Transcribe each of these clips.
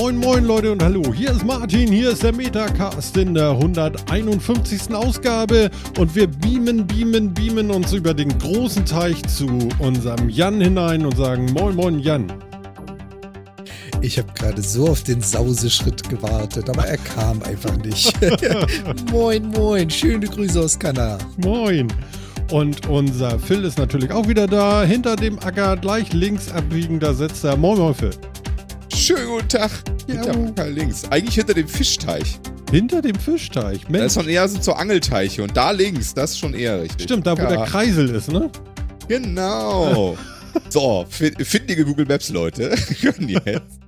Moin moin Leute und hallo, hier ist Martin, hier ist der Metacast in der 151. Ausgabe und wir beamen, beamen, beamen uns über den großen Teich zu unserem Jan hinein und sagen moin moin Jan. Ich habe gerade so auf den Sauseschritt gewartet, aber er kam einfach nicht. moin, moin, schöne Grüße aus Kanada. Moin. Und unser Phil ist natürlich auch wieder da. Hinter dem Acker, gleich links abbiegen, da sitzt er. Moin, moin, Phil. Schönen guten Tag. Ja. Hinter links. Eigentlich hinter dem Fischteich. Hinter dem Fischteich. Das Mensch. ist schon eher sind so Angelteiche. Und da links, das ist schon eher richtig. Stimmt, da wo ja, der Kreisel ist, ne? Genau. so, fin- findige Google Maps, Leute. Können jetzt.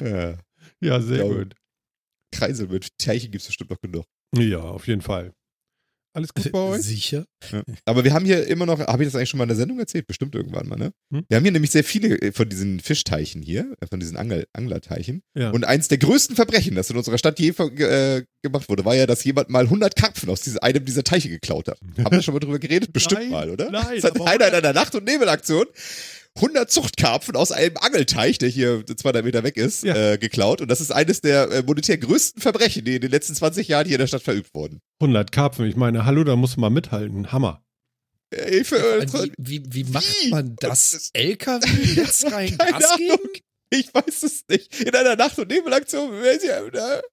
Ja, Ja, sehr Ja. gut. Kreisel mit Teichen gibt es bestimmt noch genug. Ja, auf jeden Fall. Alles gut bei euch? Sicher? Ja. Aber wir haben hier immer noch, habe ich das eigentlich schon mal in der Sendung erzählt? Bestimmt irgendwann mal, ne? Hm? Wir haben hier nämlich sehr viele äh, von diesen Fischteichen hier, äh, von diesen Angel Anglerteichen. Ja. Und eins der größten Verbrechen, das in unserer Stadt je äh, gemacht wurde, war ja, dass jemand mal 100 Karpfen aus diesem, einem dieser Teiche geklaut hat. Haben wir schon mal drüber geredet? Bestimmt Nein, mal, oder? nein, Das hat aber einer in einer Nacht- und Nebelaktion 100 Zuchtkarpfen aus einem Angelteich, der hier 200 Meter weg ist, Ja. äh, geklaut. Und das ist eines der äh, monetär größten Verbrechen, die in den letzten 20 Jahren hier in der Stadt verübt wurden. 100 Karpfen. Ich meine, hallo, da musst du mal mithalten. Hammer. Äh, Ich, Vor äh, Wie, wie, wie macht Wie? man Das LKW jetzt rein Keine Gas Ahnung. geben? Ich weiß es nicht. In einer Nacht- und Nebelaktion, weiß ich, äh,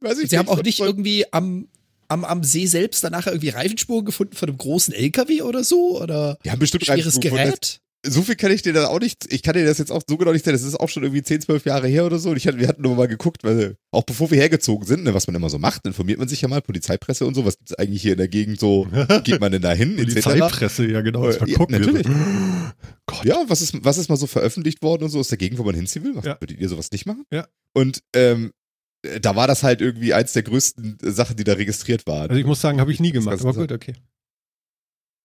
weiß ich Sie haben auch nicht irgendwie am, am, am See selbst danach irgendwie Reifenspuren gefunden von einem großen LKW oder so? Oder Die haben bestimmt schweres Reifenspuren gefunden. Gerät? So viel kann ich dir da auch nicht, ich kann dir das jetzt auch so genau nicht sagen, das ist auch schon irgendwie 10, 12 Jahre her oder so. Und ich hatte, wir hatten nur mal geguckt, weil auch bevor wir hergezogen sind, ne, was man immer so macht, informiert man sich ja mal, Polizeipresse und so, was gibt's eigentlich hier in der Gegend so, geht man denn da hin? Polizeipresse, ja genau. Das Äh, ja, natürlich. Gott. Ja, was ist, was ist mal so veröffentlicht worden und so aus der Gegend, wo man hinziehen will? Was, Ja. Würdet ihr sowas nicht machen? Ja. Und ähm, äh, da war das halt irgendwie eins der größten Sachen, die da registriert waren. Also ich muss sagen, habe ich nie Das gemacht. Aber gut, okay.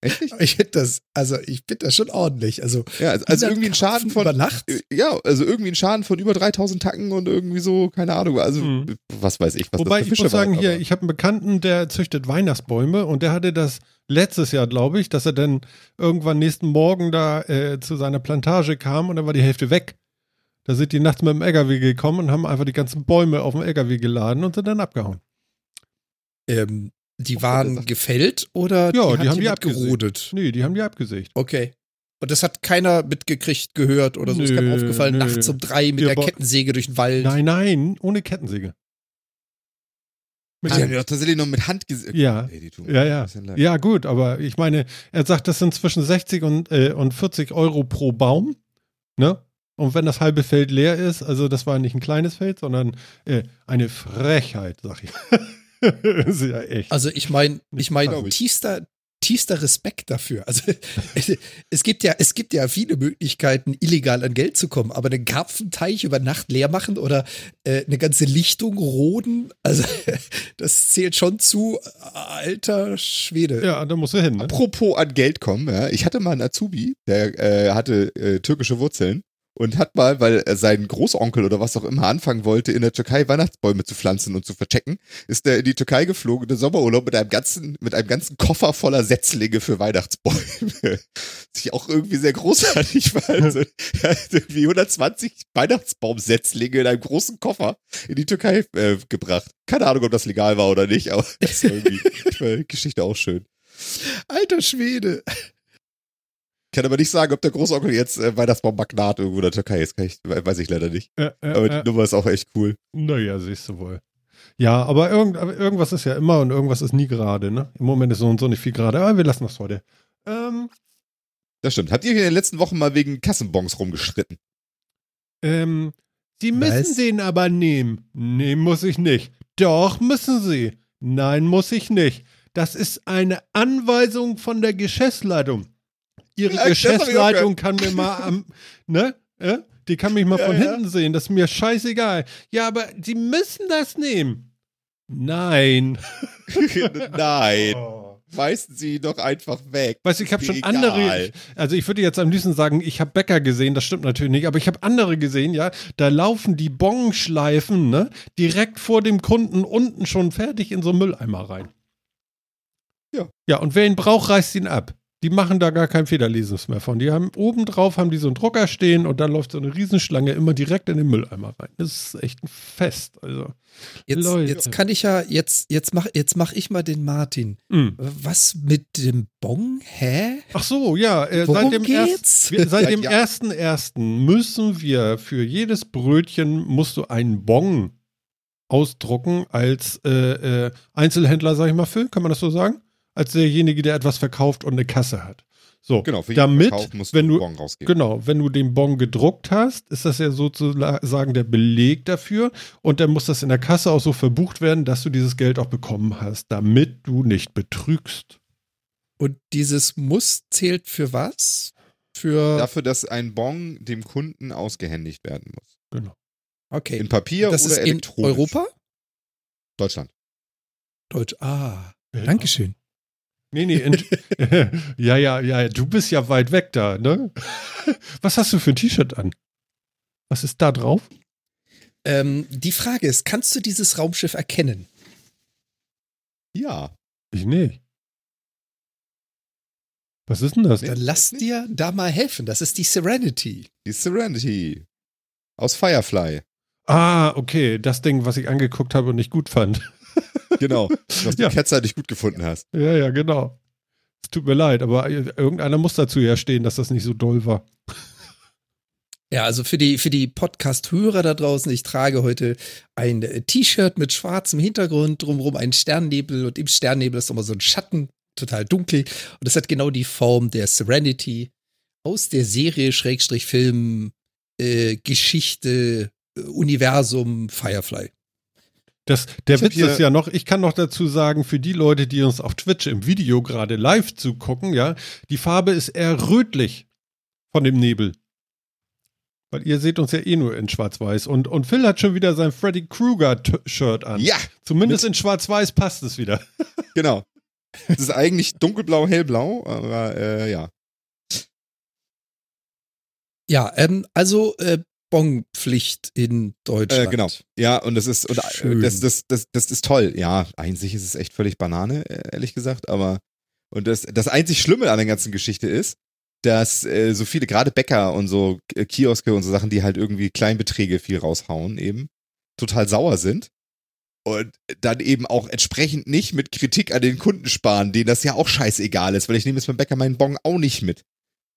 Echt? Ich finde das, also ich finde das schon ordentlich. Also, Ja, also, also 100 irgendwie ein Schaden von. über Nacht? äh, Ja, also irgendwie ein Schaden von über 3000 Tacken und irgendwie so, keine Ahnung. Also, Mhm. was weiß ich, was Wobei das ich für Fische muss sagen, waren, hier, ich habe einen Bekannten, der züchtet Weihnachtsbäume und der hatte das letztes Jahr, glaube ich, dass er dann irgendwann nächsten Morgen da äh, zu seiner Plantage kam und dann war die Hälfte weg. Da sind die nachts mit dem LKW gekommen und haben einfach die ganzen Bäume auf dem LKW geladen und sind dann abgehauen. ähm, die waren gefällt oder Ja, hat die haben die jemand abgesägt. gerodet? Nee, die haben die abgesägt. Okay. Und das hat keiner mitgekriegt, gehört oder so. es kam Nö, aufgefallen, nö. nachts um drei mit der wo- Kettensäge durch den Wald. Nein, nein, ohne Kettensäge. Mit Die haben ja tatsächlich noch mit Hand gesehen. Ja. Die Ja, ja. Ja, gut, aber ich meine, er sagt, das sind zwischen 60 und, äh, und 40 Euro pro Baum. Ne? Und wenn das halbe Feld leer ist, also das war nicht ein kleines Feld, sondern äh, eine Frechheit, sag ich. ist ja echt. Also ich meine, ich meine, tiefster, tiefster Respekt dafür. Also es gibt ja, es gibt ja viele Möglichkeiten, illegal an Geld zu kommen, aber einen Karpfenteich über Nacht leer machen oder äh, eine ganze Lichtung roden, also das zählt schon zu alter Schwede. ja, da musst du hin, ne? Apropos an Geld kommen, ja, ich hatte mal einen Azubi, der äh, hatte äh, türkische Wurzeln und hat mal, weil er sein Großonkel oder was auch immer anfangen wollte, in der Türkei Weihnachtsbäume zu pflanzen und zu verchecken, ist er in die Türkei geflogen, in den Sommerurlaub mit einem ganzen, mit einem ganzen Koffer voller Setzlinge für Weihnachtsbäume. Was ich auch irgendwie sehr großartig war. Also, er hat irgendwie 120 Weihnachtsbaumsetzlinge in einem großen Koffer in die Türkei äh, gebracht. Keine Ahnung, ob das legal war oder nicht, aber das war irgendwie ich Geschichte auch schön. Alter Schwede. Ich kann aber nicht sagen, ob der Großonkel jetzt äh, Weihnachtsbaum-Magnat irgendwo in der Türkei ist. Kann ich, weiß ich leider nicht. Äh, äh, Aber die äh, Nummer ist auch echt cool. naja, siehst du wohl. Ja, aber, irgend, aber irgendwas ist ja immer und irgendwas ist nie gerade, ne? Im Moment ist so und so nicht viel gerade, aber wir lassen das heute. Ähm, Das stimmt. Habt ihr in den letzten Wochen mal wegen Kassenbons rumgestritten? Ähm, Sie müssen Was? den aber nehmen. Nee, muss ich nicht. Doch, müssen Sie. Nein, muss ich nicht. Das ist eine Anweisung von der Geschäftsleitung. Ihre Ja, Geschäftsleitung kann mir mal am, ne? Äh? Die kann mich mal Ja, von ja. hinten sehen. Das ist mir scheißegal. Ja, aber Sie müssen das nehmen. Nein. Nein. Oh. Weisen Sie doch einfach weg. Weißt du, ich habe schon Egal. andere, also ich würde jetzt am liebsten sagen, ich habe Bäcker gesehen, das stimmt natürlich nicht, aber ich habe andere gesehen, ja, da laufen die Bonschleifen, ne, direkt vor dem Kunden unten schon fertig in so einen Mülleimer rein. Ja. Ja, und wer ihn braucht, reißt ihn ab. Die machen da gar kein Federleses mehr von. Die haben obendrauf haben die so einen Drucker stehen und da läuft so eine Riesenschlange immer direkt in den Mülleimer rein. Das ist echt ein Fest. Also Jetzt, Leute. jetzt kann ich ja, jetzt, jetzt mach, jetzt mach ich mal den Martin. mm. Was mit dem Bon? Hä? Ach so, ja. Äh, Worum seit dem, geht's? wir, seit dem Ja. ersten ersten müssen wir für jedes Brötchen musst du einen Bon ausdrucken als äh, äh, Einzelhändler, sag ich mal, Phil, kann man das so sagen? Als derjenige, der etwas verkauft und eine Kasse hat. So, Genau, damit, Verkauf musst wenn du du, einen Bon rausgeben. genau, wenn du den Bon gedruckt hast, ist das ja sozusagen der Beleg dafür und dann muss das in der Kasse auch so verbucht werden, dass du dieses Geld auch bekommen hast, damit du nicht betrügst. Und dieses Muss zählt für was? Für, Dafür, dass ein Bon dem Kunden ausgehändigt werden muss. Genau. okay. In Papier das oder ist in elektronisch. Europa? Deutschland. Deutsch. Ah, Dankeschön. Nee, nee, ja, ja, ja, du bist ja weit weg da, ne? Was hast du für ein T-Shirt an? Was ist da drauf? Ähm, die Frage ist, kannst du dieses Raumschiff erkennen? Ja. Ich nicht. Was ist denn das? Dann lass dir da mal helfen. Das ist die Serenity. Die Serenity. Aus Firefly. Ah, okay, das Ding, was ich angeguckt habe und nicht gut fand. Genau. Was du Ja. Ketzer nicht gut gefunden hast. Ja, ja, genau. Es tut mir leid, aber irgendeiner muss dazu ja stehen, dass das nicht so doll war. Ja, also für die, für die Podcast-Hörer da draußen, ich trage heute ein äh, T-Shirt mit schwarzem Hintergrund, drumherum einen Sternnebel und im Sternnebel ist nochmal so ein Schatten, total dunkel. Und das hat genau die Form der Serenity aus der Serie Schrägstrich Film, äh, Geschichte, äh, Universum Firefly. Das, der Ich Witz ist ja noch, ich kann noch dazu sagen, für die Leute, die uns auf Twitch im Video gerade live zugucken, ja, die Farbe ist eher rötlich von dem Nebel. Weil ihr seht uns ja eh nur in Schwarz-Weiß. Und, und Phil hat schon wieder sein Freddy Krueger-Shirt an. Ja, Zumindest in Schwarz-Weiß passt es wieder. genau. Es ist eigentlich dunkelblau, hellblau, aber äh, ja. Ja, ähm, also äh, Bonpflicht in Deutschland. Äh, genau. Ja, und das ist, und, äh, Schön. das, das, das, das ist toll. Ja, eigentlich ist es echt völlig Banane, äh, ehrlich gesagt, aber und das, das einzig Schlimme an der ganzen Geschichte ist, dass äh, so viele, gerade Bäcker und so äh, Kioske und so Sachen, die halt irgendwie Kleinbeträge viel raushauen, eben, total sauer sind. Und dann eben auch entsprechend nicht mit Kritik an den Kunden sparen, denen das ja auch scheißegal ist, weil ich nehme jetzt beim Bäcker meinen Bon auch nicht mit.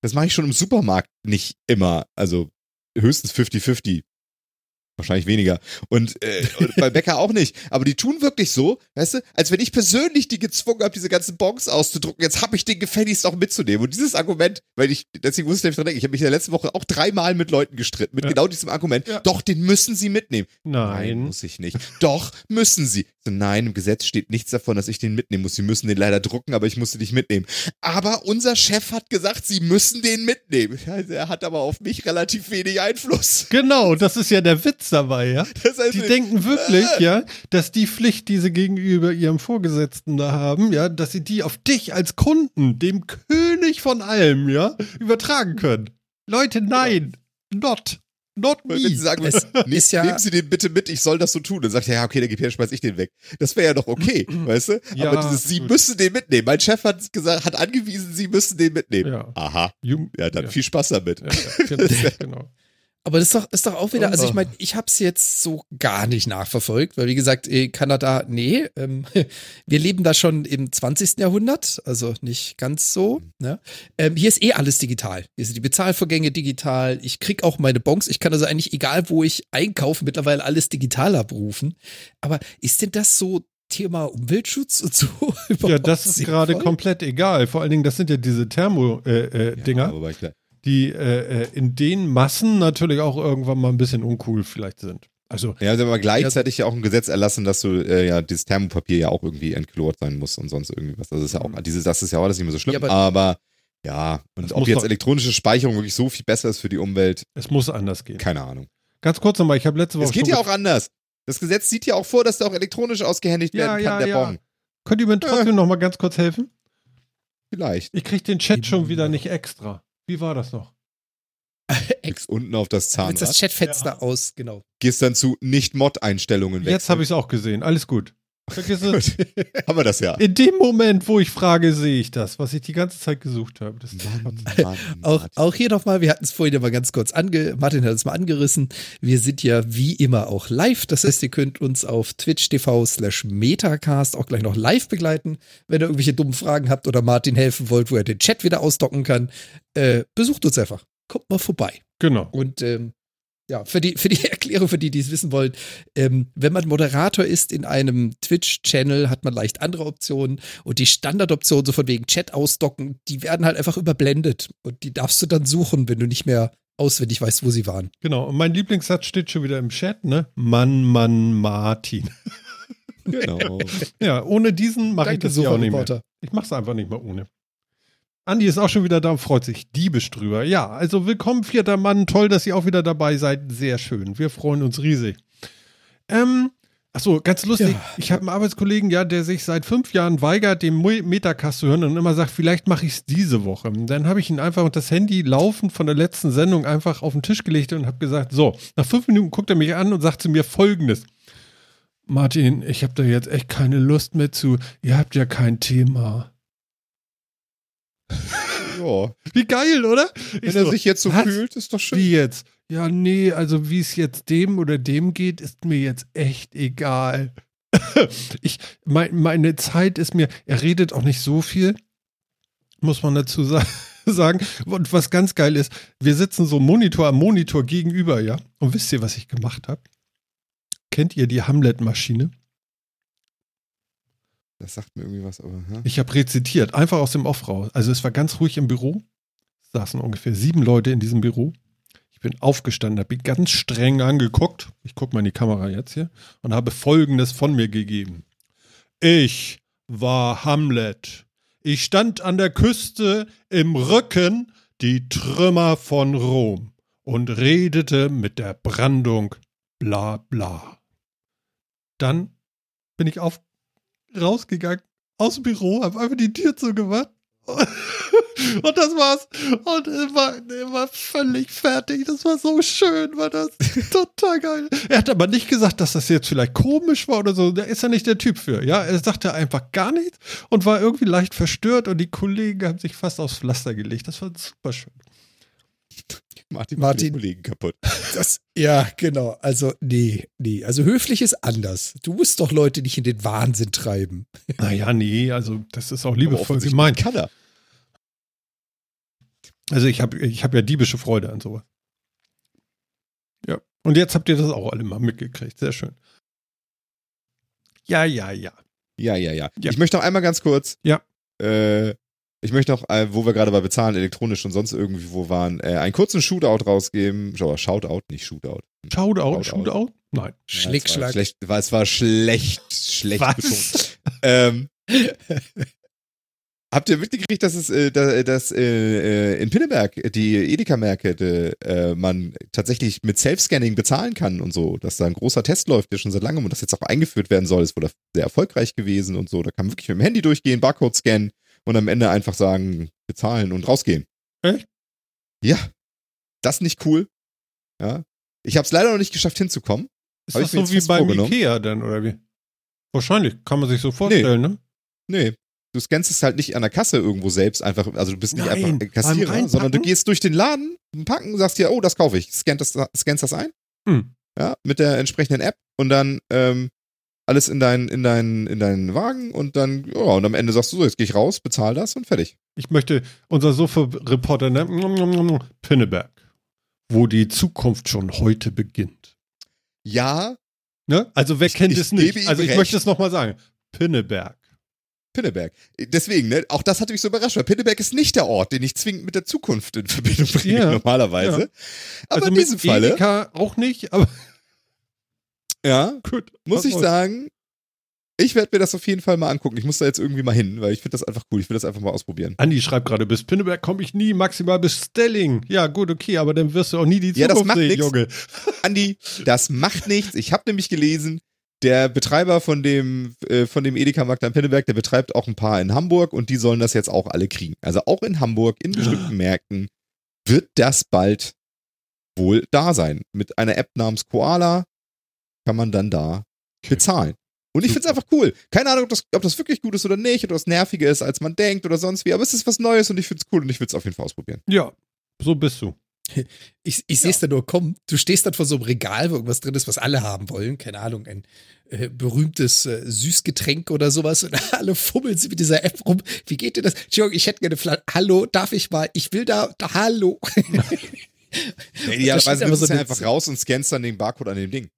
Das mache ich schon im Supermarkt nicht immer. Also höchstens 50-50. Wahrscheinlich weniger. Und, äh, und bei Bäcker auch nicht. Aber die tun wirklich so, weißt du, als wenn ich persönlich die gezwungen habe, diese ganzen Bons auszudrucken. Jetzt habe ich den gefälligst auch mitzunehmen. Und dieses Argument, weil ich, deswegen muss ich dran denken, ich habe mich in der letzten Woche auch dreimal mit Leuten gestritten, mit Ja. genau diesem Argument. Ja. Doch, den müssen sie mitnehmen. Nein. muss ich nicht. Doch, müssen sie. Nein, im Gesetz steht nichts davon, dass ich den mitnehmen muss. Sie müssen den leider drucken, aber ich muss den nicht mitnehmen. Aber unser Chef hat gesagt, sie müssen den mitnehmen. Er hat aber auf mich relativ wenig Einfluss. Genau, das ist ja der Witz dabei, ja. Das heißt, Die denken wirklich, ja, dass die Pflicht, die sie gegenüber ihrem Vorgesetzten da haben, ja, dass sie die auf dich als Kunden, dem König von allem, ja, übertragen können. Leute, nein, not, not Wenn me. sie sagen, Es ist ja- nehmen Sie den bitte mit, ich soll das so tun. Dann sagt er, ja, okay, dann gib her, schmeiß ich den weg. Das wäre ja doch okay, weißt du? Ja, Aber dieses, Sie gut. müssen den mitnehmen. Mein Chef hat gesagt, hat angewiesen, Sie müssen den mitnehmen. Ja. Aha. Ja, dann Ja. viel Spaß damit. ja, ja, genau, genau. Aber das ist doch, ist doch auch wieder, also ich Oh. meine, ich habe es jetzt so gar nicht nachverfolgt, weil wie gesagt, eh, Kanada, nee, ähm, wir leben da schon im 20. Jahrhundert, also nicht ganz so. Ne? Ähm, hier ist eh alles digital. Hier sind die Bezahlvorgänge digital. Ich krieg auch meine Bons. Ich kann also eigentlich, egal wo ich einkaufe, mittlerweile alles digital abrufen. Aber ist denn das so Thema Umweltschutz und so? Ja, das ist gerade komplett egal. Vor allen Dingen, das sind ja diese Thermo-Dinger, äh, Dinger, Ja, aber klar. Die äh, äh, in den Massen natürlich auch irgendwann mal ein bisschen uncool vielleicht sind. Also, Ja, aber gleichzeitig ja auch ein Gesetz erlassen, dass du äh, ja dieses Thermopapier ja auch irgendwie entchlort sein muss und sonst irgendwie was. Das ist ja auch, dieses, das ist ja auch alles nicht mehr so schlimm. Ja, aber- aber, ja, und ob jetzt doch- elektronische Speicherung wirklich so viel besser ist für die Umwelt, es muss anders gehen. keine Ahnung. Ganz kurz nochmal, ich habe letzte Woche Es geht ja auch anders. Das Gesetz sieht ja auch vor, dass der auch elektronisch ausgehändigt Ja, werden kann, ja, der ja. Bon. Könnt ihr mir trotzdem noch mal ganz kurz helfen? Vielleicht. Ich krieg den Chat schon wieder nicht extra. Wie war das noch? Klickst unten auf das Jetzt Zahnrad, das Chatfenster Ja. aus, genau. gehst dann zu Nicht-Mod-Einstellungen weg. Jetzt habe ich es auch gesehen. Alles gut. Vergiss es. Haben wir das ja. In dem Moment, wo ich frage, sehe ich das, was ich die ganze Zeit gesucht habe. Das Mann, Mann, Auch, auch hier nochmal, wir hatten es vorhin ja mal ganz kurz ange, Martin hat es mal angerissen. Wir sind ja wie immer auch live. Das heißt, ihr könnt uns auf Twitch TV slash Metacast auch gleich noch live begleiten. Wenn ihr irgendwelche dummen Fragen habt oder Martin helfen wollt, wo er den Chat wieder ausdocken kann, äh, besucht uns einfach. Kommt mal vorbei. genau. Und ähm, ja, für die, für die Erklärung, für die, die es wissen wollen, ähm, wenn man Moderator ist in einem Twitch-Channel, hat man leicht andere Optionen und die Standardoptionen, so von wegen Chat ausdocken, die werden halt einfach überblendet und die darfst du dann suchen, wenn du nicht mehr auswendig weißt, wo sie waren. Genau. Und mein Lieblingssatz steht schon wieder im Chat, ne? Mann, Mann, Martin. Genau. Ja, ohne diesen mache ich das ja auch nicht mehr. Ich mache es einfach nicht mehr ohne. Andi ist auch schon wieder da und freut sich diebisch drüber. Ja, also willkommen, vierter Mann. Toll, dass ihr auch wieder dabei seid. Sehr schön. Wir freuen uns riesig. Ähm, achso, ganz lustig. Ja. Ich habe einen Arbeitskollegen, ja, der sich seit fünf Jahren weigert, den Metacast zu hören und immer sagt, vielleicht mache ich es diese Woche. Dann habe ich ihn einfach und das Handy laufend von der letzten Sendung einfach auf den Tisch gelegt und habe gesagt, so, nach fünf Minuten guckt er mich an und sagt zu mir folgendes. Martin, ich habe da jetzt echt keine Lust mehr zu. Ihr habt ja kein Thema. ja. Wie geil, oder? Ich Wenn er so, sich jetzt so was? fühlt, ist doch schön. Wie jetzt? Ja, nee, also wie es jetzt dem oder dem geht, ist mir jetzt echt egal. ich, mein, meine Zeit ist mir, er redet auch nicht so viel, muss man dazu sa sagen. Und was ganz geil ist, wir sitzen so Monitor am Monitor gegenüber, ja. Und wisst ihr, was ich gemacht habe? Kennt ihr die Hamlet-Maschine? Das sagt mir irgendwie was, aber. Hä? Ich habe rezitiert, einfach aus dem Off raus. Also es war ganz ruhig im Büro. Es saßen ungefähr sieben Leute in diesem Büro. Ich bin aufgestanden, habe ihn ganz streng angeguckt. Ich gucke mal in die Kamera jetzt hier und habe Folgendes von mir gegeben. Ich war Hamlet. Ich stand an der Küste im Rücken die Trümmer von Rom und redete mit der Brandung bla bla. Dann bin ich auf rausgegangen aus dem Büro, habe einfach die Tür zugemacht. Und das war's. Und er war, völlig fertig. Das war so schön, war das. Total geil. Er hat aber nicht gesagt, dass das jetzt vielleicht komisch war oder so. Da ist er nicht der Typ für. Ja, er sagte einfach gar nichts und war irgendwie leicht verstört und die Kollegen haben sich fast aufs Pflaster gelegt. Das war super schön. Martin, Martin. Kollegen kaputt. Das, ja, genau. Also, nee, nee. Also höflich ist anders. Du musst doch Leute nicht in den Wahnsinn treiben. Naja, nee, also das ist auch liebevoll gemeint. Kann er. Also ich habe ich hab ja diebische Freude an sowas. Ja. Und jetzt habt ihr das auch alle mal mitgekriegt. Sehr schön. Ja, ja, ja. Ja, ja, ja, Ja. Ich möchte noch einmal ganz kurz. Ja. Äh, ich möchte noch, äh, wo wir gerade bei Bezahlen elektronisch und sonst irgendwie wo waren, äh, einen kurzen Shootout rausgeben. Schau, Shoutout, nicht Shootout. Shoutout, Shoutout. Shootout? Nein. Schlick, Ja, es war Schlag. Schlecht, war, es war schlecht, schlecht Was? Ähm, habt ihr mitgekriegt, dass es, äh, da- dass äh, äh, in Pinneberg die Edeka-Märkte äh, man tatsächlich mit Self-Scanning bezahlen kann und so, dass da ein großer Test läuft, der schon seit langem und das jetzt auch eingeführt werden soll, ist wohl sehr erfolgreich gewesen und so. Da kann man wirklich mit dem Handy durchgehen, Barcode scannen und am Ende einfach sagen, bezahlen und rausgehen. Echt? Ja. Das nicht cool. Ja. Ich habe es leider noch nicht geschafft hinzukommen. Ist das so wie beim vorgenommen. Ikea dann, oder wie? Wahrscheinlich, kann man sich so vorstellen, ne? Nee. Du scannst es halt nicht an der Kasse irgendwo selbst einfach, also du bist nicht Nein, einfach Kassierer, sondern du gehst durch den Laden, packen, sagst dir, oh, das kaufe ich, scannst das, scannst das ein, Hm. ja, mit der entsprechenden App und dann ähm, alles in deinen in deinen in deinen Wagen und dann ja und am Ende sagst du so, jetzt gehe ich raus, bezahl das und fertig. Ich möchte unser Sofa-Reporter, ne? Pinneberg, wo die Zukunft schon heute beginnt. Ja, Ne? Also wer Ich- kennt ich es nicht? Also ich recht. möchte es nochmal sagen. Pinneberg. Pinneberg. Deswegen, ne, auch das hat mich so überrascht, weil Pinneberg ist nicht der Ort, den ich zwingend mit der Zukunft in Verbindung bringe Ja, normalerweise. ja. Aber also in diesem Falle, Edeka auch nicht, aber ja, gut. muss ich sagen, ich werde mir das auf jeden Fall mal angucken. Ich muss da jetzt irgendwie mal hin, weil ich finde das einfach cool. Ich will das einfach mal ausprobieren. Andi schreibt gerade, bis Pinneberg komme ich nie, maximal bis Stelling. Ja, gut, okay, aber dann wirst du auch nie die Ja, das Zukunft macht sehen, nix. Junge. Andi, das macht nichts. Ich habe nämlich gelesen, der Betreiber von dem, äh, von dem Edeka-Markt am Pinneberg, der betreibt auch ein paar in Hamburg und die sollen das jetzt auch alle kriegen. Also auch in Hamburg, in bestimmten Märkten, wird das bald wohl da sein. Mit einer App namens Koala kann man dann da bezahlen. Und ich find's einfach cool. Keine Ahnung, ob das, ob das wirklich gut ist oder nicht, oder was nerviger ist, als man denkt oder sonst wie. Aber es ist was Neues und ich find's cool und ich will's auf jeden Fall ausprobieren. Ja, so bist du. Ich, ich sehe es da nur kommen. Du stehst dann vor so einem Regal, wo irgendwas drin ist, was alle haben wollen. Keine Ahnung, ein äh, berühmtes äh, Süßgetränk oder sowas. Und alle fummeln sie mit dieser App rum. Wie geht dir das? Entschuldigung, ich hätte gerne Flasche. Hallo, darf ich mal? Ich will da, da hallo. Ja, idealerweise nimmst du ja einfach raus und scannst dann den Barcode an dem Ding.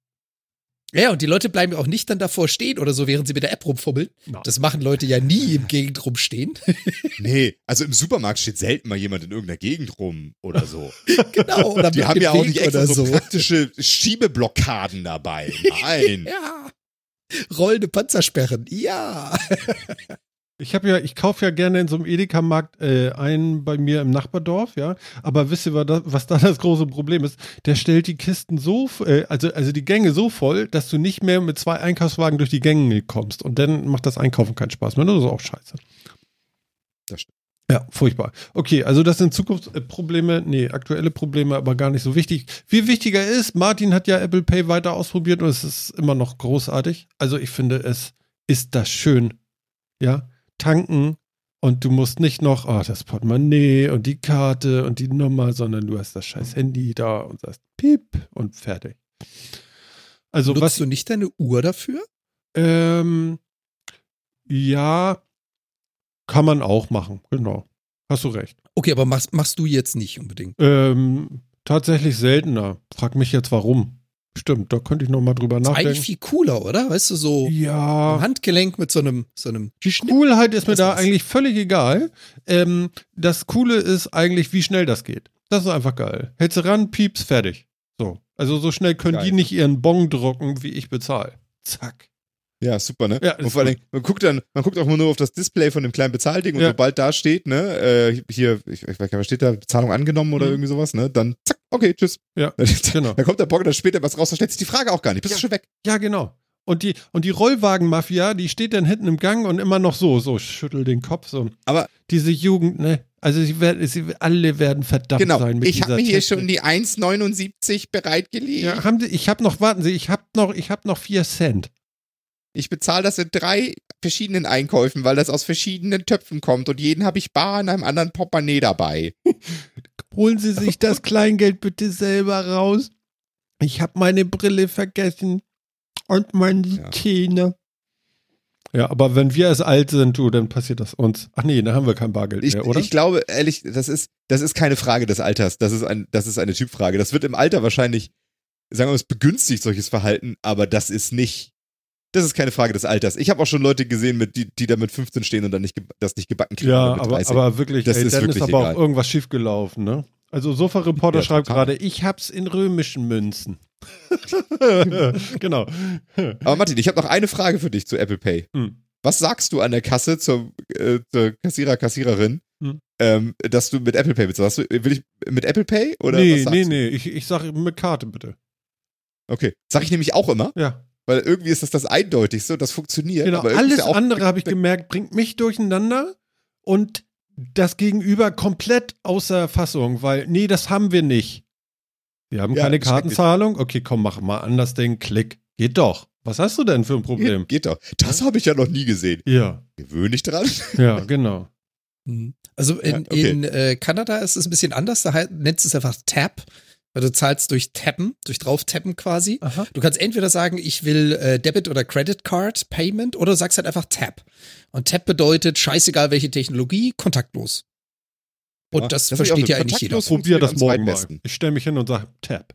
Ja, und die Leute bleiben auch nicht dann davor stehen oder so, während sie mit der App rumfummeln. Nein. Das machen Leute ja nie im Gegend rumstehen. Nee, also im Supermarkt steht selten mal jemand in irgendeiner Gegend rum oder so. genau. Oder Die haben ja auch nicht extra so, so. praktische Schiebeblockaden dabei. Nein. Ja. Rollende Panzersperren. Ja. Ich habe ja, ich kaufe ja gerne in so einem Edeka-Markt äh, einen bei mir im Nachbardorf, ja. Aber wisst ihr, was da, das große Problem ist? Der stellt die Kisten so, äh, also, also die Gänge so voll, dass du nicht mehr mit zwei Einkaufswagen durch die Gänge kommst. Und dann macht das Einkaufen keinen Spaß mehr. Das ist auch scheiße. Das stimmt. Ja, furchtbar. Okay, also das sind Zukunftsprobleme, nee, aktuelle Probleme, aber gar nicht so wichtig. Viel wichtiger ist, Martin hat ja Apple Pay weiter ausprobiert und es ist immer noch großartig. Also ich finde, es ist das schön. Ja, tanken und du musst nicht noch, oh, das Portemonnaie und die Karte und die Nummer, sondern du hast das scheiß Handy da und sagst piep und fertig. Also Nutzt was, du nicht deine Uhr dafür? ähm, ja, kann man auch machen, genau. Hast du recht. Okay, aber machst, machst du jetzt nicht unbedingt. Ähm, tatsächlich seltener. Frag mich jetzt warum. Stimmt, da könnte ich noch mal drüber Ist eigentlich nachdenken. viel cooler, oder? Weißt du, so Ja, Handgelenk mit so einem, so einem die Coolheit ist mir Das da eigentlich völlig egal. Ähm, das Coole ist eigentlich, wie schnell das geht. Das ist einfach geil. Hältst du ran, pieps, fertig. So. Also so schnell können Geil. die nicht ihren Bon drucken, wie ich bezahle. Zack. Ja, super, ne? Ja, und vor allem, man guckt dann, man guckt auch mal nur auf das Display von dem kleinen Bezahlding und Ja. sobald da steht, ne, äh, hier, ich, ich weiß gar nicht, was steht da, Bezahlung angenommen oder Mhm. irgendwie sowas, ne, dann zack, okay, tschüss. Ja, genau. Dann kommt der Bock dann später was raus, da stellt sich die Frage auch gar nicht, bist du schon weg. Ja, genau. Und die, und die Rollwagenmafia, die steht dann hinten im Gang und immer noch so, so, schüttel den Kopf, so. Aber Diese Jugend, ne? Also sie werden, sie, alle werden verdammt genau, sein mit ich habe dieser mir hier Technik. schon die 1,79 bereitgelegt. Ja, haben Sie, ich habe noch, warten Sie, ich habe noch, ich habe noch vier Cent. Ich bezahle das in drei verschiedenen Einkäufen, weil das aus verschiedenen Töpfen kommt und jeden habe ich bar in einem anderen Portemonnaie dabei. Holen Sie sich das Kleingeld bitte selber raus. Ich habe meine Brille vergessen und meine Ja. Zähne. Ja, aber wenn wir es alt sind, du, dann passiert das uns. Ach nee, dann haben wir kein Bargeld Ich, mehr, oder? ich glaube, ehrlich, das ist, das ist keine Frage des Alters. Das ist, ein, das ist eine Typfrage. Das wird im Alter wahrscheinlich, sagen wir mal, es begünstigt solches Verhalten, aber das ist nicht, das ist keine Frage des Alters. Ich habe auch schon Leute gesehen, mit, die, die da mit 15 stehen und dann nicht, das nicht gebacken kriegen. ja, aber, 30. aber wirklich, Das ey, ist dann wirklich ist aber egal. auch irgendwas schiefgelaufen, ne? Also Sofa-Reporter Ja, schreibt gerade, ich hab's in römischen Münzen. genau. aber Martin, ich habe noch eine Frage für dich zu Apple Pay. Hm. Was sagst du an der Kasse zur, äh, zur Kassierer, Kassiererin, Hm. ähm, dass du mit Apple Pay bezahlst? Will ich mit Apple Pay oder nee, was sagst nee, du? nee, ich, ich sage mit Karte bitte. Okay, sag ich nämlich auch immer, Ja. Weil irgendwie ist das das Eindeutigste und das funktioniert. Genau, alles ja andere habe ich gemerkt, bringt mich durcheinander und das Gegenüber komplett außer Fassung, weil, nee, das haben wir nicht. Wir haben Ja, keine. Kartenzahlung. Okay, komm, mach mal an das Ding, klick. Geht doch. Was hast du denn für ein Problem? Geht doch. Das habe ich ja noch nie gesehen. Ja, Gewöhn dich dran. ja, genau. Mhm. Also in, Ja, okay. in äh, Kanada ist es ein bisschen anders, da nennst du es einfach Tap, weil du zahlst durch Tappen, durch drauftappen quasi. Aha. Du kannst entweder sagen, ich will äh, Debit oder Credit Card Payment oder du sagst halt einfach Tap. Und Tap bedeutet, scheißegal welche Technologie, kontaktlos. Und Ja, das, das versteht ja eigentlich jeder. kontaktlos. Probier das morgen mal. Ich stelle mich hin und sage, Tap.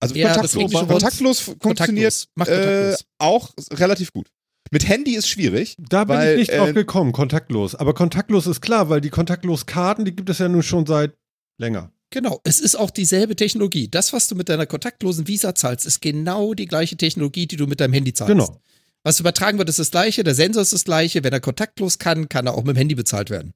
Also Ja, das kontaktlos, kontaktlos funktioniert Kontaktlos. Äh, kontaktlos. auch relativ gut. Mit Handy ist schwierig. Da bin Weil, ich nicht äh, drauf gekommen, kontaktlos. Aber kontaktlos ist klar, weil die Kontaktlos-Karten, die gibt es ja nun schon seit länger. Genau, es ist auch dieselbe Technologie. Das, was du mit deiner kontaktlosen Visa zahlst, ist genau die gleiche Technologie, die du mit deinem Handy zahlst. Genau. Was übertragen wird, ist das gleiche, der Sensor ist das gleiche. Wenn er kontaktlos kann, kann er auch mit dem Handy bezahlt werden.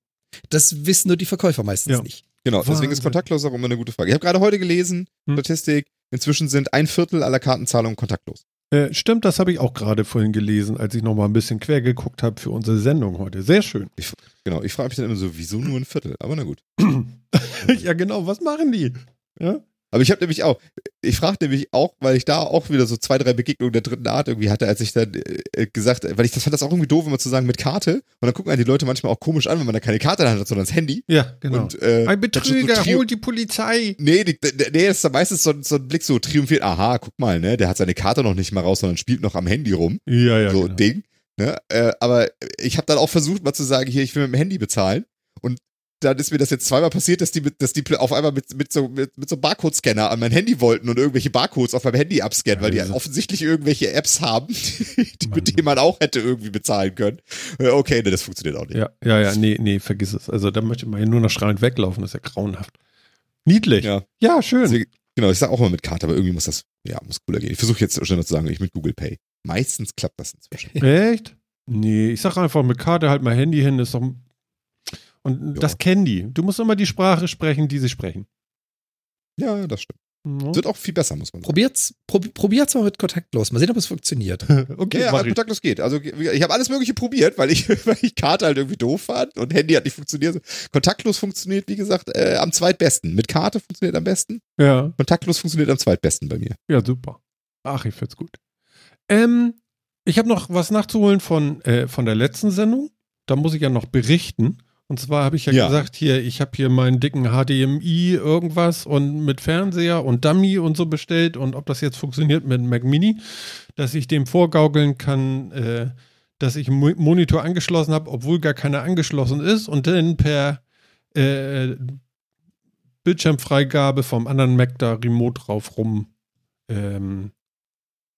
Das wissen nur die Verkäufer meistens Ja. nicht. Genau, deswegen ist Wahnsinn. kontaktlos auch immer eine gute Frage. Ich habe gerade heute gelesen, Hm. Statistik, inzwischen sind ein Viertel aller Kartenzahlungen kontaktlos. Äh, stimmt, das habe ich auch gerade vorhin gelesen, als ich noch mal ein bisschen quer geguckt habe für unsere Sendung heute. Sehr schön. Genau, ich frage mich dann immer so, wieso nur ein Viertel? Aber na gut. ja, genau, was machen die? Ja? Aber ich habe nämlich auch, ich frage nämlich auch, weil ich da auch wieder so zwei, drei Begegnungen der dritten Art irgendwie hatte, als ich dann äh, gesagt, weil ich das fand das auch irgendwie doof, immer zu sagen mit Karte. Und dann gucken die Leute manchmal auch komisch an, wenn man da keine Karte in der Hand hat, sondern das Handy. Ja, genau. Und, äh, Ein so Betrüger, tri- holt die Polizei. Nee, die, nee, das ist dann meistens so, so ein Blick so triumphiert, aha, guck mal, ne, der hat seine Karte noch nicht mal raus, sondern spielt noch am Handy rum. Ja, ja, so genau. ein Ding. Ne? Äh, aber ich habe dann auch versucht, mal zu sagen, hier, ich will mit dem Handy bezahlen. Und dann ist mir das jetzt zweimal passiert, dass die, mit, dass die auf einmal mit, mit so, mit, mit so einem Barcode-Scanner an mein Handy wollten und irgendwelche Barcodes auf meinem Handy abscannen, Ja, weil die ist- offensichtlich irgendwelche Apps haben, die, mit denen man auch hätte irgendwie bezahlen können. Äh, Okay, ne, das funktioniert auch nicht. Ja, ja, ja, nee, nee, vergiss es. Also da möchte man ja nur noch schreiend weglaufen, das ist ja grauenhaft. Niedlich. Ja. Ja, schön. Deswegen- Genau, ich sag auch mal mit Karte, aber irgendwie muss das, ja, muss cooler gehen. Ich versuche jetzt schneller zu sagen, ich mit Google Pay. Meistens klappt das inzwischen. Echt? Nee, ich sag einfach mit Karte halt mal Handy hin, ist doch. Und Ja. das kennen die. Du musst immer die Sprache sprechen, die sie sprechen. Ja, das stimmt. Ja. Wird auch viel besser, muss man sagen. Probiert's, prob, probiert's mal mit kontaktlos. Mal sehen, ob es funktioniert. Okay, Ja, ja, kontaktlos geht. Also ich habe alles Mögliche probiert, weil ich, weil ich Karte halt irgendwie doof fand und Handy hat nicht funktioniert. Kontaktlos funktioniert, wie gesagt, äh, am zweitbesten. Mit Karte funktioniert am besten. Ja, Kontaktlos funktioniert am zweitbesten bei mir. ja, super. Ach, ich find's gut. Ähm, ich habe noch was nachzuholen von, äh, von der letzten Sendung. Da muss ich ja noch berichten. Und zwar habe ich ja, Ja. gesagt, hier, ich habe hier meinen dicken HDMI irgendwas und mit Fernseher und Dummy und so bestellt und ob das jetzt funktioniert mit Mac Mini, dass ich dem vorgaukeln kann, äh, dass ich einen Mo- Monitor angeschlossen habe, obwohl gar keiner angeschlossen ist und dann per äh, Bildschirmfreigabe vom anderen Mac da remote drauf rum ähm,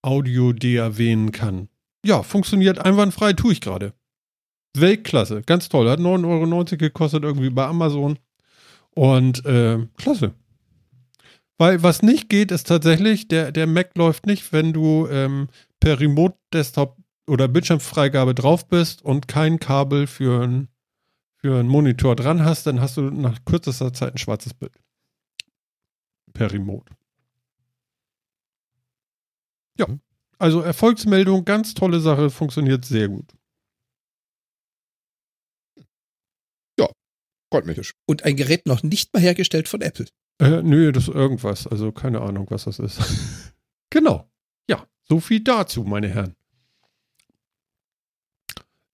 Audio DAWen kann. Ja, funktioniert einwandfrei, tue ich gerade. Weltklasse, ganz toll. Hat 9,90 Euro gekostet irgendwie bei Amazon. Und äh, klasse. Weil was nicht geht, ist tatsächlich, der, der Mac läuft nicht, wenn du ähm, per Remote-Desktop oder Bildschirmfreigabe drauf bist und kein Kabel für einen für einen Monitor dran hast, dann hast du nach kürzester Zeit ein schwarzes Bild. Per Remote. Ja, also Erfolgsmeldung, ganz tolle Sache, funktioniert sehr gut. Freut mich. Und ein Gerät noch nicht mal hergestellt von Apple. Äh, nö, das ist irgendwas. Also keine Ahnung, was das ist. genau. Ja, so viel dazu, meine Herren.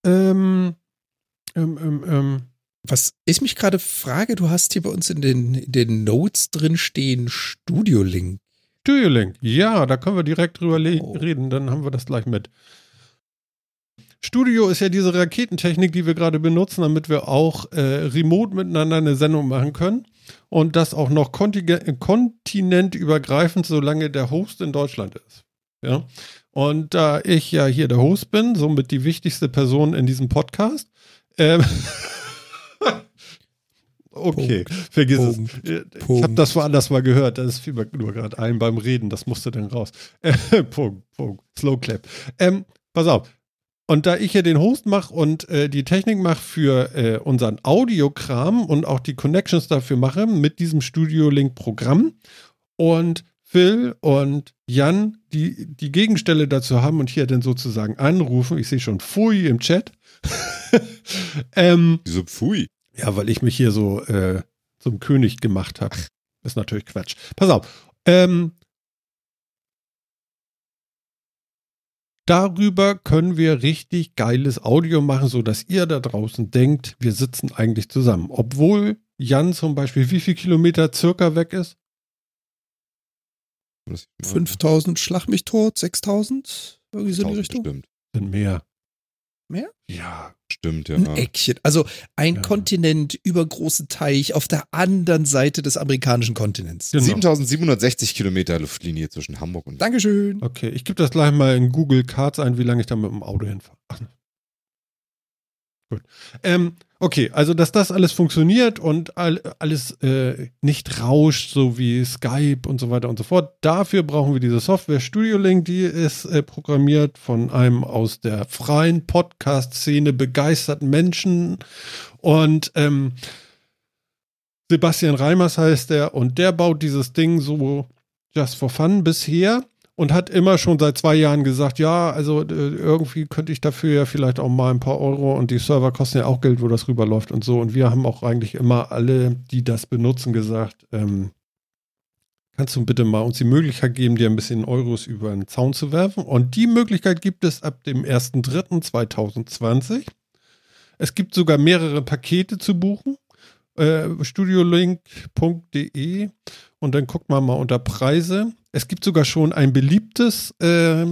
Ähm, ähm, ähm, ähm, Was ich mich gerade frage, du hast hier bei uns in den, in den Notes drin stehen Studio Link. Studio Link. Ja, da können wir direkt drüber Oh. reden, dann haben wir das gleich mit. Studio ist ja diese Raketentechnik, die wir gerade benutzen, damit wir auch äh, remote miteinander eine Sendung machen können. Und das auch noch kontinentübergreifend, solange der Host in Deutschland ist. Ja. Und da ich ja hier der Host bin, somit die wichtigste Person in diesem Podcast, ähm, okay, vergiss Punkt. es. Äh, Ich habe Punkt. das woanders mal gehört, das fiel mir nur gerade ein beim Reden, das musste dann raus. Punkt, Punkt, Slow Clap. Ähm, pass auf. Und da ich hier den Host mache und äh, die Technik mache für äh, unseren Audiokram und auch die Connections dafür mache mit diesem Studio Link Programm und Phil und Jan die, die Gegenstelle dazu haben und hier dann sozusagen anrufen. Ich sehe schon Fui im Chat. ähm, Wieso pfui? ja, weil ich mich hier so äh, zum König gemacht habe. Ist natürlich Quatsch. Pass auf. Ähm, darüber können wir richtig geiles Audio machen, sodass ihr da draußen denkt, wir sitzen eigentlich zusammen. Obwohl Jan zum Beispiel wie viel Kilometer circa weg ist? 5000 Schlag mich tot, 6000? Irgendwie so in die 1000 Richtung. Stimmt, Sind mehr. Mehr? Ja. stimmt, ja. Ein Eckchen. Also ein Ja. Kontinent über großen Teich auf der anderen Seite des amerikanischen Kontinents. Genau. 7760 Kilometer Luftlinie zwischen Hamburg und Dankeschön. Okay, ich gebe das gleich mal in Google Cards ein, wie lange ich da mit dem Auto hinfahre. Gut. Ähm, okay, also dass das alles funktioniert und all, alles äh, nicht rauscht, so wie Skype und so weiter und so fort. Dafür brauchen wir diese Software Studio Link, die ist äh, programmiert von einem aus der freien Podcast-Szene begeisterten Menschen. Und ähm, Sebastian Reimers heißt der und der baut dieses Ding so just for fun bisher und hat immer schon seit zwei Jahren gesagt, ja, also äh, irgendwie könnte ich dafür ja vielleicht auch mal ein paar Euro und die Server kosten ja auch Geld, wo das rüberläuft und so. Und wir haben auch eigentlich immer alle, die das benutzen, gesagt, ähm, kannst du bitte mal uns die Möglichkeit geben, dir ein bisschen Euros über den Zaun zu werfen? Und die Möglichkeit gibt es ab dem 1.3.2020. Es gibt sogar mehrere Pakete zu buchen. Äh, studiolink.de und dann guckt man mal unter Preise. Es gibt sogar schon ein beliebtes äh,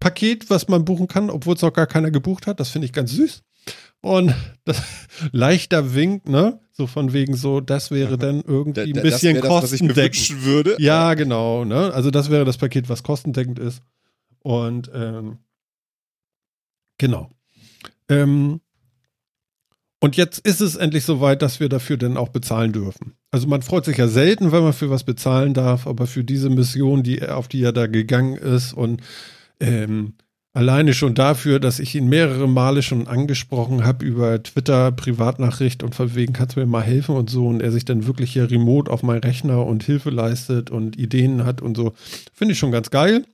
Paket, was man buchen kann, obwohl es noch gar keiner gebucht hat. Das finde ich ganz süß. Und das leichter Wink, ne? So von wegen so, das wäre dann irgendwie ein bisschen das das, kostendeckend. wünschen würde. Ja, genau, ne? Also das wäre das Paket, was kostendeckend ist. Und ähm, genau. Ähm, und jetzt ist es endlich soweit, dass wir dafür dann auch bezahlen dürfen. Also man freut sich ja selten, wenn man für was bezahlen darf, aber für diese Mission, die auf die er da gegangen ist und ähm, alleine schon dafür, dass ich ihn mehrere Male schon angesprochen habe über Twitter, Privatnachricht und von wegen kannst du mir mal helfen und so und er sich dann wirklich hier remote auf meinen Rechner und Hilfe leistet und Ideen hat und so, finde ich schon ganz geil.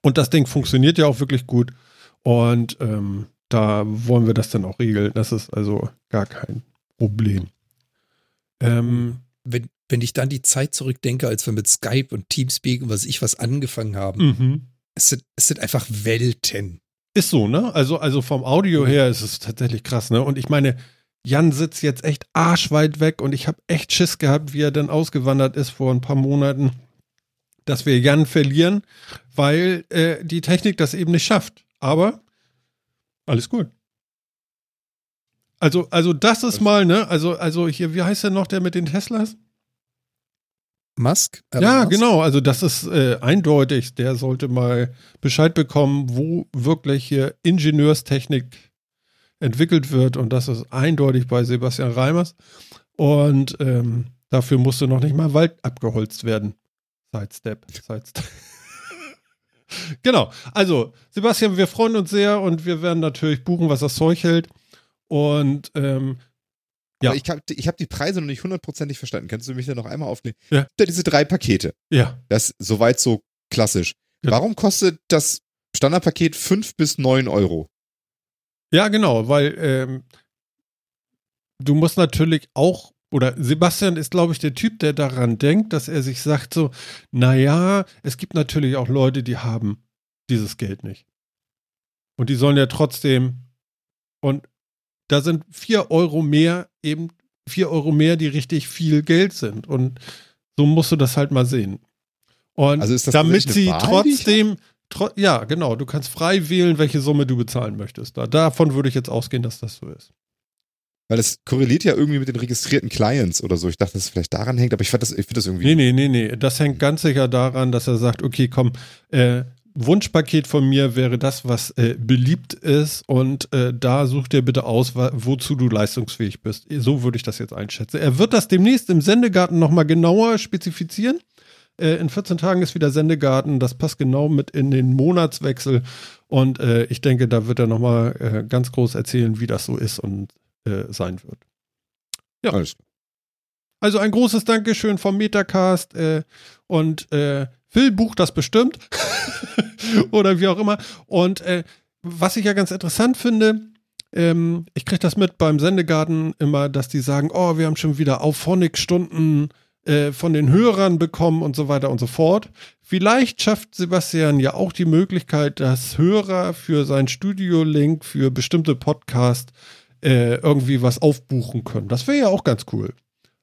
Und das Ding funktioniert ja auch wirklich gut und ähm, da wollen wir das dann auch regeln. Das ist also gar kein Problem. Ähm, Wenn, wenn ich dann die Zeit zurückdenke, als wir mit Skype und Teamspeak und was ich was angefangen haben, mhm. es, sind, es sind einfach Welten. Ist so, ne? Also, also vom Audio her ist es tatsächlich krass, ne? Und ich meine, Jan sitzt jetzt echt arschweit weg und ich habe echt Schiss gehabt, wie er dann ausgewandert ist vor ein paar Monaten, dass wir Jan verlieren, weil äh, die Technik das eben nicht schafft. Aber alles gut. Also, also das ist mal, ne? Also, also hier, wie heißt der noch, der mit den Teslas? Musk? Elon ja, Musk? genau. Also das ist äh, eindeutig. Der sollte mal Bescheid bekommen, wo wirklich hier Ingenieurstechnik entwickelt wird. Und das ist eindeutig bei Sebastian Reimers. Und ähm, dafür musste noch nicht mal Wald abgeholzt werden. Sidestep. Sidestep. genau. Also, Sebastian, wir freuen uns sehr und wir werden natürlich buchen, was das Zeug hält. Und ähm, Ja. Aber ich habe ich hab die Preise noch nicht hundertprozentig verstanden. Kannst du mich da noch einmal aufnehmen? Ja. Diese drei Pakete. ja, Das ist soweit so klassisch. Genau. Warum kostet das Standardpaket 5 bis 9 Euro? Ja, genau, weil ähm, du musst natürlich auch, oder Sebastian ist, glaube ich, der Typ, der daran denkt, dass er sich sagt so, naja, es gibt natürlich auch Leute, die haben dieses Geld nicht. Und die sollen ja trotzdem, und da sind vier Euro mehr, eben vier Euro mehr, die richtig viel Geld sind. Und so musst du das halt mal sehen. Und Also ist das damit sie Wahl, trotzdem, tro ja, genau, du kannst frei wählen, welche Summe du bezahlen möchtest. Da, davon würde ich jetzt ausgehen, dass das so ist. Weil das korreliert ja irgendwie mit den registrierten Clients oder so. Ich dachte, dass es vielleicht daran hängt, aber ich, fand das, ich finde das irgendwie. Nee, nee, nee, nee. Das hängt ganz sicher daran, dass er sagt, okay, komm, äh, Wunschpaket von mir wäre das, was äh, beliebt ist und äh, da such dir bitte aus, wozu du leistungsfähig bist. So würde ich das jetzt einschätzen. Er wird das demnächst im Sendegarten nochmal genauer spezifizieren. Äh, in 14 Tagen ist wieder Sendegarten. Das passt genau mit in den Monatswechsel. Und äh, ich denke, da wird er nochmal äh, ganz groß erzählen, wie das so ist und äh, sein wird. Ja. Alles. Also ein großes Dankeschön vom Metacast äh, und Phil bucht das bestimmt oder wie auch immer. Und äh, was ich ja ganz interessant finde, ähm, ich kriege das mit beim Sendegarten immer, dass die sagen, oh, wir haben schon wieder Auphonic-Stunden äh, von den Hörern bekommen und so weiter und so fort. Vielleicht schafft Sebastian ja auch die Möglichkeit, dass Hörer für sein Studio-Link für bestimmte Podcasts äh, irgendwie was aufbuchen können. Das wäre ja auch ganz cool.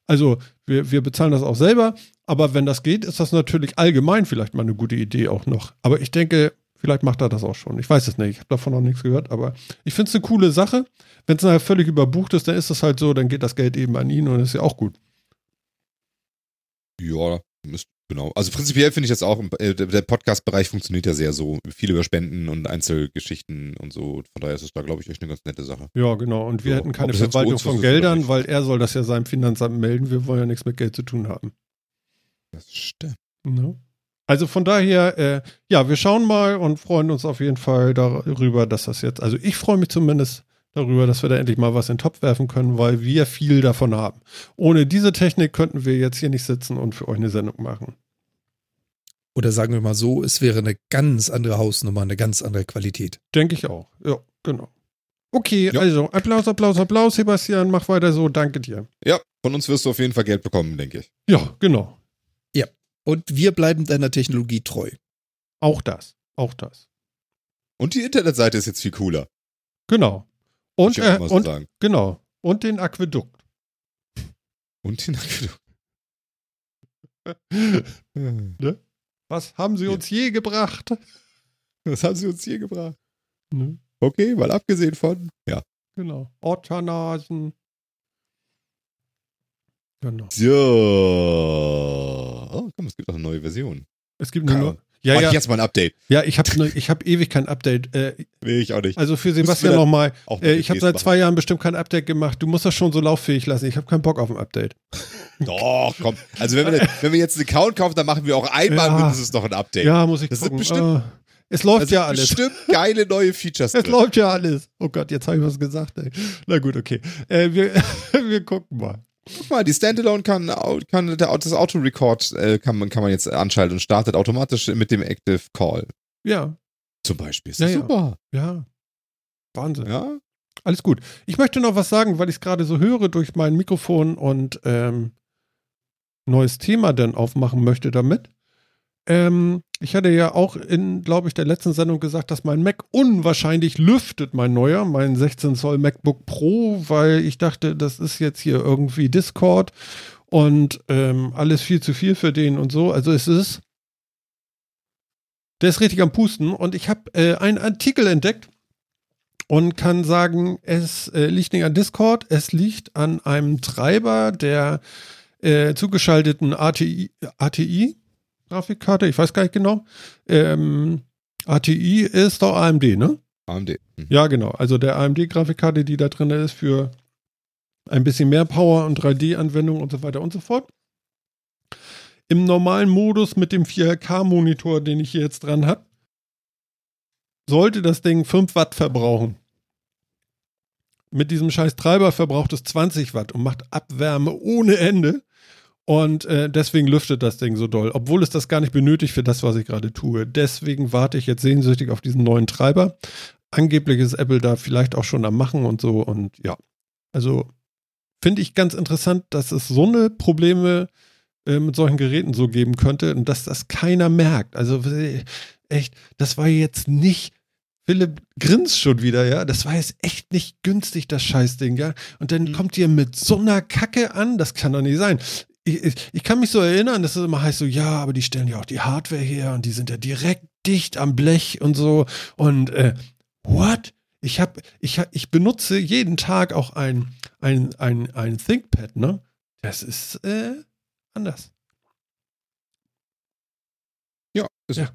Also wir, wir bezahlen das auch selber, aber wenn das geht, ist das natürlich allgemein vielleicht mal eine gute Idee auch noch. Aber ich denke, vielleicht macht er das auch schon. Ich weiß es nicht, ich habe davon noch nichts gehört, aber ich finde es eine coole Sache. Wenn es nachher völlig überbucht ist, dann ist es halt so, dann geht das Geld eben an ihn und das ist ja auch gut. Ja, ist, genau. Also prinzipiell finde ich das auch, äh, der Podcast-Bereich funktioniert ja sehr so. Viel über Spenden und Einzelgeschichten und so. Von daher ist es da, glaube ich, echt eine ganz nette Sache. Ja, genau. Und wir So, hätten keine Verwaltung von Geldern, weil er soll das ja seinem Finanzamt melden. Wir wollen ja nichts mit Geld zu tun haben. Das stimmt. Ne? Also von daher, äh, ja, wir schauen mal und freuen uns auf jeden Fall darüber, dass das jetzt, also ich freue mich zumindest darüber, dass wir da endlich mal was in den Topf werfen können, weil wir viel davon haben. Ohne diese Technik könnten wir jetzt hier nicht sitzen und für euch eine Sendung machen. Oder sagen wir mal so, es wäre eine ganz andere Hausnummer, eine ganz andere Qualität. Denke ich auch. Ja, genau. Okay, Ja. also Applaus, Applaus, Applaus, Sebastian, mach weiter so, danke dir. Ja, von uns wirst du auf jeden Fall Geld bekommen, denke ich. Ja, genau. Und wir bleiben deiner Technologie treu. Auch das. Auch das. Und die Internetseite ist jetzt viel cooler. Genau. Und, äh, so und sagen. genau. Und den Aquädukt. Und den Was haben sie Ja. uns je gebracht? Was haben sie uns hier gebracht? Ne? Okay, mal abgesehen von. Ja. Genau. Ottanasen. Genau. So. Oh, komm, es gibt auch eine neue Version. Es gibt eine neue. Ja, Mach ja, ich jetzt mal ein Update. ja, ich habe ne, ich hab ewig kein Update. Äh, Will ich auch nicht. also für Sebastian nochmal. Äh, ich habe seit zwei Jahren bestimmt kein Update gemacht. Du musst das schon so lauffähig lassen. Ich habe keinen Bock auf ein Update. Doch, komm. Also wenn wir, wenn wir jetzt einen Account kaufen, dann machen wir auch einmal Ja. mindestens noch ein Update. Ja, muss ich Das sind gucken. bestimmt- Äh, es läuft sind ja alles. bestimmt geile neue Features Es drin. läuft ja alles. Oh Gott, jetzt habe ich was gesagt. Ey. Na gut, okay. Äh, wir, wir gucken mal. Guck mal, die Standalone kann, kann der, das Auto-Record äh, kann, man, kann man jetzt anschalten und startet automatisch mit dem Active Call. Ja, Zum Beispiel. Ist ja. super. ja. Wahnsinn. Ja. Alles gut. Ich möchte noch was sagen, weil ich es gerade so höre durch mein Mikrofon und ähm, neues Thema dann aufmachen möchte damit. Ähm, ich hatte ja auch in, glaube ich, der letzten Sendung gesagt, dass mein Mac unwahrscheinlich lüftet, mein neuer, mein 16 Zoll MacBook Pro, weil ich dachte, das ist jetzt hier irgendwie Discord und ähm, alles viel zu viel für den und so. Also es ist, der ist richtig am Pusten und ich habe äh, einen Artikel entdeckt und kann sagen, es äh, liegt nicht an Discord, es liegt an einem Treiber der äh, zugeschalteten ATI, ATI Grafikkarte, ich weiß gar nicht genau. Ähm, ATI ist doch AMD, ne? AMD. Hm. Ja, genau. Also der AMD-Grafikkarte, die da drin ist für ein bisschen mehr Power und 3D-Anwendungen und so weiter und so fort. Im normalen Modus mit dem 4K-Monitor, den ich hier jetzt dran habe, sollte das Ding 5 Watt verbrauchen. Mit diesem scheiß Treiber verbraucht es 20 Watt und macht Abwärme ohne Ende. Und äh, deswegen lüftet das Ding so doll, obwohl es das gar nicht benötigt für das, was ich gerade tue. Deswegen warte ich jetzt sehnsüchtig auf diesen neuen Treiber. Angeblich ist Apple da vielleicht auch schon am Machen und so. Und ja, also finde ich ganz interessant, dass es so eine Probleme äh, mit solchen Geräten so geben könnte und dass das keiner merkt. Also echt, das war jetzt nicht. Philipp grinst schon wieder, ja. Das war jetzt echt nicht günstig, das Scheißding, ja. Und dann Mhm. kommt ihr mit so einer Kacke an, das kann doch nicht sein. Ich, ich, ich kann mich so erinnern, dass es immer heißt so, ja, aber die stellen ja auch die Hardware her und die sind ja direkt dicht am Blech und so. Und äh, what? Ich habe, ich, ich benutze jeden Tag auch ein, ein, ein, ein ThinkPad, ne? Das ist äh, anders. Ja, ist Ja.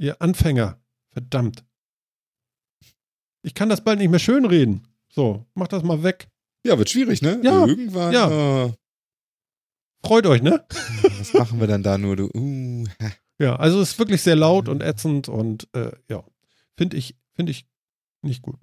Ihr Anfänger, verdammt. Ich kann das bald nicht mehr schönreden. So, mach das mal weg. ja, wird schwierig, ne? Ja, Irgendwann. ja. äh, Freut euch, ne? was machen wir dann da nur? Du, uh. Ja, also es ist wirklich sehr laut und ätzend und äh, ja, finde ich, finde ich nicht gut.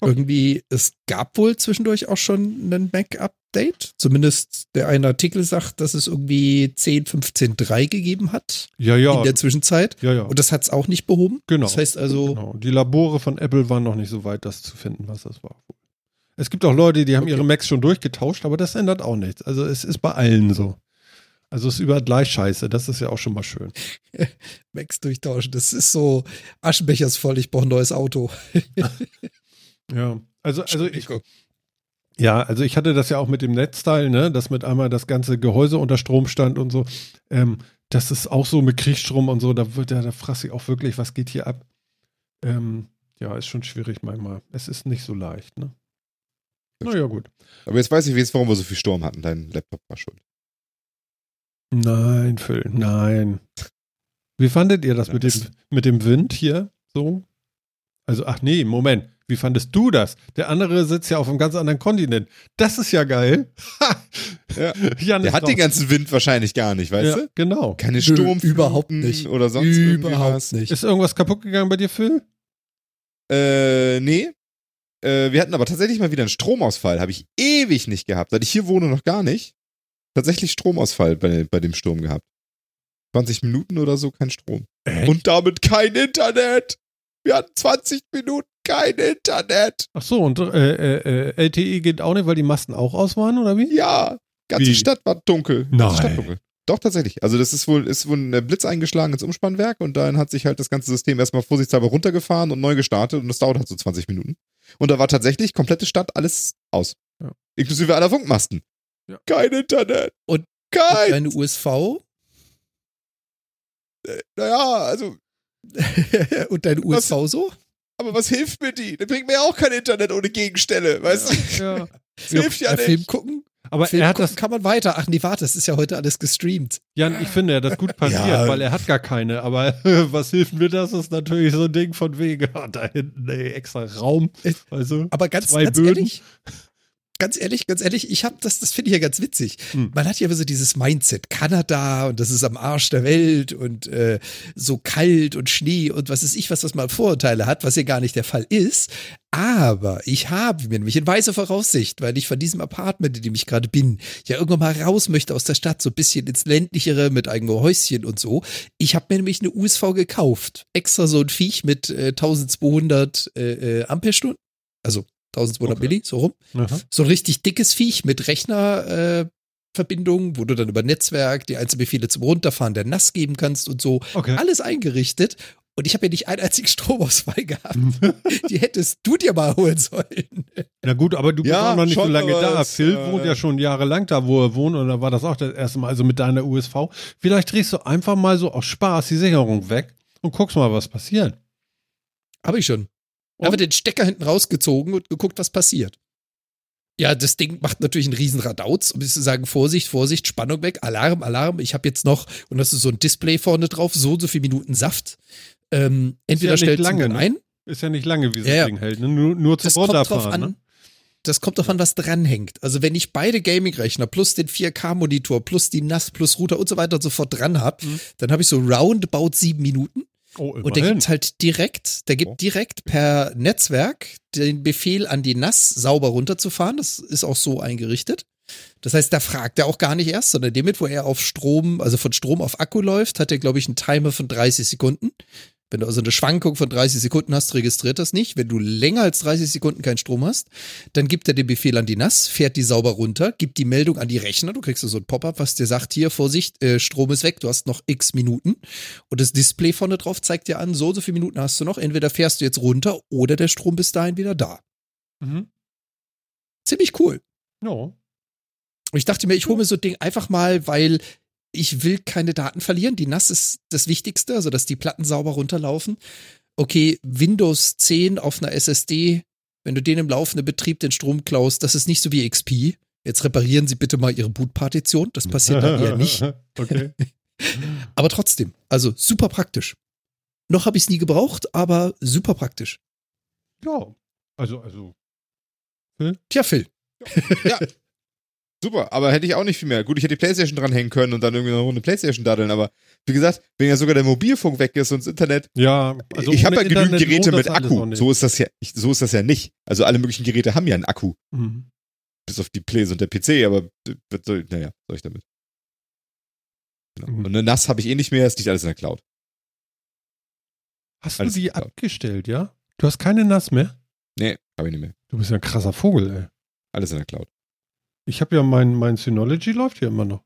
Okay. Irgendwie, es gab wohl zwischendurch auch schon ein Mac-Update. Zumindest der eine Artikel sagt, dass es irgendwie 10, 15.3 gegeben hat Ja, ja, in der Zwischenzeit. ja, ja. Und das hat es auch nicht behoben. Genau. Das heißt also, Genau. Die Labore von Apple waren noch nicht so weit, das zu finden, was das war. Es gibt auch Leute, die haben Okay. ihre Macs schon durchgetauscht, aber das ändert auch nichts. Also es ist bei allen so. Also es ist überall gleich scheiße, das ist ja auch schon mal schön. Macs durchtauschen, das ist so Aschenbechers voll, ich brauche ein neues Auto. Ja. Also, also ich, ja, also ich hatte das ja auch mit dem Netzteil, ne, dass mit einmal das ganze Gehäuse unter Strom stand und so. Ähm, das ist auch so mit Kriegsstrom und so, da wird ja, da frasse ich auch wirklich, was geht hier ab? Ähm, ja, ist schon schwierig manchmal. Es ist nicht so leicht, ne? Naja, gut. Aber jetzt weiß ich jetzt, warum wir so viel Sturm hatten. Dein Laptop war schuld. Nein, Phil, nein. Wie fandet ihr das mit dem, mit dem Wind hier so? Also, ach nee, Moment. Wie fandest du das? Der andere sitzt ja auf einem ganz anderen Kontinent. Das ist ja geil. Ja. Der hat raus. den ganzen Wind wahrscheinlich gar nicht, weißt ja, du? Genau. Keine Sturm überhaupt nicht. oder sonst Überhaupt was. nicht. Ist irgendwas kaputt gegangen bei dir, Phil? Äh, nee. Äh, wir hatten aber tatsächlich mal wieder einen Stromausfall. Habe ich ewig nicht gehabt. Seit ich hier wohne, noch gar nicht. Tatsächlich Stromausfall bei, bei dem Sturm gehabt. 20 Minuten oder so kein Strom. Echt? Und damit kein Internet. Wir hatten 20 Minuten kein Internet. Ach so, und äh, äh, äh, LTE geht auch nicht, weil die Masten auch aus waren, oder wie? Ja. Ganze Wie? Stadt war dunkel. Nein. Ganze Stadt dunkel. Doch, tatsächlich. Also das ist wohl, ist wohl ein Blitz eingeschlagen ins Umspannwerk und dann hat sich halt das ganze System erstmal vorsichtshalber runtergefahren und neu gestartet und das dauert halt so 20 Minuten. Und da war tatsächlich komplette Stadt alles aus. Ja. Inklusive aller Funkmasten. Ja. Kein Internet. Und kein. Deine USV Naja, also, und dein Was- USV so? aber was hilft mir die? Das bringt mir ja auch kein Internet ohne Gegenstelle, weißt du? Ja. Das hilft ja Äh, Film nicht. gucken? Aber Film er hat das, kann man weiter. Ach nee, warte, das ist ja heute alles gestreamt. Jan, ich finde, er hat das gut pariert, Ja. weil er hat gar keine. Aber was hilft mir das? Ist natürlich so ein Ding von wegen, ah, da hinten, ey, extra Raum. Also, Aber ganz, Zwei ganz Böden. ehrlich, ganz ehrlich, ganz ehrlich, ich habe das, das finde ich ja ganz witzig. Hm. Man hat ja immer so dieses Mindset, Kanada und das ist am Arsch der Welt und äh, so kalt und Schnee und was ist ich, was das mal Vorurteile hat, was ja gar nicht der Fall ist. Aber ich habe mir nämlich in weiser Voraussicht, weil ich von diesem Apartment, in dem ich gerade bin, ja irgendwann mal raus möchte aus der Stadt, so ein bisschen ins ländlichere mit eigenem Häuschen und so. Ich habe mir nämlich eine USV gekauft. Extra so ein Viech mit äh, 1200 äh, äh, Ampelstunden. Also 1200 Okay. Milli, so rum aha. so ein richtig dickes Viech mit Rechnerverbindung, äh, Verbindung, wo du dann über Netzwerk die Einzelbefehle zum Runterfahren der NAS geben kannst und so. okay. Alles eingerichtet. Und ich habe ja nicht einen einzigen Stromausfall gehabt. Die hättest du dir mal holen sollen. Na gut, aber du bist Ja, auch noch nicht so lange da. es, Phil äh, wohnt ja schon jahrelang da, wo er wohnt, und da war das auch das erste Mal, also mit deiner USV. Vielleicht drehst du einfach mal so aus Spaß die Sicherung weg und guckst mal, was passiert. Habe ich schon. Und? Einfach den Stecker hinten rausgezogen und geguckt, was passiert. Ja, das Ding macht natürlich einen riesen Radauz, um zu sagen, Vorsicht, Vorsicht, Spannung weg, Alarm, Alarm. Ich habe jetzt noch, und das ist so ein Display vorne drauf, so und so viele Minuten Saft. Ähm, entweder nicht stellst lange, ne? ein, Ist ja nicht lange, wie Ja, ja. ein Ding hält. Ne? Nur, nur zum das kommt drauf Runterfahren. an. Ne? Das kommt drauf an, was dranhängt. Also wenn ich beide Gaming-Rechner plus den 4K-Monitor plus die NAS plus Router und so weiter und so fort dran habe, Mhm. dann habe ich so roundabout sieben Minuten. Oh, Und der gibt halt direkt, der gibt Oh. direkt per Netzwerk den Befehl an die NAS sauber runterzufahren. Das ist auch so eingerichtet. Das heißt, da fragt er auch gar nicht erst, sondern dem mit, wo er auf Strom, also von Strom auf Akku läuft, hat er, glaube ich, einen Timer von 30 Sekunden. Wenn du also eine Schwankung von 30 Sekunden hast, registriert das nicht. Wenn du länger als 30 Sekunden keinen Strom hast, dann gibt er den Befehl an die NAS, fährt die sauber runter, gibt die Meldung an die Rechner. Du kriegst so ein Pop-up, was dir sagt, hier, Vorsicht, äh, Strom ist weg, du hast noch x Minuten. Und das Display vorne drauf zeigt dir an, so und so viele Minuten hast du noch. Entweder fährst du jetzt runter oder der Strom bis dahin wieder da. Mhm. Ziemlich cool. Ja. Und ich dachte mir, ich hole mir so ein Ding einfach mal, weil ich will keine Daten verlieren. Die NAS ist das Wichtigste, also dass die Platten sauber runterlaufen. Okay, Windows 10 auf einer SSD, wenn du den im laufenden Betrieb den Strom klaust, das ist nicht so wie XP. Jetzt reparieren Sie bitte mal Ihre Bootpartition. Das passiert dann eher nicht. okay. Aber trotzdem, also super praktisch. Noch habe ich es nie gebraucht, aber super praktisch. Ja. Also, also. Tja, Phil. Ja. Super, aber hätte ich auch nicht viel mehr. Gut, ich hätte die Playstation dranhängen können und dann irgendwie noch eine Playstation daddeln, aber wie gesagt, wenn ja sogar der Mobilfunk weg ist und das Internet, Ja, also ich habe ja genügend Internet Geräte lohnt mit Akku. So ist das ja, ich, so ist das ja nicht. Also alle möglichen Geräte haben ja einen Akku, Mhm. bis auf die Plays und der PC, aber naja, soll ich damit? Genau. Mhm. Und eine NAS habe ich eh nicht mehr, ist nicht alles in der Cloud. Hast Alles du die abgestellt, ja? Du hast keine NAS mehr? Nee, habe ich nicht mehr. Du bist ja ein krasser Vogel, ey. Alles in der Cloud. Ich habe ja mein, mein Synology läuft hier immer noch.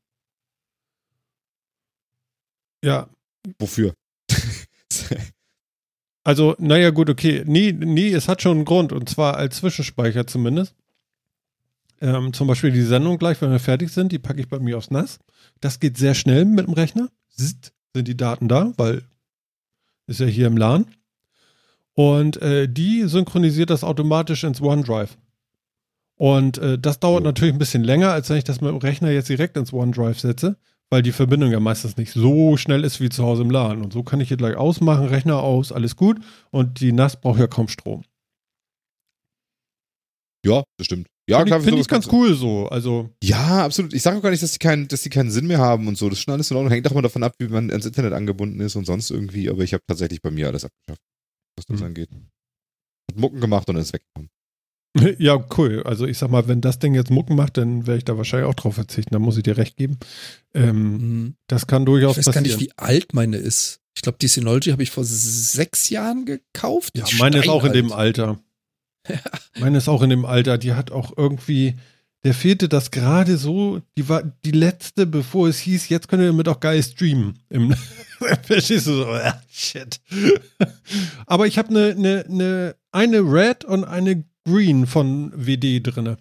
Ja, Wofür? also, naja, gut, okay. Nee, nee, es hat schon einen Grund und zwar als Zwischenspeicher zumindest. Ähm, zum Beispiel die Sendung gleich, wenn wir fertig sind, die packe ich bei mir aufs NAS. Das geht sehr schnell mit dem Rechner. Zzt, sind die Daten da, weil ist ja hier im LAN. Und äh, die synchronisiert das automatisch ins OneDrive. Und äh, das dauert natürlich ein bisschen länger, als wenn ich das mit dem Rechner jetzt direkt ins OneDrive setze, weil die Verbindung ja meistens nicht so schnell ist wie zu Hause im LAN. Und so kann ich hier gleich ausmachen, Rechner aus, alles gut. Und die NAS braucht ja kaum Strom. Ja, das stimmt. Ja, Finde klar, ich, für find sowas ich ganz cool so. Also, Ja, absolut. Ich sage auch gar nicht, dass die, keinen, dass die keinen Sinn mehr haben und so. Das ist schon alles in Ordnung. Hängt auch mal davon ab, wie man ans Internet angebunden ist und sonst irgendwie. Aber ich habe tatsächlich bei mir alles abgeschafft, was das Mhm. angeht. Hat Mucken gemacht und dann ist weggekommen. ja, cool. Also ich sag mal, wenn das Ding jetzt Mucken macht, dann werde ich da wahrscheinlich auch drauf verzichten. Da muss ich dir recht geben. Ähm, Hm. das kann Ich durchaus weiß gar passieren. nicht, wie alt meine ist. Ich glaube, die Synology habe ich vor sechs Jahren gekauft. Ja, meine ist auch in steinalt. dem Alter. Meine ist auch in dem Alter. Die hat auch irgendwie, der fehlte das gerade so, die war die letzte, bevor es hieß, jetzt könnt ihr damit auch geil streamen. Im Verstehst du so, ah, shit. Aber ich habe eine, eine, eine, eine Red und eine Green von WD drinne.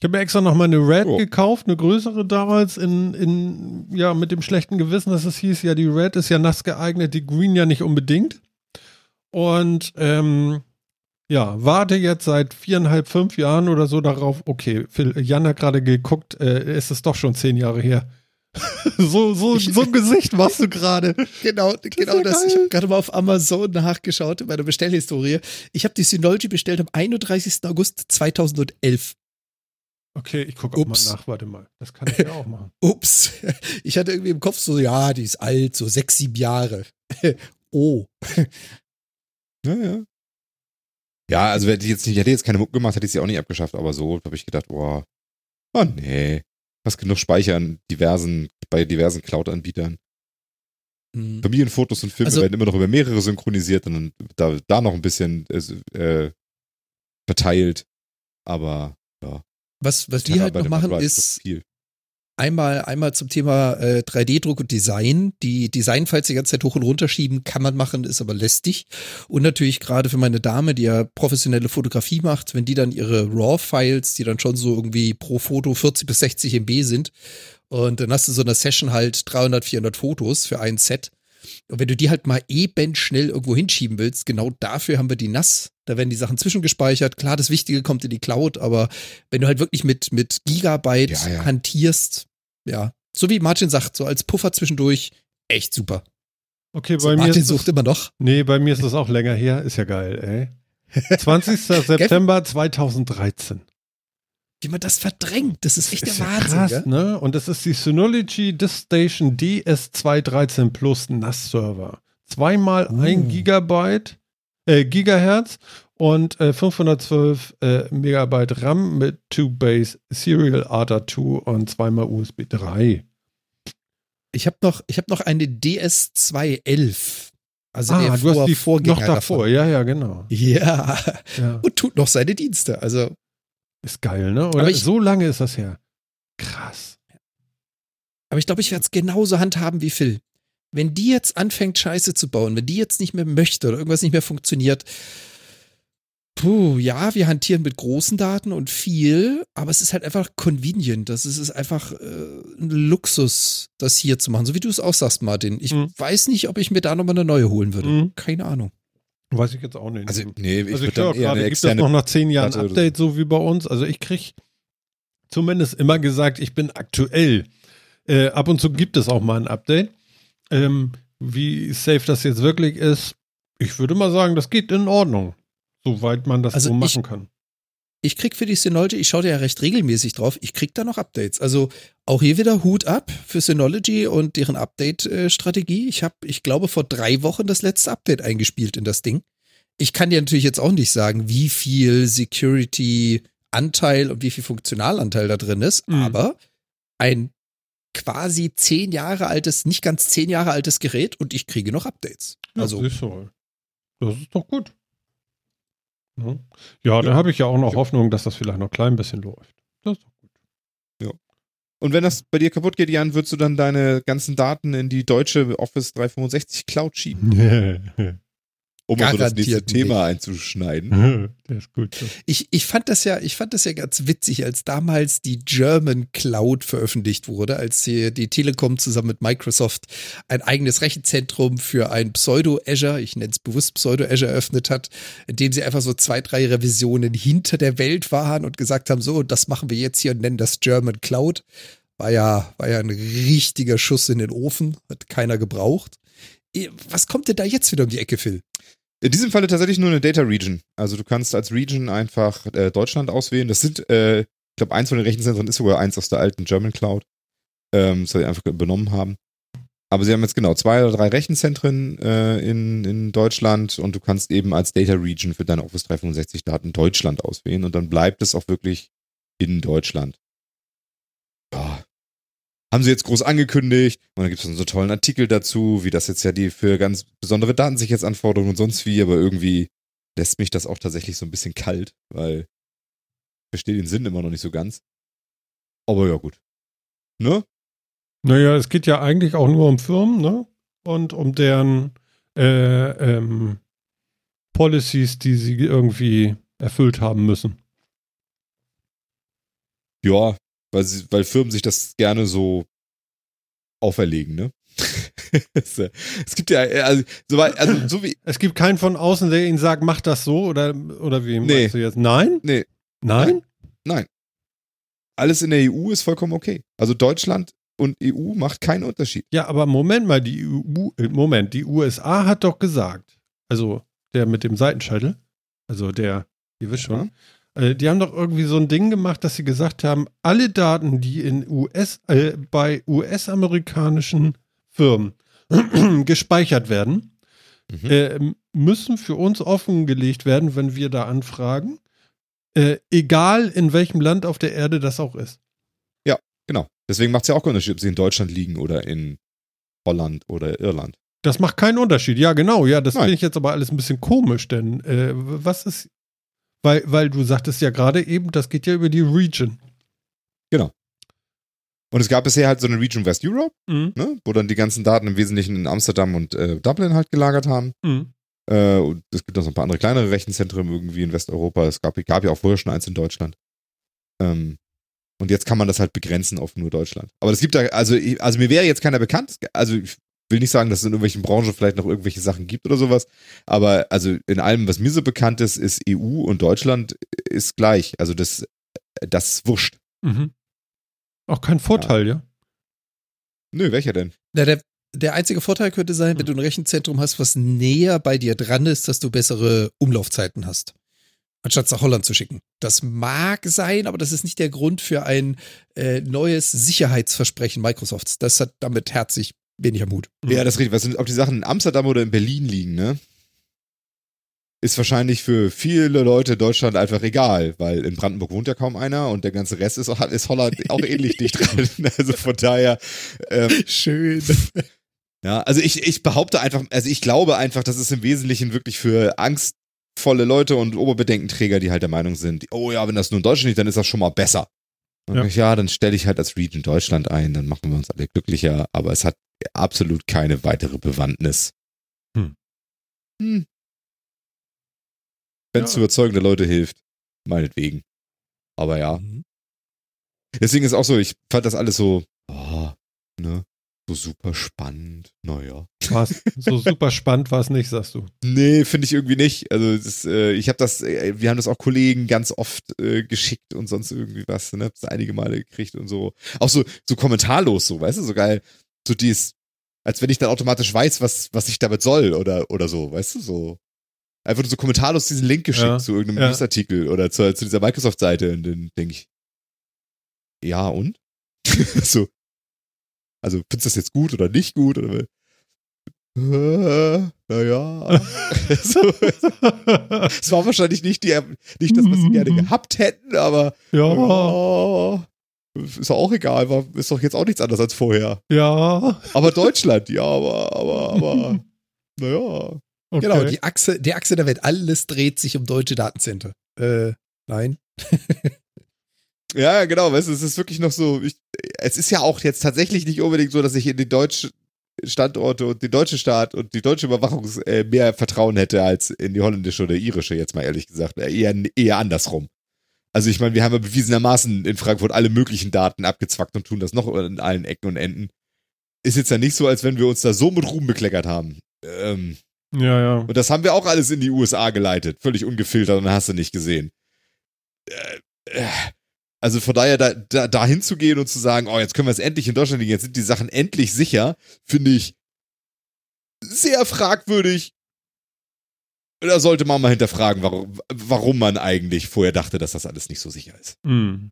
Ich habe mir extra noch mal eine Red Oh. gekauft, eine größere damals, in, in, ja, mit dem schlechten Gewissen, dass es hieß, ja, die Red ist ja nass geeignet, die Green ja nicht unbedingt. Und ähm, ja, warte jetzt seit viereinhalb, fünf Jahren oder so darauf, okay, Phil, Jan hat gerade geguckt, äh, ist es doch schon zehn Jahre her. so, so, Ich- so ein Gesicht machst du gerade. Genau, genau ja das. Ich geil. habe gerade mal auf Amazon nachgeschaut in meiner Bestellhistorie. Ich habe die Synology bestellt am 31. August 2011. Okay, ich gucke auch mal Ups. nach, warte mal. Das kann ich ja auch machen. Ups. Ich hatte irgendwie im Kopf so, ja, die ist alt, so sechs, sieben Jahre. oh. Ja, ja. Ja, also hätte ich jetzt nicht, hätte ich jetzt keine Mucke gemacht, hätte ich sie auch nicht abgeschafft, aber so habe ich gedacht, boah, oh nee. Hast genug Speicher an diversen, bei diversen Cloud-Anbietern. Hm. Familienfotos und Filme Also- werden immer noch über mehrere synchronisiert und dann da, da noch ein bisschen äh, äh, verteilt. Aber Was, was wir halt noch machen, ist. Einmal, einmal zum Thema äh, 3D-Druck und Design. Die Designfiles die ganze Zeit hoch und runter schieben, kann man machen, ist aber lästig. Und natürlich gerade für meine Dame, die ja professionelle Fotografie macht, wenn die dann ihre RAW-Files, die dann schon so irgendwie pro Foto 40 bis 60 MB sind, und dann hast du so eine Session halt 300, 400 Fotos für ein Set. Und wenn du die halt mal eben schnell irgendwo hinschieben willst, genau dafür haben wir die NAS. Da werden die Sachen zwischengespeichert. Klar, das Wichtige kommt in die Cloud, aber wenn du halt wirklich mit, mit Gigabyte Ja, ja. hantierst, ja, so wie Martin sagt, so als Puffer zwischendurch, echt super. Okay, So, bei mir Martin ist sucht es, immer noch. Nee, bei mir ist es auch länger her. Ist ja geil, ey. 20. September 2013. Wie man das verdrängt, das ist echt ist der ja Wahnsinn. krass, gell? ne? Und das ist die Synology Distation DS213 Plus NAS-Server. Zweimal Uh. ein Gigabyte, äh, Gigahertz und äh, 512 äh, Megabyte RAM mit 2-Base Serial ATA 2 und zweimal USB 3. Ich habe noch, ich hab noch eine DS211. Also ah, du Vor hast die Vorgänger noch davor. Davon. Ja, ja, genau. Ja, Ja. und tut noch seine Dienste. Also Ist geil, ne? Oder ich- so lange ist das her. Krass. Aber ich glaube, ich werde es genauso handhaben wie Phil. Wenn die jetzt anfängt, Scheiße zu bauen, wenn die jetzt nicht mehr möchte oder irgendwas nicht mehr funktioniert, puh, ja, wir hantieren mit großen Daten und viel, aber es ist halt einfach convenient. Das ist, ist einfach äh, ein Luxus, das hier zu machen. So wie du es auch sagst, Martin. Ich Mhm. weiß nicht, ob ich mir da nochmal eine neue holen würde. Mhm. Keine Ahnung. Weiß ich jetzt auch nicht. Also, nee, ich also dann eher gerade eine gibt es externe. noch nach zehn Jahren oder Update, so wie bei uns. Also ich kriege zumindest immer gesagt, ich bin aktuell. Äh, ab und zu gibt es auch mal ein Update. Ähm, wie safe das jetzt wirklich ist, ich würde mal sagen, das geht in Ordnung. Soweit man das Also so ich- machen kann. Ich krieg für die Synology, ich schaue da ja recht regelmäßig drauf, ich krieg da noch Updates. Also auch hier wieder Hut ab für Synology und deren Update-Strategie. Ich habe, ich glaube, vor drei Wochen das letzte Update eingespielt in das Ding. Ich kann dir natürlich jetzt auch nicht sagen, wie viel Security-Anteil und wie viel Funktionalanteil da drin ist, Mhm. aber ein quasi zehn Jahre altes, nicht ganz zehn Jahre altes Gerät und ich kriege noch Updates. Ja, Also siehst du. Das ist doch gut. Ja, ja da habe ich ja auch noch Hoffnung, dass das vielleicht noch ein klein bisschen läuft. Das ist doch gut. Und wenn das bei dir kaputt geht, Jan, würdest du dann deine ganzen Daten in die deutsche Office 365 Cloud schieben, um so das nächste Garantiert Thema einzuschneiden? Der ist gut. Ich, ich fand das ja, ich fand das ja ganz witzig, als damals die German Cloud veröffentlicht wurde, als die, die Telekom zusammen mit Microsoft ein eigenes Rechenzentrum für ein Pseudo-Azure, ich nenne es bewusst Pseudo-Azure eröffnet hat, in dem sie einfach so zwei, drei Revisionen hinter der Welt waren und gesagt haben, so, das machen wir jetzt hier und nennen das German Cloud. War ja, war ja ein richtiger Schuss in den Ofen, hat keiner gebraucht. Was kommt denn da jetzt wieder um die Ecke, Phil? In diesem Falle tatsächlich nur eine Data Region. Also du kannst als Region einfach äh, Deutschland auswählen. Das sind, äh, ich glaube, eins von den Rechenzentren ist sogar eins aus der alten German Cloud, ähm, das sie einfach übernommen haben. Aber sie haben jetzt genau zwei oder drei Rechenzentren äh, in, in Deutschland und du kannst eben als Data Region für deine Office 365 Daten Deutschland auswählen und dann bleibt es auch wirklich in Deutschland. Ja. Haben sie jetzt groß angekündigt und dann gibt es dann so einen tollen Artikel dazu, wie das jetzt ja die für ganz besondere Datensicherheitsanforderungen und sonst wie, aber irgendwie lässt mich das auch tatsächlich so ein bisschen kalt, weil verstehe den Sinn immer noch nicht so ganz. Aber ja, gut. Ne? Naja, es geht ja eigentlich auch nur um Firmen, ne? Und um deren äh, ähm, Policies, die sie irgendwie erfüllt haben müssen. Ja, weil, sie, weil Firmen sich das gerne so auferlegen, ne? es, äh, gibt ja, also so, also, so wie. Es gibt keinen von außen, der ihnen sagt, mach das so oder, oder wie Nee. meinst du jetzt? Nein? Nee, Nein? nein. Alles in der EU ist vollkommen okay. Also Deutschland und EU macht keinen Unterschied. Ja, aber Moment mal, die EU, äh, Moment, die USA hat doch gesagt, also der mit dem Seitenscheitel, also der, ihr wisst schon, äh, die haben doch irgendwie so ein Ding gemacht, dass sie gesagt haben, alle Daten, die in US, äh, bei US-amerikanischen Firmen gespeichert werden, Mhm. äh, müssen für uns offengelegt werden, wenn wir da anfragen, äh, egal in welchem Land auf der Erde das auch ist. Genau. Deswegen macht es ja auch keinen Unterschied, ob sie in Deutschland liegen oder in Holland oder Irland. Das macht keinen Unterschied. Ja, genau. Ja, das finde ich jetzt aber alles ein bisschen komisch, denn äh, was ist, weil, weil du sagtest ja gerade eben, das geht ja über die Region. Und es gab bisher halt so eine Region West Europe, Mhm. ne, wo dann die ganzen Daten im Wesentlichen in Amsterdam und äh, Dublin halt gelagert haben. Mhm. Äh, und es gibt noch so ein paar andere kleinere Rechenzentren irgendwie in Westeuropa. Es gab, gab ja auch vorher schon eins in Deutschland. Ähm, und jetzt kann man das halt begrenzen auf nur Deutschland. Aber es gibt da, also, also mir wäre jetzt keiner bekannt. Also ich will nicht sagen, dass es in irgendwelchen Branchen vielleicht noch irgendwelche Sachen gibt oder sowas. Aber also in allem, was mir so bekannt ist, ist EU und Deutschland ist gleich. Also das, das ist wurscht. Mhm. Auch kein Vorteil, ja. Nö, welcher denn? Na, der, der einzige Vorteil könnte sein, wenn du ein Rechenzentrum hast, was näher bei dir dran ist, dass du bessere Umlaufzeiten hast. Anstatt es nach Holland zu schicken. Das mag sein, aber das ist nicht der Grund für ein äh, neues Sicherheitsversprechen Microsofts. Das hat damit herzlich wenig am Hut. Mhm. Ja, das ist richtig. Was sind, ob die Sachen in Amsterdam oder in Berlin liegen, ne? Ist wahrscheinlich für viele Leute in Deutschland einfach egal, weil in Brandenburg wohnt ja kaum einer und der ganze Rest ist, auch- ist Holland auch ähnlich dicht dran. Also von daher, ähm, Schön. ja, also ich, ich behaupte einfach, also ich glaube einfach, das ist im Wesentlichen wirklich für angstvolle Leute und Oberbedenkenträger, die halt der Meinung sind, oh ja, wenn das nur in Deutschland liegt, dann ist das schon mal besser. Ja. ja, dann stelle ich halt als Region Deutschland ein, dann machen wir uns alle glücklicher, aber es hat absolut keine weitere Bewandtnis. Hm. Hm. Wenn es Ja. zu überzeugen der Leute hilft, meinetwegen. Aber ja. Mhm. Deswegen ist auch so, ich fand das alles so, oh, ne, so super spannend. Naja. War's, so super spannend war es nicht, sagst du. Nee, finde ich irgendwie nicht. Also ist, äh, ich habe das, äh, wir haben das auch Kollegen ganz oft äh, geschickt und sonst irgendwie was, ne? Hab's einige Male gekriegt und so. Auch so, so kommentarlos, so, weißt du, so geil. So dies, als wenn ich dann automatisch weiß, was, was ich damit soll oder, oder so, weißt du, so. Einfach nur so kommentarlos diesen Link geschickt Ja, zu irgendeinem ja. Newsartikel oder zu, zu dieser Microsoft-Seite und dann denke ich, ja und? so. Also, findest du das jetzt gut oder nicht gut? Oder, äh, naja. so, es war wahrscheinlich nicht, die, nicht das, was sie gerne gehabt hätten, aber ja, ja, ist auch egal, war, ist doch jetzt auch nichts anderes als vorher. ja. Aber Deutschland, ja, aber, aber, aber, naja. Okay. Genau, die Achse, die Achse der Welt. Alles dreht sich um deutsche Datencenter. Äh, nein. Ja, genau, weißt du, es ist wirklich noch so, ich, es ist ja auch jetzt tatsächlich nicht unbedingt so, dass ich in die deutschen Standorte und den deutschen Staat und die deutsche Überwachung äh, mehr Vertrauen hätte als in die holländische oder irische, jetzt mal ehrlich gesagt. Äh, Eher, eher andersrum. Also ich meine, wir haben ja bewiesenermaßen in Frankfurt alle möglichen Daten abgezwackt und tun das noch in allen Ecken und Enden. Ist jetzt ja nicht so, als wenn wir uns da so mit Ruhm bekleckert haben. Ähm, ja, ja. und das haben wir auch alles in die USA geleitet. Völlig ungefiltert und hast du nicht gesehen. Äh, äh, Also von daher da, da, da hinzugehen und zu sagen, oh, jetzt können wir es endlich in Deutschland liegen, jetzt sind die Sachen endlich sicher, finde ich sehr fragwürdig. Da sollte man mal hinterfragen, warum, warum man eigentlich vorher dachte, dass das alles nicht so sicher ist. Mhm.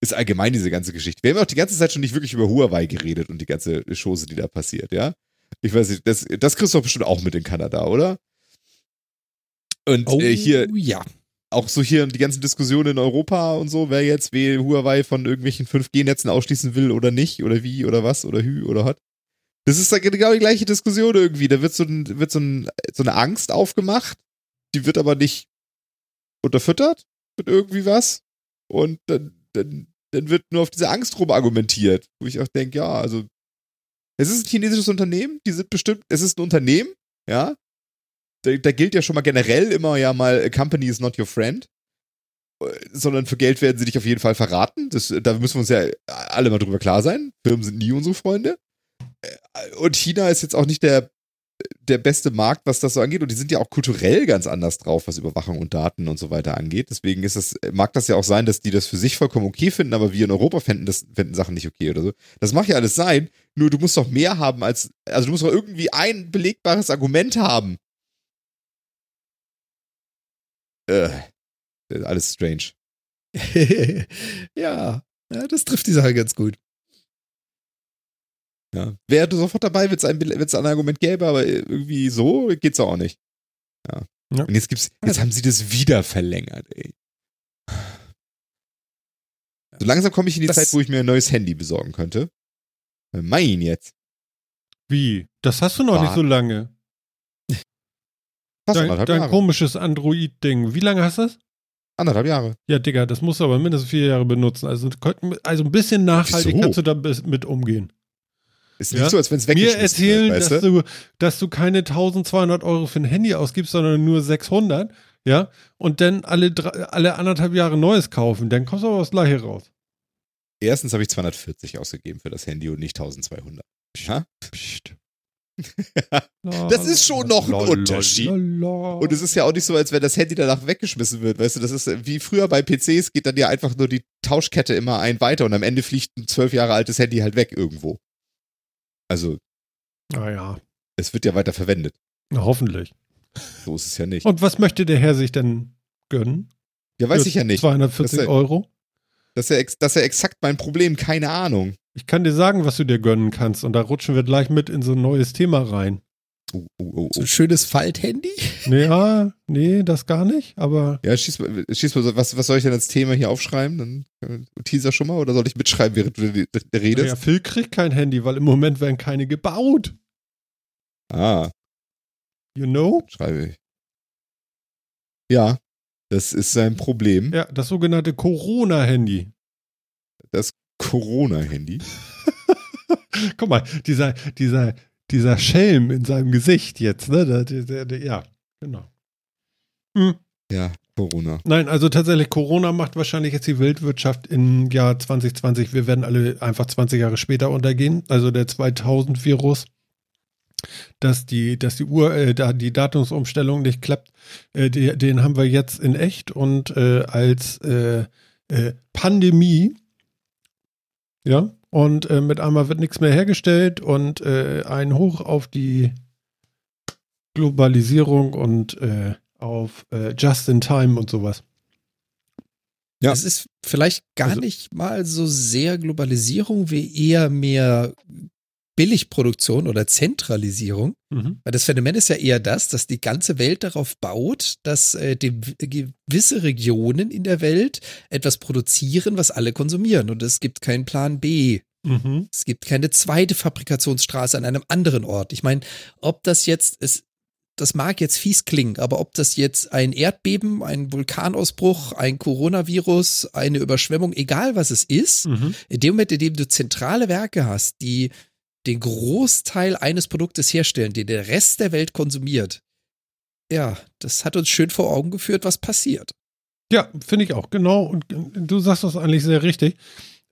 Ist allgemein diese ganze Geschichte. Wir haben ja auch die ganze Zeit schon nicht wirklich über Huawei geredet und die ganze Chose, die da passiert, ja? Ich weiß nicht, das, das kriegst du doch bestimmt auch mit in Kanada, oder? Und Oh, äh, hier, ja. auch so hier die ganzen Diskussionen in Europa und so, wer jetzt wie Huawei von irgendwelchen 5G-Netzen ausschließen will oder nicht, oder wie, oder was, oder hü, oder hat. Das ist da genau die gleiche Diskussion irgendwie. Da wird so, ein, wird so, ein, so eine Angst aufgemacht, die wird aber nicht unterfüttert. mit irgendwie was und dann, dann, dann wird nur auf diese Angst rum argumentiert, wo ich auch denke, ja, also es ist ein chinesisches Unternehmen, die sind bestimmt, es ist ein Unternehmen, ja. Da, da gilt ja schon mal generell immer ja mal, a company is not your friend. Sondern für Geld werden sie dich auf jeden Fall verraten. Das, da müssen wir uns ja alle mal drüber klar sein. Firmen sind nie unsere Freunde. Und China ist jetzt auch nicht der, der beste Markt, was das so angeht. Und die sind ja auch kulturell ganz anders drauf, was Überwachung und Daten und so weiter angeht. Deswegen ist das, mag das ja auch sein, dass die das für sich vollkommen okay finden, aber wir in Europa fänden, das, fänden Sachen nicht okay oder so. Das mag ja alles sein, nur du musst doch mehr haben als, also du musst doch irgendwie ein belegbares Argument haben. Äh, alles strange. ja, ja, das trifft die Sache ganz gut. Ja. Wäre sofort dabei, wenn es ein, wenn's ein Argument gäbe, aber irgendwie so geht's auch nicht. Ja. ja. Und jetzt gibt's, jetzt haben sie das wieder verlängert, ey. So langsam komme ich in die das Zeit, wo ich mir ein neues Handy besorgen könnte. Mein jetzt. Wie? Das hast du noch War. nicht so lange. Fast dein, dein komisches Android-Ding. Wie lange hast du das? Anderthalb Jahre. Ja, Digga, das musst du aber mindestens vier Jahre benutzen. Also, also ein bisschen nachhaltig Wieso? kannst du da mit umgehen. Ist nicht ja? so, als wenn es weggeschmissen Mir erzählen, wird, dass, du, dass du keine 1200 Euro für ein Handy ausgibst, sondern nur 600, ja, und dann alle, alle anderthalb Jahre Neues kaufen. Dann kommst du aber das Gleiche raus. Erstens habe ich 240 ausgegeben für das Handy und nicht 1200. Ja? Psst. das ist schon noch ein Unterschied. Und es ist ja auch nicht so, als wenn das Handy danach weggeschmissen wird. Weißt du, das ist wie früher bei PCs geht dann ja einfach nur die Tauschkette immer ein weiter und am Ende fliegt ein zwölf Jahre altes Handy halt weg irgendwo. Also. Naja. Es wird ja weiter verwendet. Na, hoffentlich. So ist es ja nicht. Und was möchte der Herr sich denn gönnen? Ja, weiß Für ich ja nicht. 240 das Euro? Das ist, ja, das ist ja exakt mein Problem, keine Ahnung. Ich kann dir sagen, was du dir gönnen kannst und da rutschen wir gleich mit in so ein neues Thema rein. Oh, oh, oh, so ein schönes Falthandy? Ja, nee, das gar nicht, aber. Ja, schieß mal, schieß mal was, was soll ich denn als Thema hier aufschreiben? Dann äh, teaser schon mal oder soll ich mitschreiben, während du redest? Ja, Phil kriegt kein Handy, weil im Moment werden keine gebaut. Ah. You know? Schreibe ich. Ja, das ist sein Problem. Ja, das sogenannte Corona-Handy. Das Corona-Handy? Guck mal, dieser, dieser, dieser Schelm in seinem Gesicht jetzt, ne? ja, genau. Hm. Ja, Corona. Nein, also tatsächlich, Corona macht wahrscheinlich jetzt die Weltwirtschaft im Jahr 2020. Wir werden alle einfach 20 Jahre später untergehen. Also der 2000-Virus, dass die, dass die Uhr, äh, da die Datumsumstellung nicht klappt, äh, die, den haben wir jetzt in echt und äh, als äh, äh, Pandemie. Ja, und äh, mit einmal wird nichts mehr hergestellt und äh, ein Hoch auf die Globalisierung und äh, auf äh, Just in Time und sowas. Ja. Es ist vielleicht gar also, nicht mal so sehr Globalisierung wie eher mehr Billigproduktion oder Zentralisierung. Mhm. Weil das Phänomen ist ja eher das, dass die ganze Welt darauf baut, dass äh, die, gewisse Regionen in der Welt etwas produzieren, was alle konsumieren. Und es gibt keinen Plan B. Mhm. Es gibt keine zweite Fabrikationsstraße an einem anderen Ort. Ich meine, ob das jetzt, es, das mag jetzt fies klingen, aber ob das jetzt ein Erdbeben, ein Vulkanausbruch, ein Coronavirus, eine Überschwemmung, egal was es ist, mhm. in dem Moment, in dem du zentrale Werke hast, die den Großteil eines Produktes herstellen, den der Rest der Welt konsumiert. Ja, das hat uns schön vor Augen geführt, was passiert. Ja, finde ich auch, genau. Und du sagst das eigentlich sehr richtig.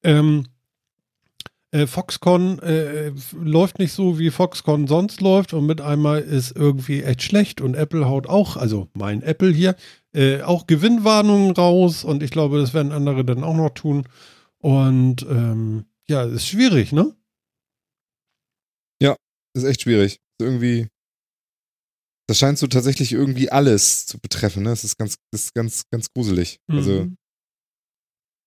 Ähm, äh, Foxconn äh, läuft nicht so, wie Foxconn sonst läuft und mit einmal ist irgendwie echt schlecht und Apple haut auch, also mein Apple hier, äh, auch Gewinnwarnungen raus und ich glaube, das werden andere dann auch noch tun. Und ähm, ja, ist schwierig, ne? Das ist echt schwierig. Irgendwie. Das scheint so tatsächlich irgendwie alles zu betreffen, ne? Das ist ganz, das ist ganz, ganz gruselig. Also, mhm. Also.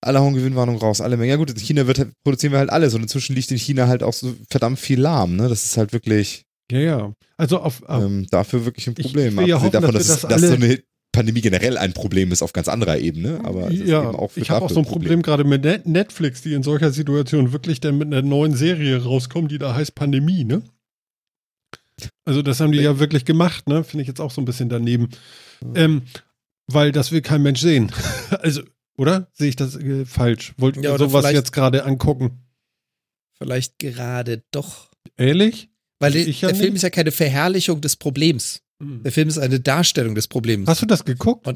Alle hauen Gewinnwarnung raus, alle Mengen. Ja gut, in China wird, halt, produzieren wir halt alles und inzwischen liegt in China halt auch so verdammt viel lahm, ne? Das ist halt wirklich. Ja, ja. Also auf, auf ähm, dafür wirklich ein Problem. Ich, ich ja hoffen, davon, dass, dass, das dass so eine Pandemie generell ein Problem ist auf ganz anderer Ebene, aber ja, ich habe auch so ein Problem, Problem gerade mit Netflix, die in solcher Situation wirklich dann mit einer neuen Serie rauskommen, die da heißt Pandemie, ne? Also das haben die ja wirklich gemacht, ne? Finde ich jetzt auch so ein bisschen daneben. Ähm, weil das will kein Mensch sehen. also, oder? Sehe ich das äh, falsch? Wollten wir sowas jetzt gerade angucken? Vielleicht gerade doch. Ehrlich? Weil der, ja der Film ist ja keine Verherrlichung des Problems. Der Film ist eine Darstellung des Problems. Hast du das geguckt?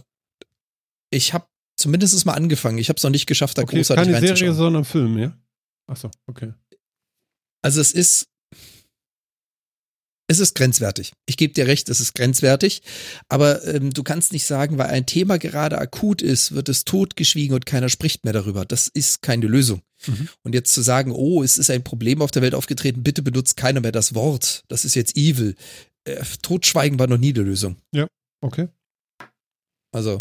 Ich habe zumindest mal angefangen. Ich habe es noch nicht geschafft, da Okay, großartig keine Serie, reinzuschauen. sondern Film, ja? Achso, okay. Also es ist, es ist grenzwertig. Ich gebe dir recht, es ist grenzwertig. Aber ähm, du kannst nicht sagen, weil ein Thema gerade akut ist, wird es totgeschwiegen und keiner spricht mehr darüber. Das ist keine Lösung. Mhm. Und jetzt zu sagen, oh, es ist ein Problem auf der Welt aufgetreten, bitte benutzt keiner mehr das Wort. Das ist jetzt evil. Äh, Totschweigen war noch nie die Lösung. Okay. Also,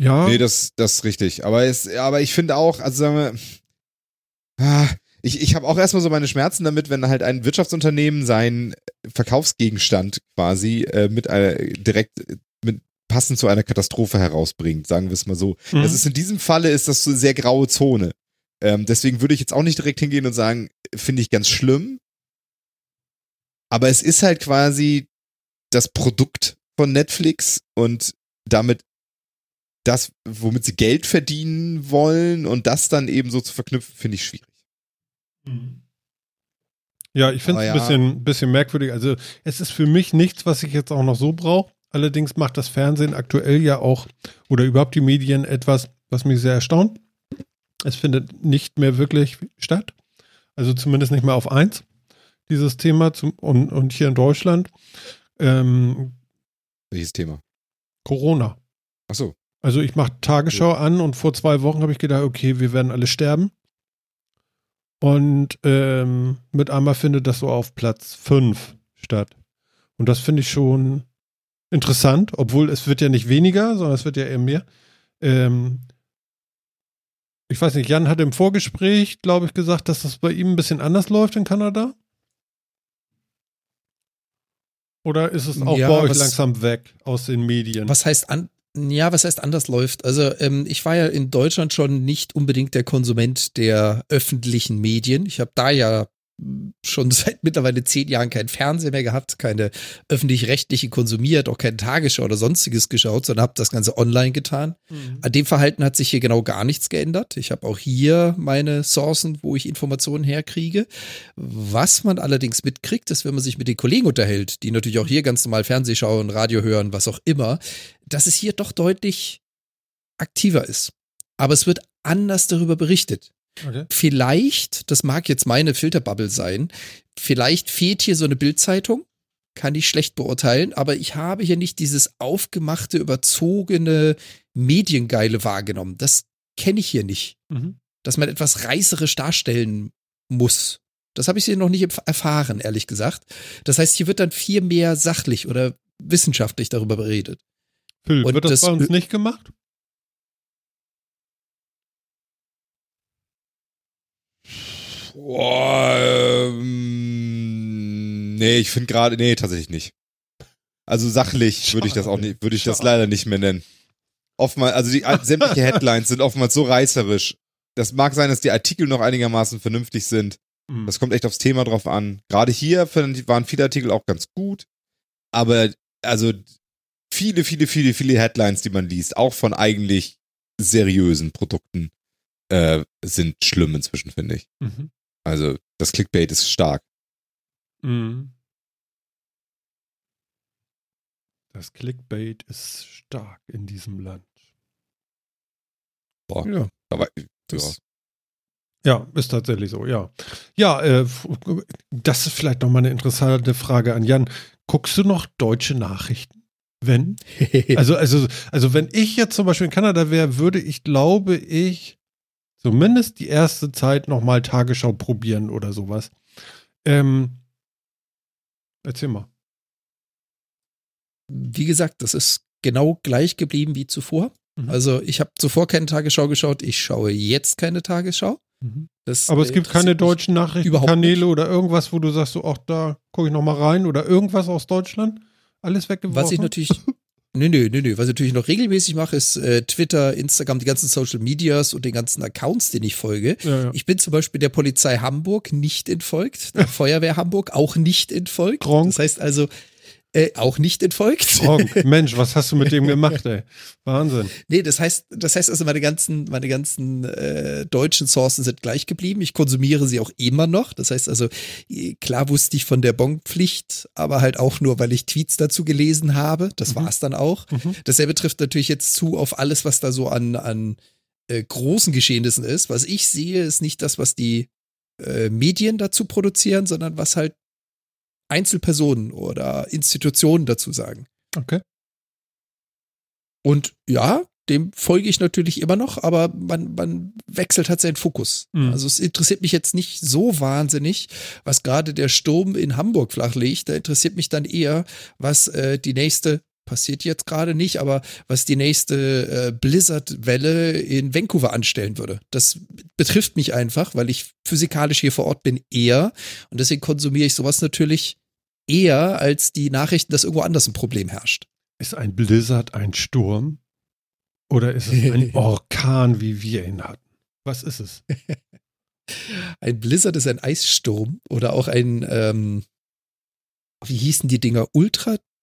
Ja, Nee, das, das ist richtig. Aber, es, aber ich finde auch, also sagen wir, ah, ich, ich habe auch erstmal so meine Schmerzen damit, wenn halt ein Wirtschaftsunternehmen seinen Verkaufsgegenstand quasi äh, mit äh, direkt äh, mit passend zu einer Katastrophe herausbringt, sagen wir es mal so. Mhm. Das ist in diesem Falle ist das so eine sehr graue Zone. Ähm, deswegen würde ich jetzt auch nicht direkt hingehen und sagen, finde ich ganz schlimm. Aber es ist halt quasi das Produkt von Netflix und damit das, womit sie Geld verdienen wollen und das dann eben so zu verknüpfen, finde ich schwierig. Ja, ich finde es Aber ein bisschen, bisschen merkwürdig. Also es ist für mich nichts, was ich jetzt auch noch so brauche. Allerdings macht das Fernsehen aktuell ja auch oder überhaupt die Medien etwas, was mich sehr erstaunt. Es findet nicht mehr wirklich statt. Also zumindest nicht mehr auf eins, dieses Thema. Zum, und, und hier in Deutschland ähm, Welches Thema? Corona. Ach so. Also ich mache Tagesschau an und vor zwei Wochen habe ich gedacht, okay, wir werden alle sterben. Und ähm, mit einmal findet das so auf Platz 5 statt. Und das finde ich schon interessant, obwohl es wird ja nicht weniger, sondern es wird ja eher mehr. Ähm, ich weiß nicht, Jan hat im Vorgespräch, glaube ich, gesagt, dass das bei ihm ein bisschen anders läuft in Kanada. Oder ist es auch Ja, bei euch was- langsam weg aus den Medien? was heißt an, ja, was heißt anders läuft? Also ähm, ich war ja in Deutschland schon nicht unbedingt der Konsument der öffentlichen Medien. Ich habe da ja schon seit mittlerweile zehn Jahren kein Fernsehen mehr gehabt, keine öffentlich-rechtliche konsumiert, auch keine Tagesschau oder sonstiges geschaut, sondern habe das Ganze online getan. Mhm. An dem Verhalten hat sich hier genau gar nichts geändert. Ich habe auch hier meine Sourcen, wo ich Informationen herkriege. Was man allerdings mitkriegt, ist, wenn man sich mit den Kollegen unterhält, die natürlich auch hier ganz normal Fernseh schauen, Radio hören, was auch immer, dass es hier doch deutlich aktiver ist. Aber es wird anders darüber berichtet. Okay. Vielleicht, das mag jetzt meine Filterbubble sein, vielleicht fehlt hier so eine Bildzeitung, kann ich schlecht beurteilen, aber ich habe hier nicht dieses aufgemachte, überzogene, mediengeile wahrgenommen. Das kenne ich hier nicht, Mhm. dass man etwas reißerisch darstellen muss. Das habe ich hier noch nicht erf- erfahren, ehrlich gesagt. Das heißt, hier wird dann viel mehr sachlich oder wissenschaftlich darüber beredet. Phil, Und wird das, das- bei uns nicht gemacht? Boah, ähm, nee, ich finde gerade, nee, tatsächlich nicht. Also sachlich würde ich das auch nicht, würde ich das leider nicht mehr nennen. Oftmals, also die sämtliche Headlines sind oftmals so reißerisch. Das mag sein, dass die Artikel noch einigermaßen vernünftig sind. Mhm. Das kommt echt aufs Thema drauf an. Gerade hier waren viele Artikel auch ganz gut. Aber also viele, viele, viele, viele Headlines, die man liest, auch von eigentlich seriösen Produkten, äh, sind schlimm inzwischen, finde ich. Mhm. Also das Clickbait ist stark. Mhm. Das Clickbait ist stark in diesem Land. Boah, Ja, aber ja. das, Ja, ist tatsächlich so, ja. Ja, äh, das ist vielleicht noch mal eine interessante Frage an Jan. Guckst du noch deutsche Nachrichten? Wenn? Also, also, also wenn ich jetzt zum Beispiel in Kanada wäre, würde ich, glaube ich, zumindest die erste Zeit nochmal Tagesschau probieren oder sowas. Ähm, erzähl mal. wie gesagt, das ist genau gleich geblieben wie zuvor. Mhm. Also ich habe zuvor keine Tagesschau geschaut, ich schaue jetzt keine Tagesschau. Mhm. Das, Aber es äh, gibt keine deutschen Nachrichtenkanäle oder irgendwas, wo du sagst, so, ach, da gucke ich nochmal rein oder irgendwas aus Deutschland. Alles weggeworfen. Was ich natürlich, nö, nö, nö, nö, was ich natürlich noch regelmäßig mache, ist äh, Twitter, Instagram, die ganzen Social Medias und den ganzen Accounts, denen ich folge. ja, ja. Ich bin zum Beispiel der Polizei Hamburg nicht entfolgt, der Feuerwehr Hamburg auch nicht entfolgt. Gronk. Das heißt also, Äh, auch nicht entfolgt. Frank, Mensch, was hast du mit dem gemacht, ey? Wahnsinn. Nee, das heißt, das heißt also, meine ganzen, meine ganzen äh, deutschen Sourcen sind gleich geblieben. Ich konsumiere sie auch immer noch. Das heißt also, klar wusste ich von der Bonpflicht, aber halt auch nur, weil ich Tweets dazu gelesen habe. Das Mhm. war's dann auch. Mhm. Dasselbe trifft natürlich jetzt zu auf alles, was da so an, an äh, großen Geschehnissen ist. Was ich sehe, ist nicht das, was die äh, Medien dazu produzieren, sondern was halt Einzelpersonen oder Institutionen dazu sagen. Okay. Und ja, dem folge ich natürlich immer noch, aber man, man wechselt halt seinen Fokus. Mhm. Also es interessiert mich jetzt nicht so wahnsinnig, was gerade der Sturm in Hamburg flachlegt. Da interessiert mich dann eher, was äh, die nächste, passiert jetzt gerade nicht, aber was die nächste äh, Blizzard-Welle in Vancouver anstellen würde. Das betrifft mich einfach, weil ich physikalisch hier vor Ort bin, eher. Und deswegen konsumiere ich sowas natürlich eher als die Nachrichten, dass irgendwo anders ein Problem herrscht. Ist ein Blizzard ein Sturm? Oder ist es ein Orkan, wie wir ihn hatten? Was ist es? Ein Blizzard ist ein Eissturm oder auch ein, ähm, wie hießen die Dinger?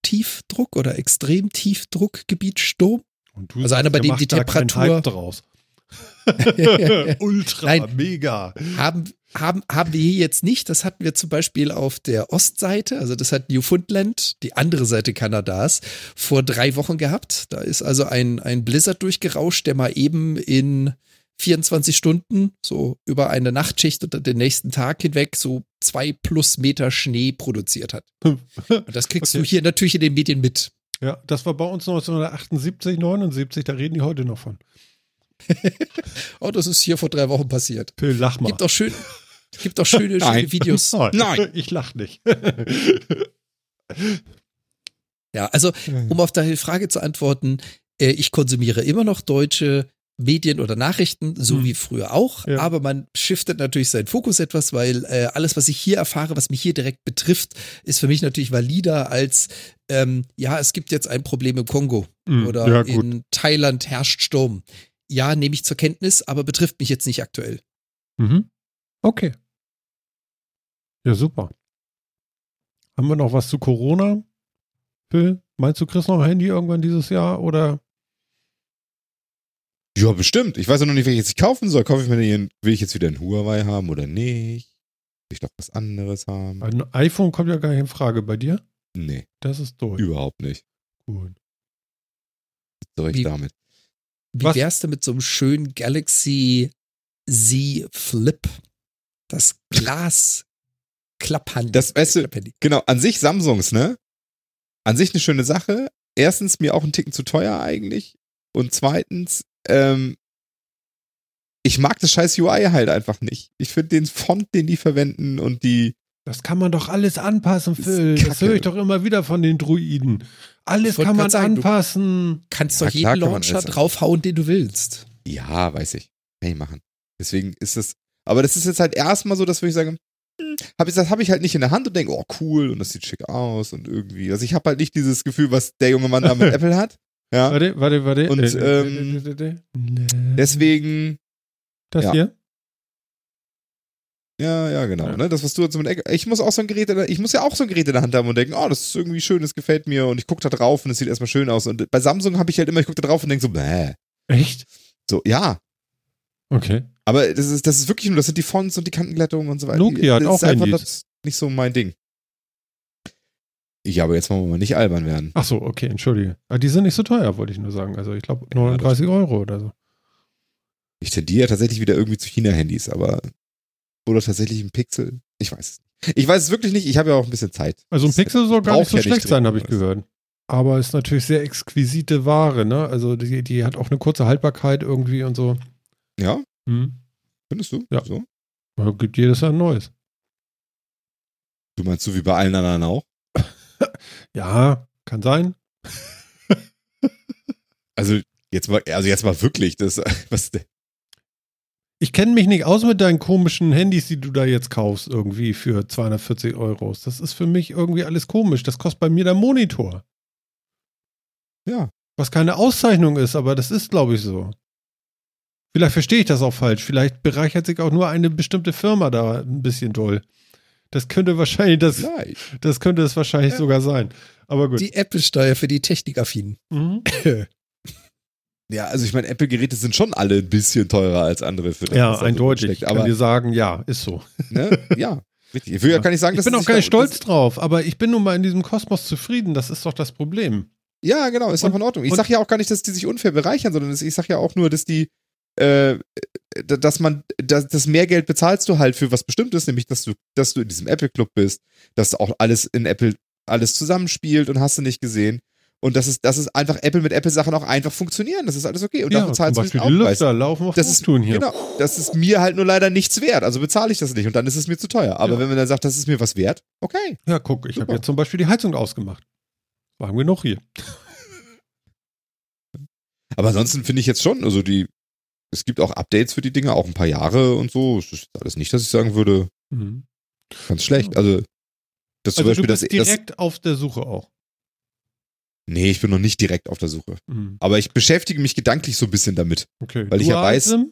Ultratiefdruck oder Extremtiefdruckgebietsturm? Und du Also einer, bei dem die Temperatur- draus. Ultra, Nein. mega. haben, haben, haben wir hier jetzt nicht. Das hatten wir zum Beispiel auf der Ostseite, also das hat Newfoundland, die andere Seite Kanadas, vor drei Wochen gehabt. Da ist also ein, ein Blizzard durchgerauscht, der mal eben in 24 Stunden, so über eine Nachtschicht oder den nächsten Tag hinweg, so zwei plus Meter Schnee produziert hat. Und das kriegst Okay. du hier natürlich in den Medien mit. Ja, das war bei uns 1978, 79, da reden die heute noch von. Oh, das ist hier vor drei Wochen passiert. Phil, lach mal. Gibt auch schön, gibt auch schöne, schöne Videos. Nein, Nein. ich lach nicht. Ja, also um auf deine Frage zu antworten, äh, ich konsumiere immer noch deutsche Medien oder Nachrichten, so Hm. wie früher auch, Ja. aber man shiftet natürlich seinen Fokus etwas, weil äh, alles, was ich hier erfahre, was mich hier direkt betrifft, ist für mich natürlich valider als, ähm, ja, es gibt jetzt ein Problem im Kongo Hm, oder ja, in Thailand herrscht Sturm. Ja, nehme ich zur Kenntnis, aber betrifft mich jetzt nicht aktuell. Mhm. Okay. Ja, super. Haben wir noch was zu Corona? Phil, meinst du, kriegst noch ein Handy irgendwann dieses Jahr oder? Ja, bestimmt. Ich weiß ja noch nicht, welches ich kaufen soll. Kaufe ich mir den, will ich jetzt wieder ein Huawei haben oder nicht? Will ich doch was anderes haben? Ein iPhone kommt ja gar nicht in Frage bei dir. Nee, Das ist durch. überhaupt nicht. Gut. Was soll ich Wie- damit? Wie Was- wär's denn mit so einem schönen Galaxy Z Flip? Das Glas Klapphandy. Das, weißt du. Genau, an sich Samsungs, ne? An sich eine schöne Sache. Erstens, mir auch ein Ticken zu teuer eigentlich. Und zweitens, ähm, ich mag das scheiß UI halt einfach nicht. Ich finde den Font, den die verwenden und die, Das kann man doch alles anpassen, Das Phil. Das höre ich doch immer wieder von den Druiden. Alles kann man sagen, du- anpassen. Kannst Ja, doch jeden Launcher draufhauen, den du willst. ja, weiß ich, kann ich machen. Deswegen ist es, aber das ist jetzt halt erstmal so, dass würde ich sagen, hm, hab ich, das habe ich halt nicht in der Hand und denke, oh cool und das sieht schick aus und irgendwie. Also ich habe halt nicht dieses Gefühl, was der junge Mann da mit Apple hat. Ja, Warte, warte, warte. Und, Äh, ähm, äh, äh, äh, äh. deswegen, Das ja. hier? Ja, ja, genau. Ja. Ne? Das, was du jetzt mit Eck- Ich muss auch so ein Gerät, der- ich muss ja auch so ein Gerät in der Hand haben und denken, oh, das ist irgendwie schön, das gefällt mir und ich gucke da drauf und es sieht erstmal schön aus. Und bei Samsung habe ich halt immer, ich gucke da drauf und denke so, bäh. Echt? So, ja. Okay. Aber das ist, das ist wirklich nur, das sind die Fonts und die Kantenglättung und so weiter. Nokia hat das auch ist einfach Handys. das nicht so mein Ding. Ja, aber jetzt wollen wir mal nicht albern werden. Ach so, okay, entschuldige. Aber die sind nicht so teuer, wollte ich nur sagen. Also ich glaube 39 Euro oder so. Ich tendiere tatsächlich wieder irgendwie zu China-Handys, aber oder tatsächlich ein Pixel. Ich weiß es. Ich weiß es wirklich nicht. Ich habe ja auch ein bisschen Zeit. Also ein Pixel soll gar nicht so ja nicht schlecht sein, habe ich gehört. Aber ist natürlich sehr exquisite Ware, ne? Also die, die hat auch eine kurze Haltbarkeit irgendwie und so. Ja, Hm. findest du? Ja. So? Ja, Gibt jedes Jahr ein neues. Du meinst so wie bei allen anderen auch? Ja, kann sein. Also jetzt mal, also jetzt mal wirklich, das, was, Ich kenne mich nicht aus mit deinen komischen Handys, die du da jetzt kaufst, irgendwie für 240 Euro. Das ist für mich irgendwie alles komisch. Das kostet bei mir der Monitor. ja. Was keine Auszeichnung ist, aber das ist, glaube ich, so. Vielleicht verstehe ich das auch falsch. Vielleicht bereichert sich auch nur eine bestimmte Firma da ein bisschen doll. Das könnte wahrscheinlich, das, das könnte es wahrscheinlich Ja. sogar sein. Aber gut. Die Apple-Steuer für die Technikaffinen. Mhm. Ja, also ich meine, Apple-Geräte sind schon alle ein bisschen teurer als andere für das, Ja, was eindeutig. Steckt. kann Aber dir sagen, ja, ist so. ne, ja, richtig. Ich will ja gar nicht sagen, Ich bin auch gar nicht stolz drauf, aber ich bin nun mal in diesem Kosmos zufrieden. Das ist doch das Problem. Ja, genau, ist auch in Ordnung. Ich und- sag ja auch gar nicht, dass die sich unfair bereichern, sondern ich sag ja auch nur, dass die, äh, dass man, dass, das mehr Geld bezahlst du halt für was Bestimmtes, nämlich, dass du, dass du in diesem Apple-Club bist, dass auch alles in Apple alles zusammenspielt und hast du nicht gesehen. Und dass es, dass es einfach Apple mit Apple-Sachen auch einfach funktionieren. Das ist alles okay. Und ja, dafür zahlst du die Aufpreis. Lüfter laufen auf Das ist, tun hier. genau, das ist mir halt nur leider nichts wert. Also bezahle ich das nicht und dann ist es mir zu teuer. Aber Ja. wenn man dann sagt, das ist mir was wert, okay. Ja, guck, ich habe jetzt zum Beispiel die Heizung ausgemacht. Waren wir noch hier. Aber ansonsten finde ich jetzt schon, also die, es gibt auch Updates für die Dinge, auch ein paar Jahre und so. Es ist alles nicht, dass ich sagen würde, Mhm. ganz schlecht. Also, das zum Also du Beispiel, bist das, das, direkt auf der Suche auch. nee, ich bin noch nicht direkt auf der Suche. Mhm. Aber ich beschäftige mich gedanklich so ein bisschen damit. Okay. Weil ich ja weiß-?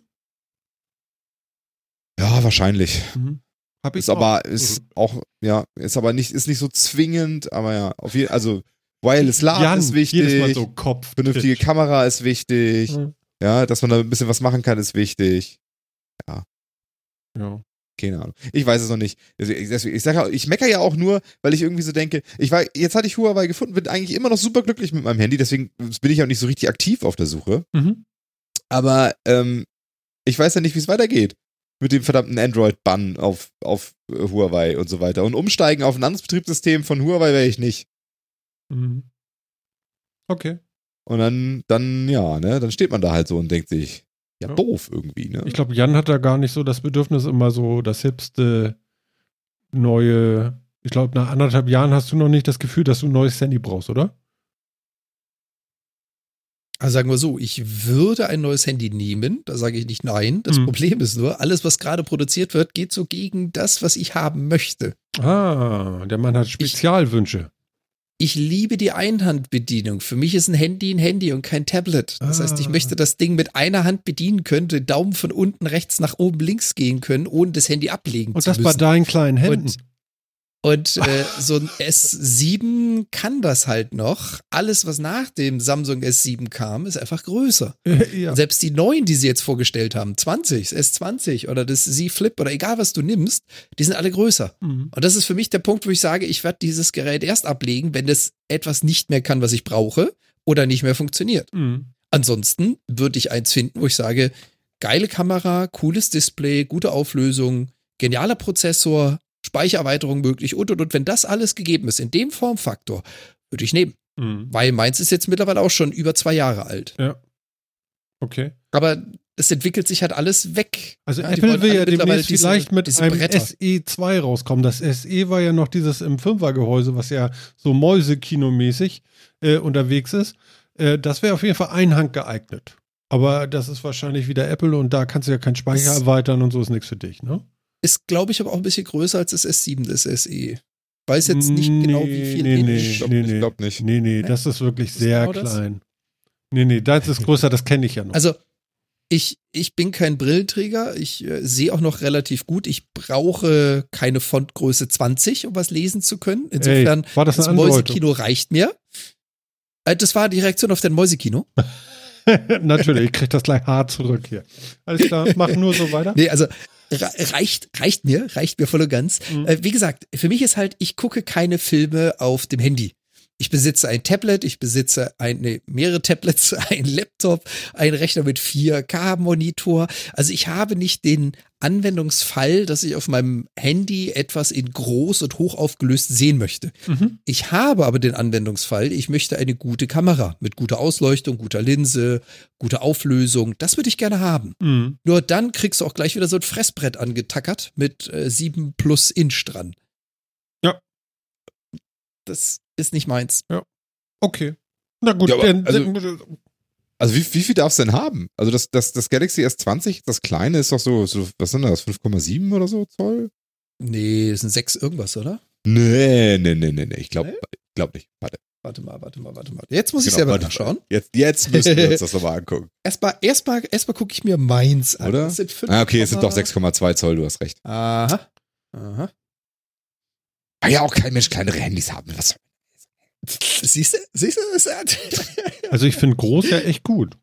Ja, wahrscheinlich. Mhm. Hab ich Ist aber, auch. ist auch, ja, ist aber nicht, ist nicht so zwingend, aber ja, auf jeden also Wireless LAN ist wichtig. So Kopf. Vernünftige Kamera ist wichtig. Mhm. Ja, dass man da ein bisschen was machen kann, ist wichtig. Ja. Keine Ahnung. Ich weiß es noch nicht. Also ich, deswegen- ich, sag ja, ich meckere ja auch nur, weil ich irgendwie so denke, ich war, jetzt hatte ich Huawei gefunden, bin eigentlich immer noch super glücklich mit meinem Handy, deswegen bin ich auch nicht so richtig aktiv auf der Suche. Mhm. Aber ähm, ich weiß ja nicht, wie es weitergeht. Mit dem verdammten Android-Bann auf, auf äh, Huawei und so weiter. Und umsteigen auf ein anderes Betriebssystem von Huawei wäre ich nicht. Mhm. Okay. Und dann, dann, ja, ne, dann steht man da halt so und denkt sich, ja, Ja. doof irgendwie, ne? Ich glaube, Jan hat da gar nicht so das Bedürfnis, immer so das hipste neue. Ich glaube, nach anderthalb Jahren hast du noch nicht das Gefühl, dass du ein neues Handy brauchst, oder? Also sagen wir so, ich würde ein neues Handy nehmen, da sage ich nicht nein. Das Mhm. Problem ist nur, alles, was gerade produziert wird, geht so gegen das, was ich haben möchte. Ah, der Mann hat Spezialwünsche. Ich liebe die Einhandbedienung. Für mich ist ein Handy ein Handy und kein Tablet. Das heißt, ich Ah. möchte das Ding mit einer Hand bedienen können, den Daumen von unten rechts nach oben links gehen können, ohne das Handy ablegen Und zu das müssen. bei deinen kleinen Händen. Und, und äh, so ein S7 kann das halt noch. Alles, was nach dem Samsung S7 kam, ist einfach größer. ja. Selbst die neuen, die sie jetzt vorgestellt haben, 20, das S20 oder das Z Flip oder egal was du nimmst, die sind alle größer. Mhm. Und das ist für mich der Punkt, wo ich sage, ich werde dieses Gerät erst ablegen, wenn das etwas nicht mehr kann, was ich brauche oder nicht mehr funktioniert. Mhm. Ansonsten würde ich eins finden, wo ich sage, geile Kamera, cooles Display, gute Auflösung, genialer Prozessor, Speichererweiterung möglich und und und. Wenn das alles gegeben ist, in dem Formfaktor, würde ich nehmen. Mhm. Weil meins ist jetzt mittlerweile auch schon über zwei Jahre alt. Okay. Aber es entwickelt sich halt alles weg. Also Ja, Apple will ja demnächst diese- vielleicht mit einem Bretter. SE2 rauskommen. Das SE war ja noch dieses im Fünfergehäuse, was ja so Mäusekinomäßig äh, unterwegs ist. Äh, das wäre auf jeden Fall Einhand geeignet. Aber das ist wahrscheinlich wieder Apple und da kannst du ja keinen Speicher Das- erweitern und so ist nichts für dich, ne? Ist, glaube ich, aber auch ein bisschen größer als das S7, das SE. Weiß jetzt nicht genau, wie viel nee, nee. Ich glaub- nee, ich nee. glaub nicht. Nee, nee, das ist wirklich Ist sehr genau das? klein. Nee, nee, das ist größer, das kenne ich ja noch. Also, ich, ich bin kein Brillenträger. Ich äh, sehe auch noch relativ gut. Ich brauche keine Fontgröße 20, um was lesen zu können. Insofern, Ey, war das das? Mäusekino reicht mir. Äh, das war die Reaktion auf dein Mäusekino. Natürlich, ich krieg das gleich hart zurück hier. Alles klar, mach nur so weiter. Nee, also reicht, reicht mir, reicht mir voll und ganz. Mhm. Äh, wie gesagt, für mich ist halt, ich gucke keine Filme auf dem Handy. Ich besitze ein Tablet, ich besitze ein, nee, mehrere Tablets, ein Laptop, ein Rechner mit 4K-Monitor. Also ich habe nicht den Anwendungsfall, dass ich auf meinem Handy etwas in groß und hoch aufgelöst sehen möchte. Mhm. Ich habe aber den Anwendungsfall, ich möchte eine gute Kamera mit guter Ausleuchtung, guter Linse, guter Auflösung. Das würde ich gerne haben. Mhm. Nur dann kriegst du auch gleich wieder so ein Fressbrett angetackert mit äh, 7 plus Inch dran. Ja. Das ist nicht meins. Okay. Na gut, Ja, dann, also- Also wie, wie viel darfst du denn haben? Also das, das, das Galaxy S20, das kleine ist doch so, so was sind das, 5,7 oder so Zoll? Nee, das sind 6 irgendwas, oder? Nee, nee, nee, nee, nee. Ich glaube Nee? glaub nicht. Warte. Warte mal, warte mal, warte mal. Jetzt muss ich Genau, selber warte. nachschauen. Jetzt, jetzt müssen wir uns das nochmal angucken. Erstmal, erstmal, erstmal gucke ich mir meins an. Oder? Das sind 5, Ah, okay, es sind doch 6,2 Zoll, du hast recht. Aha. Aha. Kann ja auch kein Mensch kleinere Handys haben. Was? Siehst du? Siehst du? Also ich finde groß ja echt gut.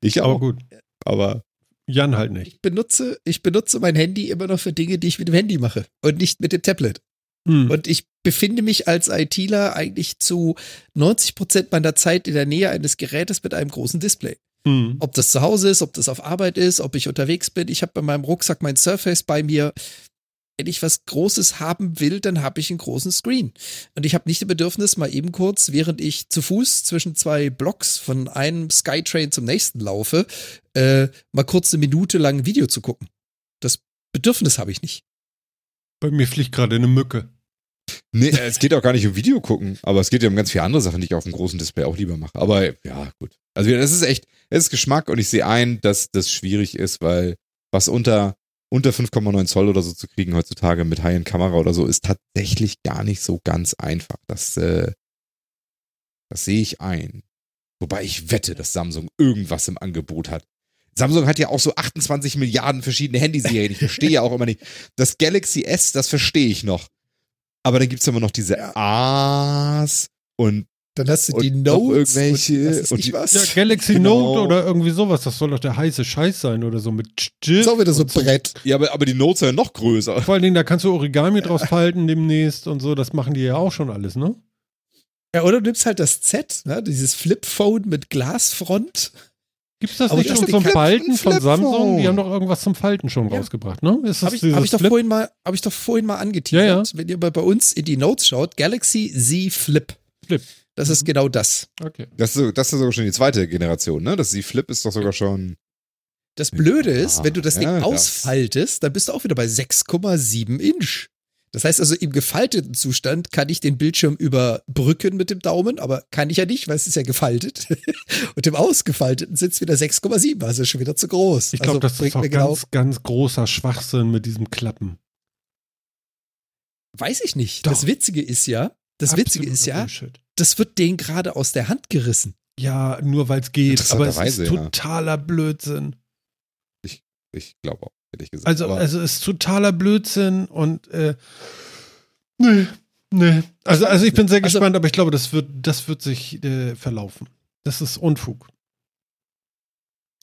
Ich Aber auch. gut, Aber Jan halt nicht. Ich benutze, ich benutze mein Handy immer noch für Dinge, die ich mit dem Handy mache und nicht mit dem Tablet. Hm. Und ich befinde mich als ITler eigentlich zu 90 Prozent meiner Zeit in der Nähe eines Gerätes mit einem großen Display. Hm. Ob das zu Hause ist, ob das auf Arbeit ist, ob ich unterwegs bin. Ich habe bei meinem Rucksack mein Surface bei mir. Wenn ich was Großes haben will, dann habe ich einen großen Screen. Und ich habe nicht das Bedürfnis, mal eben kurz, während ich zu Fuß zwischen zwei Blocks von einem Skytrain zum nächsten laufe, äh, mal kurz eine Minute lang ein Video zu gucken. Das Bedürfnis habe ich nicht. Bei mir fliegt gerade eine Mücke. nee, es geht auch gar nicht um Video gucken, aber es geht ja um ganz viele andere Sachen, die ich auf dem großen Display auch lieber mache. Aber ja, gut. Also das ist echt, es ist Geschmack und ich sehe ein, dass das schwierig ist, weil was unter unter 5,9 Zoll oder so zu kriegen heutzutage mit High-End-Kamera oder so ist tatsächlich gar nicht so ganz einfach. Das, äh, das sehe ich ein. Wobei ich wette, dass Samsung irgendwas im Angebot hat. Samsung hat ja auch so 28 Milliarden verschiedene Handyserien. Ich verstehe ja auch immer nicht. Das Galaxy S, das verstehe ich noch. Aber dann gibt's immer noch diese A's und Dann hast du die Notes irgendwelche- und, die- was. Ja, Galaxy Genau. Note oder irgendwie sowas. Das soll doch der heiße Scheiß sein oder so mit ist auch wieder so Brett. ja, aber, aber die Notes sind ja noch größer. Vor allen Dingen, da kannst du Origami draus falten demnächst und so. Das machen die ja auch schon alles, ne? Ja, oder du nimmst halt das Z, ne, dieses Flip-Phone mit Glasfront. Gibt's das Aber nicht das schon zum Falten von. Samsung? Die haben doch irgendwas zum Falten schon Ja. rausgebracht, ne? Ist das Habe ich, hab ich, doch Flip? vorhin mal, hab ich doch vorhin mal angeteasert. Ja, ja. Wenn ihr mal bei uns in die Notes schaut, Galaxy Z Flip. Flip. Das ist Mhm. genau das. Okay. Das ist, so- das ist sogar schon die zweite Generation, ne? Das Z Flip ist doch sogar schon. Das Blöde ist, wenn du das Ding ja, ausfaltest, dann bist du auch wieder bei 6,7 Inch. Das heißt also, im gefalteten Zustand kann ich den Bildschirm überbrücken mit dem Daumen, aber kann ich ja nicht, weil es ist ja gefaltet. Und im ausgefalteten sind es wieder 6,7, also schon wieder zu groß. Ich glaube, also das ist auch mir genau, ganz, ganz großer Schwachsinn mit diesem Klappen. weiß ich nicht. Doch. Das Witzige ist ja, das Witzige ist ja, Bullshit. Das wird denen gerade aus der Hand gerissen. Ja, nur weil es geht. Aber es ist Interessanterweise, ja. totaler Blödsinn. Ich glaube auch, ehrlich gesagt. Also, Aber also es ist totaler Blödsinn und äh, nee, nee. Also, also ich bin sehr Also- gespannt, aber ich glaube, das wird, das wird sich äh, verlaufen. Das ist Unfug.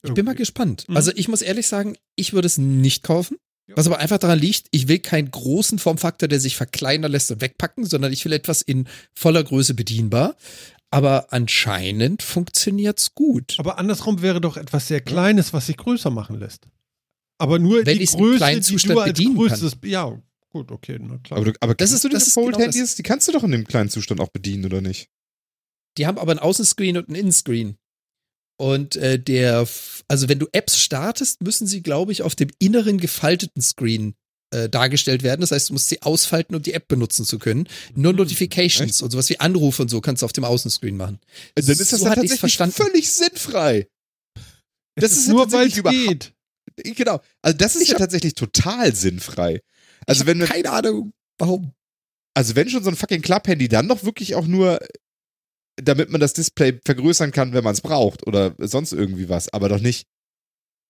Ich bin mal Irgendwie. gespannt. Mhm. Also ich muss ehrlich sagen, ich würde es nicht kaufen. Was aber einfach daran liegt, ich will keinen großen Formfaktor, der sich verkleinern lässt und wegpacken, sondern ich will etwas in voller Größe bedienbar. Aber anscheinend funktioniert's gut. Aber andersrum wäre doch etwas sehr Kleines, was sich größer machen lässt. Aber nur Wenn die ich's im Größe, kleinen die Zustand du als bedienen kann. größtes. Ja, gut, okay, na klar. Aber, du, aber Das ist- du das ist genau Fold-Handys? die kannst du doch in dem kleinen Zustand auch bedienen, oder nicht? Die haben aber einen Außenscreen und einen Innenscreen. Und äh, der, also wenn du Apps startest, müssen sie, glaube ich, auf dem inneren gefalteten Screen äh, dargestellt werden. Das heißt, du musst sie ausfalten, um die App benutzen zu können. Nur Notifications Echt? und sowas wie Anrufe und so kannst du auf dem Außenscreen machen. Dann ist das So dann tatsächlich verstanden. völlig sinnfrei. Es das ist nur, weil tatsächlich es geht. Genau. Also das ist Ich ja tatsächlich total sinnfrei. Also wenn, keine Ahnung, warum. also wenn schon so ein fucking Club-Handy, dann doch wirklich auch nur, damit man das Display vergrößern kann, wenn man es braucht oder sonst irgendwie was, aber doch nicht,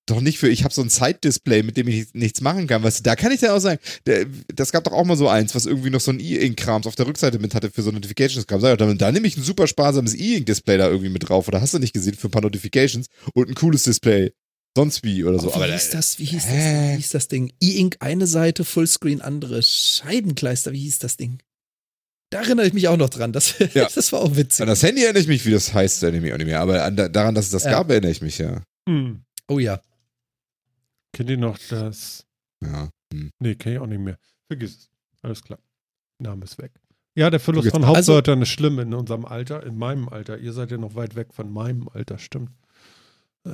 doch nicht für, ich habe so ein Side-Display, mit dem ich nichts machen kann. Was, da kann ich ja auch sagen, der, das gab doch auch mal so eins, was irgendwie noch so ein E-Ink-Krams auf der Rückseite mit hatte für so Notifications-Kram. Sag ich, dann, dann nehme ich ein super sparsames E-Ink-Display da irgendwie mit drauf oder hast du nicht gesehen für ein paar Notifications und ein cooles Display. Sonst wie oder so. Oh, wie aber hieß das? Wie hieß das? Hä? Wie hieß das Ding? E-Ink eine Seite, Fullscreen andere. Scheibenkleister, wie hieß das Ding? Da erinnere ich mich auch noch dran. Das, Ja. das war auch witzig. An das Handy erinnere ich mich, wie das heißt, erinnere ich mich auch nicht mehr. Aber an, daran, dass es das Ja. gab, erinnere ich mich ja. Hm. Oh ja. Kennt ihr noch das? Ja. Hm. Nee, kenn ich auch nicht mehr. Vergiss es. Alles klar. Name ist weg. Ja, der Verlust Vergiss- von Also- Hauptwörtern ist schlimm in unserem Alter, in meinem Alter. Ihr seid ja noch weit weg von meinem Alter, stimmt. Äh,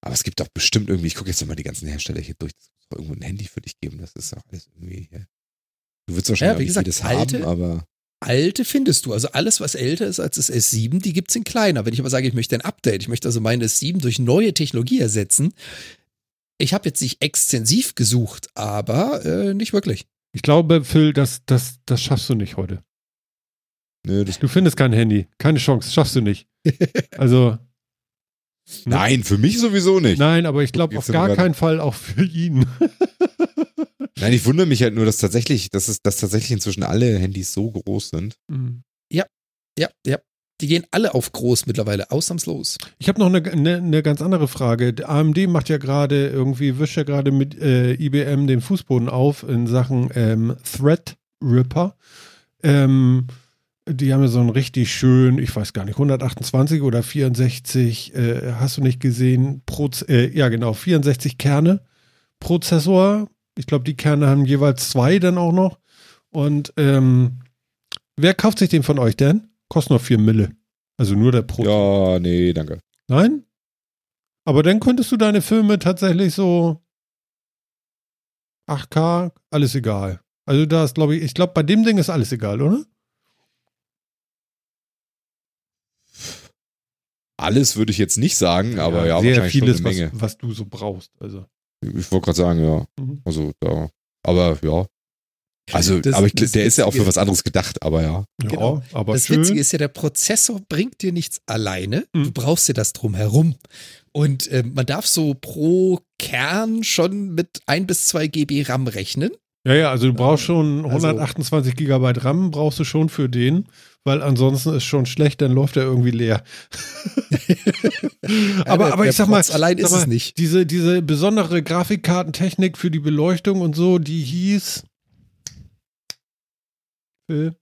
Aber es gibt doch bestimmt irgendwie, ich gucke jetzt nochmal die ganzen Hersteller hier durch, es muss doch irgendwo ein Handy für dich geben, das ist doch alles irgendwie, ja. Du würdest wahrscheinlich Ja, wie gesagt, nicht jedes alte- haben, aber Alte findest du. Also alles, was älter ist als das S7, die gibt's in kleiner. Wenn ich aber sage, ich möchte ein Update, ich möchte also mein S7 durch neue Technologie ersetzen. Ich habe jetzt nicht extensiv gesucht, aber äh, nicht wirklich. ich glaube, Phil, das, das, das schaffst du nicht heute. nö, das, Du findest kein Handy. Keine Chance, schaffst du nicht. Also. nein, für mich sowieso nicht. Nein, aber ich glaube auf gar keinen Fall auch für ihn. Nein, ich wundere mich halt nur, dass tatsächlich, dass es, dass tatsächlich inzwischen alle Handys so groß sind. Mhm. Ja, ja. Die gehen alle auf groß mittlerweile, ausnahmslos. Ich habe noch eine, eine, eine ganz andere Frage. Der AMD macht ja gerade irgendwie, wischt ja gerade mit äh, IBM den Fußboden auf in Sachen ähm, Threadripper. Ähm, die haben ja so einen richtig schön, ich weiß gar nicht, 128 oder 64, äh, hast du nicht gesehen, Proz äh, ja genau, 64 Kerne Prozessor. Ich glaube, die Kerne haben jeweils zwei dann auch noch. Und ähm, wer kauft sich den von euch denn? Kostet noch 4 Mille. Also nur der Pro. Ja, nee, danke. Nein? Aber dann könntest du deine Filme tatsächlich so 8K, alles egal. Also da ist, glaube ich, ich glaube, bei dem Ding ist alles egal, oder? Alles würde ich jetzt nicht sagen, aber ja, sehr wahrscheinlich vieles, eine Menge. Was, was du so brauchst. Also. Ich wollte gerade sagen, ja. Mhm. Also da. Aber ja. Also, Das- aber ich, der ist ja auch für Witzige- was anderes gedacht, aber ja. Ja, Genau. aber das schön. Witzige ist ja, der Prozessor bringt dir nichts alleine. Mhm. Du brauchst dir das drumherum. Und äh, man darf so pro Kern schon mit ein bis zwei GB RAM rechnen. Ja, ja, also du brauchst schon Also- 128 Gigabyte RAM, brauchst du schon für den, weil ansonsten ist schon schlecht, dann läuft er irgendwie leer. aber, aber ich sag mal, allein ist mal, es nicht. Diese, diese besondere Grafikkartentechnik für die Beleuchtung und so, die hieß. Phil?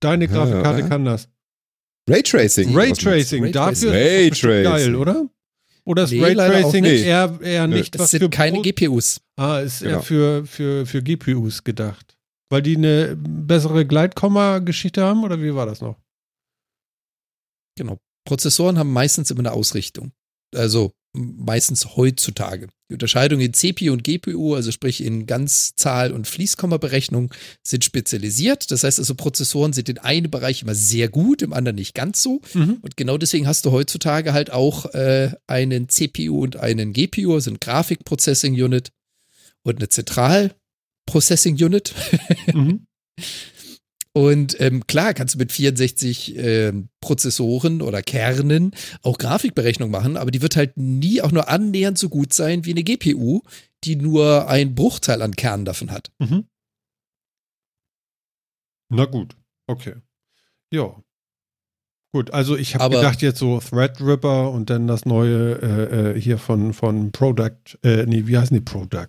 Deine Grafikkarte ja. kann das. Raytracing. Raytracing, Raytracing. dafür Raytracing. geil, oder? Oder ist Nee, Raytracing eher, eher nicht Das was sind für keine GPUs. Ah, ist eher Genau. für, für, für GPUs gedacht. Weil die eine bessere Gleitkomma-Geschichte haben oder wie war das noch? Genau. Prozessoren haben meistens immer eine Ausrichtung. Also meistens heutzutage. Die Unterscheidung in CPU und GPU, also sprich in Ganzzahl- und Fließkomma-Berechnung, sind spezialisiert. Das heißt also, Prozessoren sind in einem Bereich immer sehr gut, im anderen nicht ganz so. Mhm. Und genau deswegen hast du heutzutage halt auch äh, einen CPU und einen GPU, also ein Graphic Processing Unit und eine Zentral Processing Unit. Mhm. Und ähm, klar kannst du mit 64 ähm, Prozessoren oder Kernen auch Grafikberechnung machen, aber die wird halt nie auch nur annähernd so gut sein wie eine GPU, die nur ein Bruchteil an Kernen davon hat. Mhm. Na gut, okay. Ja. Gut, also ich habe gedacht jetzt so Threadripper und dann das neue äh, äh, hier von, von Product, äh, nee, wie heißen die Product?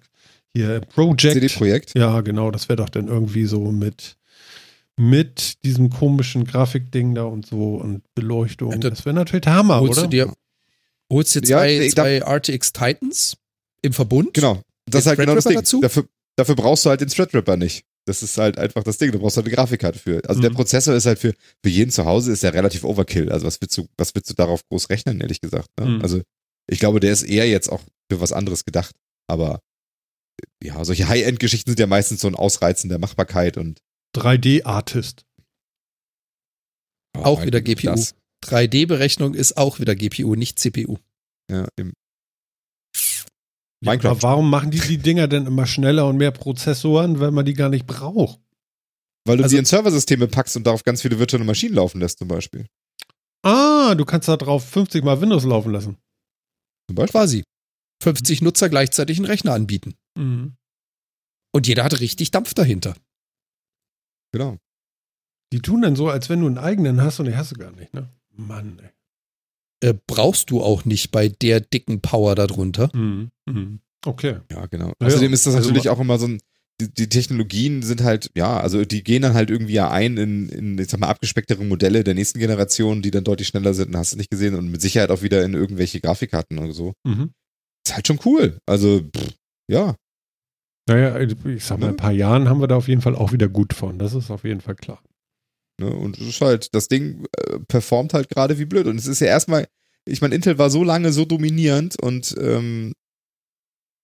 Hier, Project. CD-Projekt. Ja, genau, das wäre doch dann irgendwie so mit, mit diesem komischen Grafikding da und so und Beleuchtung. Ja, das- das wäre natürlich der Hammer, holst oder? du dir, holst dir Ja, zwei, glaub- zwei RTX Titans im Verbund. Genau. Das ist halt genau das Ding. dazu? Dafür, dafür brauchst du halt den Threadripper nicht. Das ist halt einfach das Ding. Du brauchst halt eine Grafikkarte für. Also der Mhm. Prozessor ist halt für, für jeden zu Hause ist ja relativ Overkill. Also was willst du, was willst du darauf groß rechnen, ehrlich gesagt? Ne? Mhm. Also ich glaube, der ist eher jetzt auch für was anderes gedacht. Aber ja, solche High-End-Geschichten sind ja meistens so ein Ausreizen der Machbarkeit und 3D-Artist. Auch wieder eigentlich GPU. Das, 3D-Berechnung ist auch wieder GPU, nicht CPU. ja, im, Ja, Minecraft. aber warum machen die die Dinger denn immer schneller und mehr Prozessoren, wenn man die gar nicht braucht? weil du Also- die in Serversysteme packst und darauf ganz viele virtuelle Maschinen laufen lässt, zum Beispiel. Ah, du kannst da drauf 50 mal Windows laufen lassen. Zum Beispiel. Quasi. 50 Nutzer gleichzeitig einen Rechner anbieten. Mhm. Und jeder hat richtig Dampf dahinter. Genau. Die tun dann so, als wenn du einen eigenen hast und den hast du gar nicht, ne? Mann, ey. Äh, brauchst du auch nicht bei der dicken Power darunter. Mhm. Mhm. Okay. Ja, genau. Ja, Außerdem ist das also natürlich auch immer so ein, die, die Technologien sind halt, ja, also die gehen dann halt irgendwie ja ein in, in, ich sag mal, abgespecktere Modelle der nächsten Generation, die dann deutlich schneller sind, hast du nicht gesehen, und mit Sicherheit auch wieder in irgendwelche Grafikkarten oder so. Mhm. Ist halt schon cool. Also, pff, ja. Naja, ich sag mal, in ein paar Jahren haben wir da auf jeden Fall auch wieder gut von. Das ist auf jeden Fall klar. Ne? Und es ist halt, das Ding äh, performt halt gerade wie blöd. Und es ist ja erstmal, ich meine, Intel war so lange so dominierend und ähm,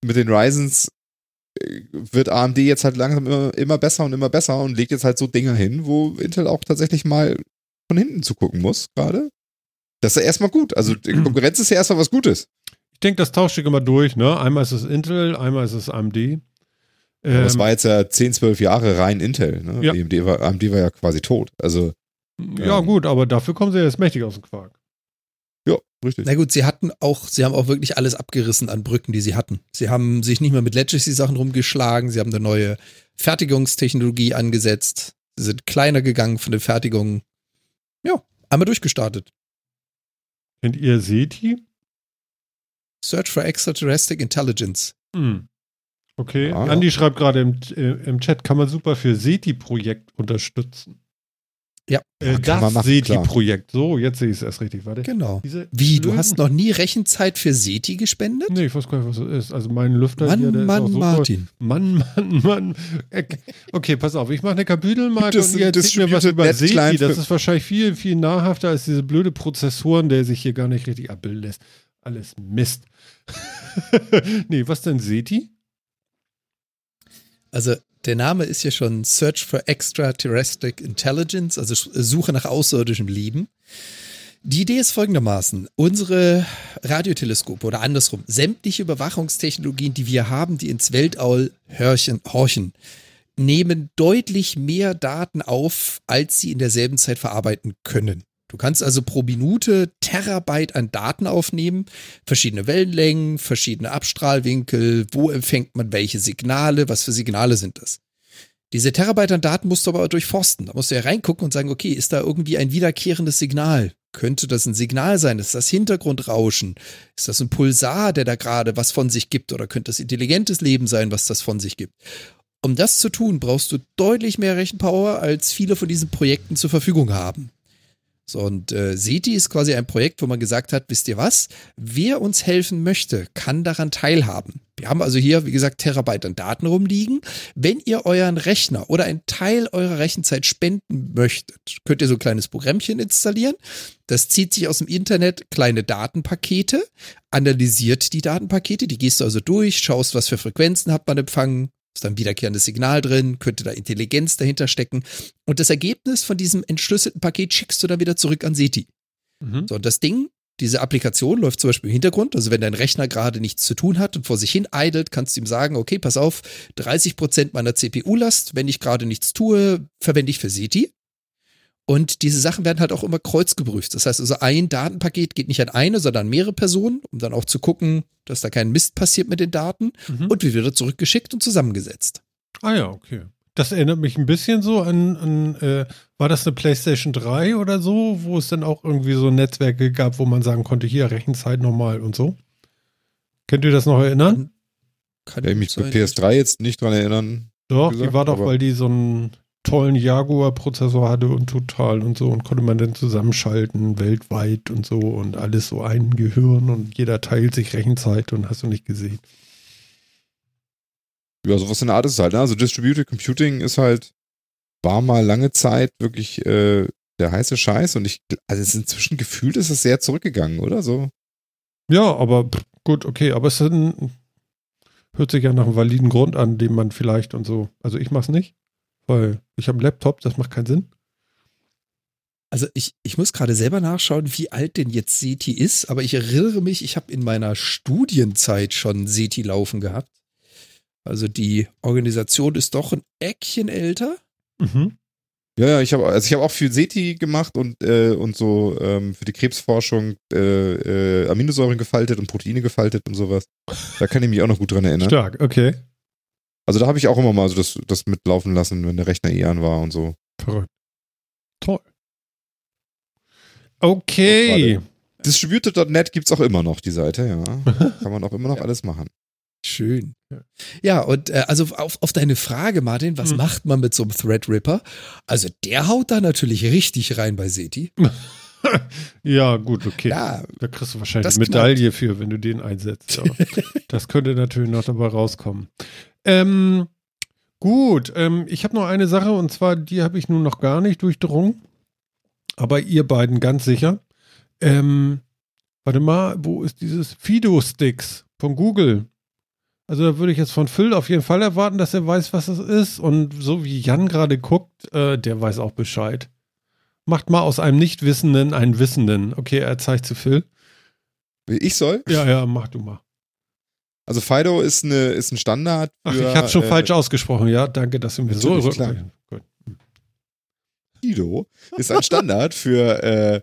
mit den Ryzens äh, wird AMD jetzt halt langsam immer, immer besser und immer besser und legt jetzt halt so Dinger hin, wo Intel auch tatsächlich mal von hinten zugucken muss, gerade. Das ist ja erstmal gut. Also die Konkurrenz ist ja erstmal was Gutes. Ich denke, das tauscht sich immer durch, ne? Einmal ist es Intel, einmal ist es AMD. Ähm, Aber es war jetzt ja 10, 12 Jahre rein Intel. Ne? Ja. AMD, war, AMD war ja quasi tot. Also, ja, ähm, gut, aber dafür kommen sie jetzt mächtig aus dem Quark. ja, richtig. Na gut, sie hatten auch, sie haben auch wirklich alles abgerissen an Brücken, die sie hatten. Sie haben sich nicht mehr mit Legacy-Sachen rumgeschlagen, sie haben eine neue Fertigungstechnologie angesetzt. Die sind kleiner gegangen von den Fertigungen. Ja, einmal durchgestartet. Kennt ihr SETI? Search for Extraterrestrial Intelligence. Hm. Okay. Ja. Andi schreibt gerade im, äh, im Chat, kann man super für SETI-Projekt unterstützen. Ja. Äh, das. SETI-Projekt. So, jetzt sehe ich es erst richtig. Warte. Genau. Diese Wie, du hast noch nie Rechenzeit für SETI gespendet? Nee, ich weiß gar nicht, was das ist. Also mein Lüfter Mann, hier, der ist Mann, auch so Martin. Mann, Mann, Mann. Okay, pass auf, ich mache eine Kapitelmarke Gibt es und ihr erzählt mir was über SETI. Das ist wahrscheinlich viel, viel nahrhafter als diese blöde Prozessoren, der sich hier gar nicht richtig abbilden lässt. Alles Mist. nee, was denn SETI? Also der Name ist ja schon Search for Extraterrestrial Intelligence, also Suche nach außerirdischem Leben. Die Idee ist folgendermaßen. Unsere Radioteleskope oder andersrum, sämtliche Überwachungstechnologien, die wir haben, die ins Weltall horchen, horchen nehmen deutlich mehr Daten auf, als sie in derselben Zeit verarbeiten können. Du kannst also pro Minute Terabyte an Daten aufnehmen, verschiedene Wellenlängen, verschiedene Abstrahlwinkel, wo empfängt man welche Signale, was für Signale sind das. Diese Terabyte an Daten musst du aber durchforsten. Da musst du ja reingucken und sagen, okay, ist da irgendwie ein wiederkehrendes Signal? Könnte das ein Signal sein? Ist das Hintergrundrauschen? Ist das ein Pulsar, der da gerade was von sich gibt? Oder könnte das intelligentes Leben sein, was das von sich gibt? Um das zu tun, brauchst du deutlich mehr Rechenpower, als viele von diesen Projekten zur Verfügung haben. So, und äh, ist quasi ein Projekt, wo man gesagt hat, wisst ihr was? Wer uns helfen möchte, kann daran teilhaben. Wir haben also hier, wie gesagt, Terabyte an Daten rumliegen. Wenn ihr euren Rechner oder einen Teil eurer Rechenzeit spenden möchtet, könnt ihr so ein kleines Programmchen installieren. Das zieht sich aus dem Internet kleine Datenpakete, analysiert die Datenpakete, die gehst du also durch, schaust, was für Frequenzen hat man empfangen, ist dann wiederkehrendes Signal drin, könnte da Intelligenz dahinter stecken. Und das Ergebnis von diesem entschlüsselten Paket schickst du dann wieder zurück an SETI. Mhm. So, und das Ding, diese Applikation läuft zum Beispiel im Hintergrund. Also wenn dein Rechner gerade nichts zu tun hat und vor sich hin eidelt, kannst du ihm sagen, okay, pass auf, 30 Prozent meiner CPU-Last, wenn ich gerade nichts tue, verwende ich für SETI. Und diese Sachen werden halt auch immer kreuzgeprüft. Das heißt also, ein Datenpaket geht nicht an eine, sondern an mehrere Personen, um dann auch zu gucken, dass da kein Mist passiert mit den Daten Mhm. und wird wieder zurückgeschickt und zusammengesetzt. Ah ja, okay. Das erinnert mich ein bisschen so an, an äh, war das eine PlayStation 3 oder so, wo es dann auch irgendwie so Netzwerke gab, wo man sagen konnte, hier Rechenzeit nochmal und so. Könnt ihr das noch erinnern? Kann Kann ich mich bei sein. PS3 jetzt nicht dran erinnern. Doch, gesagt, die war doch, weil die so einen tollen Jaguar-Prozessor hatte und total und so und konnte man dann zusammenschalten weltweit und so und alles so ein Gehirn und jeder teilt sich Rechenzeit und hast du nicht gesehen. Ja, sowas in der Art ist halt. Ne? Also Distributed Computing ist halt, war mal lange Zeit wirklich äh, der heiße Scheiß und ich, also es ist inzwischen gefühlt ist es sehr zurückgegangen, oder so? Ja, aber gut, okay, aber es ein, hört sich ja nach einem validen Grund an, den man vielleicht und so. Also ich mach's nicht, weil ich habe einen Laptop, das macht keinen Sinn. Also ich, ich muss gerade selber nachschauen, wie alt denn jetzt SETI ist, aber ich erinnere mich, ich habe in meiner Studienzeit schon SETI laufen gehabt. Also die Organisation ist doch ein Eckchen älter. Mhm. Ja, ja, ich habe also ich habe auch viel SETI gemacht und äh, und so ähm, für die Krebsforschung äh, äh, Aminosäuren gefaltet und Proteine gefaltet und sowas. Da kann ich mich auch noch gut dran erinnern. Stark, okay. Also da habe ich auch immer mal so das, das mitlaufen lassen, wenn der Rechner eh an war und so. Verrückt. Toll. Okay. Distributed.net gibt's auch immer noch, die Seite, ja. Kann man auch immer noch alles machen. Schön. Ja. Ja, und äh, also auf, auf deine Frage, Martin, was Hm. macht man mit so einem Threadripper? Also der haut da natürlich richtig rein bei SETI. Ja, gut, okay. Ja, Da kriegst du wahrscheinlich Das eine Medaille für, wenn du den einsetzt. Ja. das könnte natürlich noch dabei rauskommen. Ähm, gut, ähm, ich habe noch eine Sache und zwar, die habe ich nun noch gar nicht durchdrungen. Aber ihr beiden ganz sicher. Ähm, warte mal, wo ist dieses Fido-Sticks von Google? Also da würde ich jetzt von Phil auf jeden Fall erwarten, dass er weiß, was es ist. Und so wie Jan gerade guckt, äh, der weiß auch Bescheid. Macht mal aus einem Nichtwissenden einen Wissenden. Okay, er zeigt zu Phil. Ich soll? Ja, ja, mach du mal. Also Fido ist, eine, ist ein Standard für. Ach, ich habe schon äh, falsch ausgesprochen, ja. Danke, dass du mir so. Gut. Fido ist ein Standard für, äh,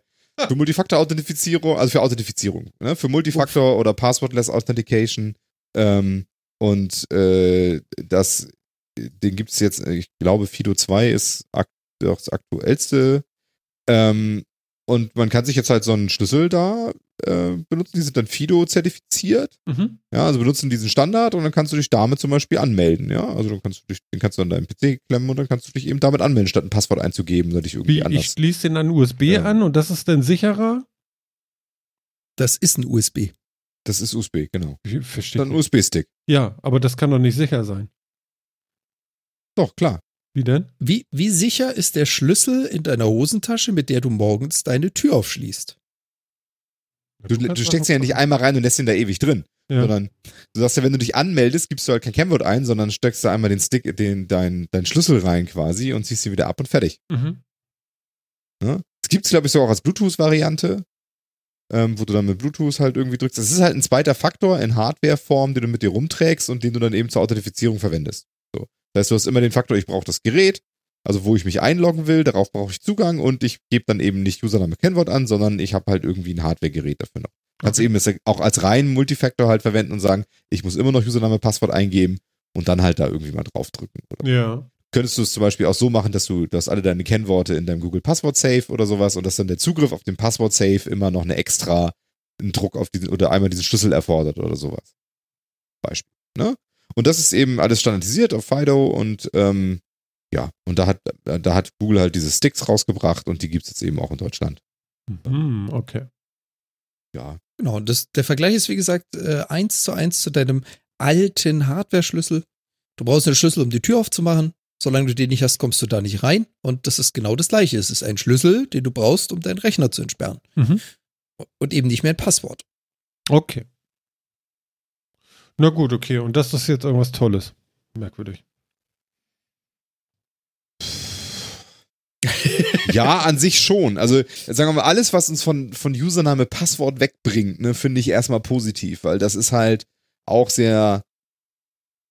für Multifaktor-Authentifizierung, also für Authentifizierung, ne? für Multifaktor- oder Passwordless Authentication. Ähm, und äh, das, den gibt's jetzt, ich glaube, Fido 2 ist ak das aktuellste. Ähm, und man kann sich jetzt halt so einen Schlüssel da äh, benutzen, die sind dann FIDO-zertifiziert. Mhm. Ja, also benutzen diesen Standard und dann kannst du dich damit zum Beispiel anmelden, ja. Also dann kannst du dich, den kannst du an deinen PC klemmen und dann kannst du dich eben damit anmelden, statt ein Passwort einzugeben oder dich irgendwie Wie, anders. ich schließe den an USB Ja. an und das ist dann sicherer? Das ist ein USB. Das ist USB, genau. Ich verstehe. Dann ein USB-Stick. Ja, aber das kann doch nicht sicher sein. Doch, klar. Wie denn? Wie, wie sicher ist der Schlüssel in deiner Hosentasche, mit der du morgens deine Tür aufschließt? Du, du steckst ihn ja nicht einmal rein und lässt ihn da ewig drin. Ja. Sondern du sagst ja, wenn du dich anmeldest, gibst du halt kein Kennwort ein, sondern steckst da einmal den Stick, den, dein, dein Schlüssel rein quasi und ziehst ihn wieder ab und fertig. Mhm. Ne? Es gibt es, glaube ich, so auch als Bluetooth-Variante, ähm, wo du dann mit Bluetooth halt irgendwie drückst. Das ist halt ein zweiter Faktor in Hardware-Form, den du mit dir rumträgst und den du dann eben zur Authentifizierung verwendest. So. Das heißt, du hast immer den Faktor, ich brauche das Gerät, also wo ich mich einloggen will, darauf brauche ich Zugang und ich gebe dann eben nicht Username Kennwort an, sondern ich habe halt irgendwie ein Hardware-Gerät dafür noch. Kannst Okay. eben das auch als reinen Multifaktor halt verwenden und sagen, ich muss immer noch Username, Passwort eingeben und dann halt da irgendwie mal draufdrücken. Oder Ja. könntest du es zum Beispiel auch so machen, dass du, hast alle deine Kennworte in deinem Google Passwort Safe oder sowas und dass dann der Zugriff auf den Passwort Safe immer noch eine extra einen Druck auf diesen oder einmal diesen Schlüssel erfordert oder sowas. Beispiel. Ne? Und das ist eben alles standardisiert auf Fido und ähm, ja, und da hat, da hat Google halt diese Sticks rausgebracht und die gibt's jetzt eben auch in Deutschland. Mhm, okay. Ja. Genau, und das, der Vergleich ist, wie gesagt, äh, eins zu eins zu deinem alten Hardware-Schlüssel. Du brauchst einen Schlüssel, um die Tür aufzumachen. Solange du den nicht hast, kommst du da nicht rein. Und das ist genau das Gleiche. Es ist ein Schlüssel, den du brauchst, um deinen Rechner zu entsperren. Mhm. Und eben nicht mehr ein Passwort. Okay. Na gut, okay. Und das ist jetzt irgendwas Tolles. Merkwürdig. Ja, an sich schon. Also, sagen wir mal, alles, was uns von, von Username, Passwort wegbringt, ne, finde ich erstmal positiv, weil das ist halt auch sehr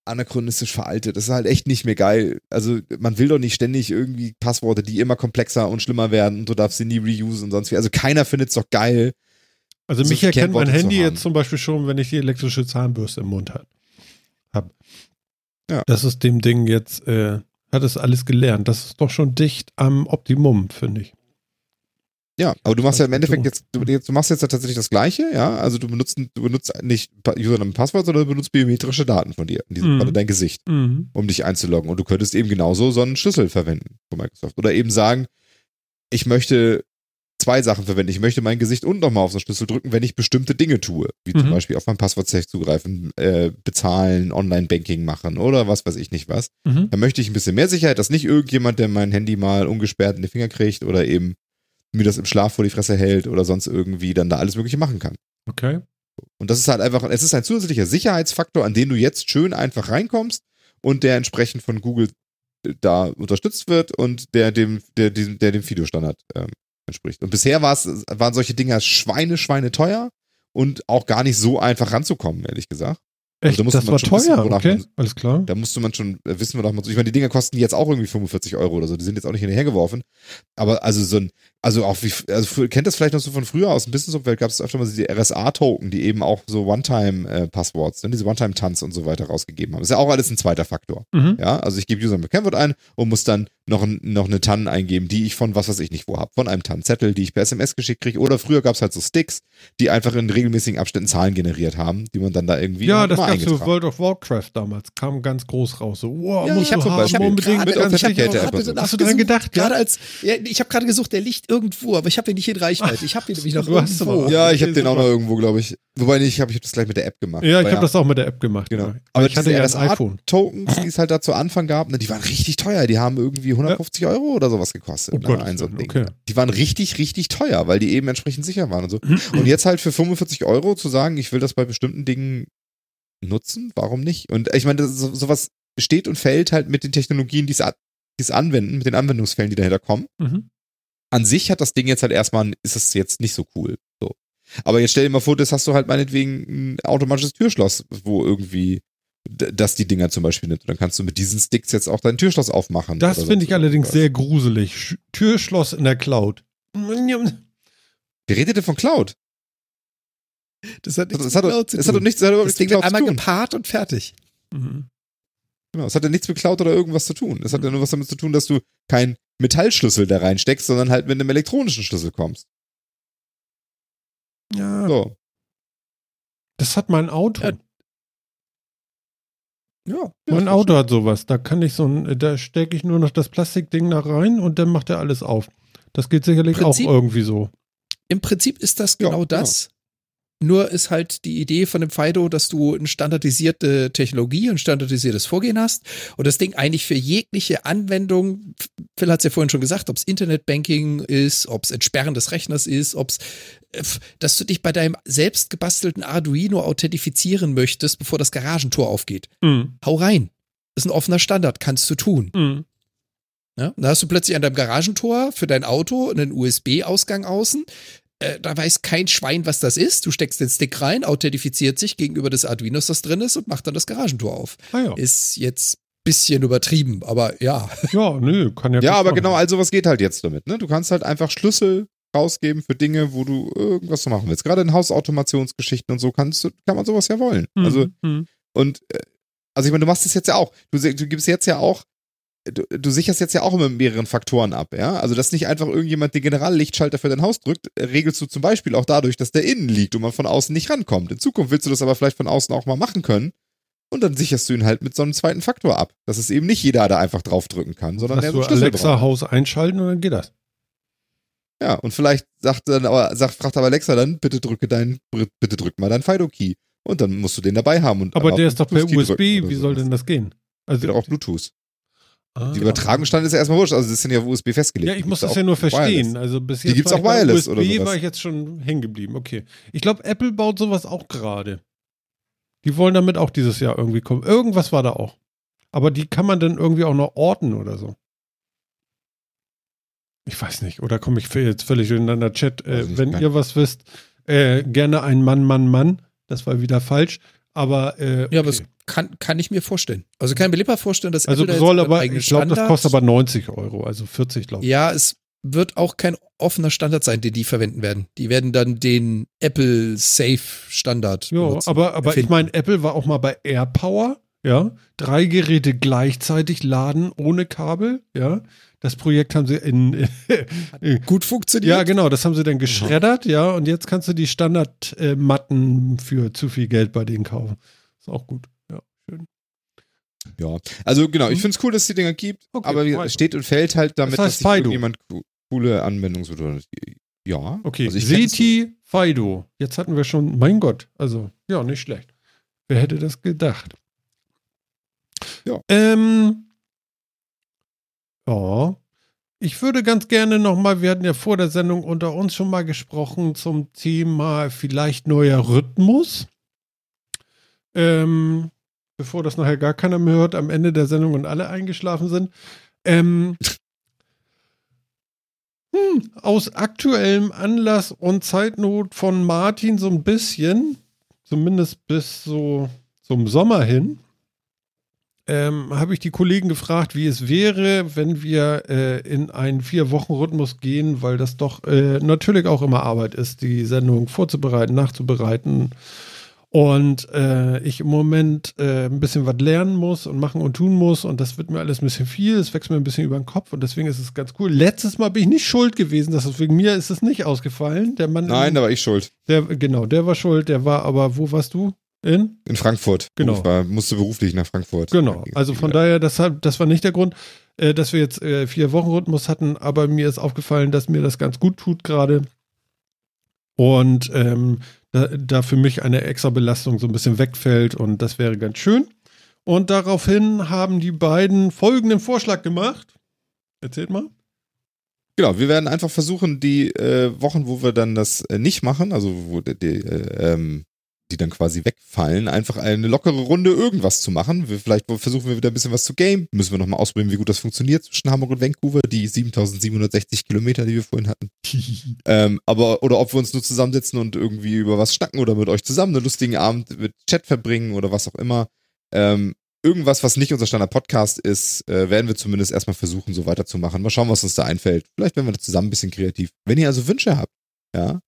anachronistisch veraltet. Das ist halt echt nicht mehr geil. Also, man will doch nicht ständig irgendwie Passworte, die immer komplexer und schlimmer werden und du darfst sie nie reusen und sonst wie. Also, keiner findet es doch geil. Also So mich viel erkennt mein Handy jetzt zum Beispiel schon, wenn ich die elektrische Zahnbürste im Mund habe. Hab. Ja. Das ist dem Ding jetzt, äh, hat es alles gelernt. Das ist doch schon dicht am Optimum, finde ich. Ja, aber du machst ja im Das Endeffekt jetzt, du, du machst jetzt ja tatsächlich das Gleiche, ja. Also du benutzt, du benutzt nicht Username und Passwort, sondern du benutzt biometrische Daten von dir. In diesem Mhm. Falle dein Gesicht. Mhm. um dich einzuloggen. Und du könntest eben genauso so einen Schlüssel verwenden von Microsoft. Oder eben sagen, ich möchte zwei Sachen verwenden. Ich möchte mein Gesicht und nochmal auf so einen Schlüssel drücken, wenn ich bestimmte Dinge tue. Wie zum Mhm. Beispiel auf mein Passwort-Safe zugreifen, äh, bezahlen, Online-Banking machen oder was weiß ich nicht was. Mhm. Dann möchte ich ein bisschen mehr Sicherheit, dass nicht irgendjemand, der mein Handy mal ungesperrt in die Finger kriegt oder eben mir das im Schlaf vor die Fresse hält oder sonst irgendwie dann da alles Mögliche machen kann. Okay. Und das ist halt einfach, es ist ein zusätzlicher Sicherheitsfaktor, an den du jetzt schön einfach reinkommst und der entsprechend von Google äh, da unterstützt wird und der dem, der, dem, der dem FIDO-Standard ähm, entspricht. Und bisher waren solche Dinger Schweine, Schweine teuer und auch gar nicht so einfach ranzukommen, ehrlich gesagt. Echt, da musste das man war schon wissen, teuer, wonach okay, man- alles klar. Da musste man schon äh, wissen, wonach man so. Ich meine, die Dinger kosten jetzt auch irgendwie 45 Euro oder so. Die sind jetzt auch nicht hinterhergeworfen. Aber also so ein, also auch wie, also kennt das vielleicht noch so von früher aus dem Business-Umfeld gab es öfter mal diese RSA-Token, die eben auch so One-Time-Passwords, ne, diese One-Time-Tanz und so weiter rausgegeben haben. ist ja auch alles ein zweiter Faktor. Mhm. Ja, also ich gebe User mit Kennwort ein und muss dann noch, ein, noch eine TAN eingeben, die ich von was weiß ich nicht wo hab. Von einem TAN-Zettel, die ich per SMS geschickt kriege. Oder früher gab es halt so Sticks, die einfach in regelmäßigen Abständen Zahlen generiert haben, die man dann da irgendwie Ja, das für eingetragen World of Warcraft damals. Kam ganz groß raus. So, wow, Ja, musst ich hab haben, Beispiel unbedingt. mit Authenticator so. Hast du dran gedacht? Gerade als, ja, ich habe gerade gesucht, der liegt irgendwo, aber ich habe ihn nicht in Reichweite. Ich habe ihn nämlich noch Du irgendwo. Ja, ich habe den auch noch irgendwo, glaube ich. Wobei nicht, ich habe ich hab das gleich mit der App gemacht. Ja, ich habe das auch mit der App gemacht. Genau. Ja. Aber ich hatte ja RSA iPhone. Tokens, die es halt da zu Anfang gab, ne, die waren richtig teuer. Die haben irgendwie 150 Euro oder sowas gekostet. Oh ne, Gott, ein so ein Ding. okay. Die waren richtig, richtig teuer, weil die eben entsprechend sicher waren und so. Und jetzt halt für 45 Euro zu sagen, ich will das bei bestimmten Dingen nutzen, warum nicht? Und ich meine, das- so, sowas steht und fällt halt mit den Technologien, die es a- die es anwenden, mit den Anwendungsfällen, die dahinter kommen Mhm. An sich hat das Ding jetzt halt erstmal, ist es jetzt nicht so cool. So. Aber jetzt stell dir mal vor, das hast du halt meinetwegen ein automatisches Türschloss, wo irgendwie das die Dinger zum Beispiel nimmt. Und dann kannst du mit diesen Sticks jetzt auch dein Türschloss aufmachen. Das finde ich allerdings sehr gruselig. Sch- Türschloss in der Cloud. Wer redet denn von Cloud? Das hat Das, nichts das, hat, mit doch- Cloud zu das hat doch tun. nichts, das hat Das Ding mit Cloud zu einmal tun. gepaart und fertig. Mhm. Genau, es hat ja nichts mit Cloud oder irgendwas zu tun. Es hat ja nur was damit zu tun, dass du kein Metallschlüssel da reinsteckst, sondern halt mit einem elektronischen Schlüssel kommst. Ja, So. das hat mein Auto. Ja, Ja, mein Auto hat sowas. Da kann ich so ein, da stecke ich nur noch das Plastikding da rein und dann macht er alles auf. Das geht sicherlich Prinzip- auch irgendwie so. Im Prinzip ist das Ja, genau das. Nur ist halt die Idee von dem Fido, dass du eine standardisierte Technologie, ein standardisiertes Vorgehen hast und das Ding eigentlich für jegliche Anwendung, Phil hat es ja vorhin schon gesagt, ob es Internetbanking ist, ob es Entsperren des Rechners ist, ob es, dass du dich bei deinem selbst gebastelten Arduino authentifizieren möchtest, bevor das Garagentor aufgeht. Mhm. Hau rein. Ist ein offener Standard, kannst du tun. Mhm. Ja? Da hast du plötzlich an deinem Garagentor für dein Auto einen USB-Ausgang außen. Äh, da weiß kein Schwein, was das ist. Du steckst den Stick rein, authentifiziert sich gegenüber des Arduinos, das drin ist, und macht dann das Garagentor auf. Ah ja. Ist jetzt bisschen übertrieben, aber ja. Ja, nö, kann ja Ja, aber machen. genau, all sowas geht halt jetzt damit. Ne? Du kannst halt einfach Schlüssel rausgeben für Dinge, wo du irgendwas zu machen willst. Gerade in Hausautomationsgeschichten und so kannst du, kann man sowas ja wollen. Mhm. Also, Mhm. und, äh, also ich meine, du machst das jetzt ja auch. Du, du gibst jetzt ja auch, du, du sicherst jetzt ja auch immer mit mehreren Faktoren ab, ja. Also, dass nicht einfach irgendjemand den Generallichtschalter für dein Haus drückt, äh, regelst du zum Beispiel auch dadurch, dass der innen liegt und man von außen nicht rankommt. In Zukunft willst du das aber vielleicht von außen auch mal machen können. Und dann sicherst du ihn halt mit so einem zweiten Faktor ab. Dass es eben nicht jeder da einfach draufdrücken kann, sondern der so Schlüssel Alexa drauf hat. Haus einschalten und dann geht das. Ja, und vielleicht sagt dann aber, sagt, fragt aber Alexa dann, bitte drücke dein, bitte drück mal dein Fido-Key. Und dann musst du den dabei haben. Und Aber der ist doch per USB. Wie soll denn das gehen? Also Geht auch auf Bluetooth. Ah. Die Übertragungsstand ist ja erstmal wurscht, also das sind ja auf USB festgelegt. Ja, ich Die muss gibt's das ja nur verstehen. wireless. Also bis Die jetzt gibt's war auch wireless USB oder sowas. war ich jetzt schon hängen geblieben. Okay. Ich glaube, Apple baut sowas auch gerade. Die wollen damit auch dieses Jahr irgendwie kommen. Irgendwas war da auch. Aber die kann man dann irgendwie auch noch orten oder so. Ich weiß nicht. Oder komme ich jetzt völlig durcheinander? Chat, äh, wenn ihr was wisst, äh, gerne ein Mann, Mann, Mann. Das war wieder falsch. Aber, äh, Ja, aber okay. es kann, kann ich mir vorstellen. Also kann mir lieber vorstellen, dass also Apple da soll aber, ich glaube, das kostet aber 90 Euro, also 40, glaube ich. Ja, es wird auch kein offener Standard sein, den die verwenden werden. Die werden dann den Apple Safe Standard Ja, benutzen, aber, aber ich erfinden. meine, Apple war auch mal bei AirPower, ja. Drei Geräte gleichzeitig laden ohne Kabel, ja. Das Projekt haben sie in, gut funktioniert. ja genau, das haben sie dann geschreddert, ja. Und jetzt kannst du die Standardmatten für zu viel Geld bei denen kaufen. Ist auch gut, ja. Schön. Ja, also genau, ich Mhm. finde es cool, dass es die Dinger gibt, Okay, aber es steht und fällt halt damit, Das heißt dass sich co- coole Anwendungsmodelle. Ja. Okay, also. Seti Fido. Jetzt hatten wir schon, mein Gott, also ja, nicht schlecht. Wer hätte das gedacht? Ja. Ähm, ja. Ich würde ganz gerne nochmal, wir hatten ja vor der Sendung unter uns schon mal gesprochen zum Thema vielleicht neuer Rhythmus. Ähm, bevor das nachher gar keiner mehr hört, am Ende der Sendung und alle eingeschlafen sind. Ähm, hm, aus aktuellem Anlass und Zeitnot von Martin so ein bisschen, zumindest bis so zum Sommer hin, ähm, habe ich die Kollegen gefragt, wie es wäre, wenn wir äh, in einen Vier-Wochen-Rhythmus gehen, weil das doch äh, natürlich auch immer Arbeit ist, die Sendung vorzubereiten, nachzubereiten. Und äh, ich im Moment äh, ein bisschen was lernen muss und machen und tun muss. Und das wird mir alles ein bisschen viel. Es wächst mir ein bisschen über den Kopf. Und deswegen ist es ganz cool. Letztes Mal bin ich nicht schuld gewesen. Das ist wegen mir ist es nicht ausgefallen. Der Mann, Nein, da war ich schuld. der, genau, der war schuld. Der war aber, wo warst du? In? In Frankfurt. Genau. Ich war, musste beruflich nach Frankfurt. Genau. Also von daher, das, hat, das war nicht der Grund, äh, dass wir jetzt äh, vier Wochen Rhythmus hatten, aber mir ist aufgefallen, dass mir das ganz gut tut gerade. Und ähm, da, da für mich eine extra Belastung so ein bisschen wegfällt und das wäre ganz schön. Und daraufhin haben die beiden folgenden Vorschlag gemacht. Erzählt mal. Genau, wir werden einfach versuchen, die äh, Wochen, wo wir dann das äh, nicht machen, also wo die, die, äh, ähm, die dann quasi wegfallen, einfach eine lockere Runde irgendwas zu machen. Wir, vielleicht versuchen wir wieder ein bisschen was zu game. Müssen wir nochmal ausprobieren, wie gut das funktioniert zwischen Hamburg und Vancouver, die 7760 Kilometer, die wir vorhin hatten. Ähm, aber, oder ob wir uns nur zusammensetzen und irgendwie über was schnacken oder mit euch zusammen einen lustigen Abend mit Chat verbringen oder was auch immer. Ähm, irgendwas, was nicht unser Standard-Podcast ist, äh, werden wir zumindest erstmal versuchen, so weiterzumachen. Mal schauen, was uns da einfällt. Vielleicht werden wir da zusammen ein bisschen kreativ. Wenn ihr also Wünsche habt, ja,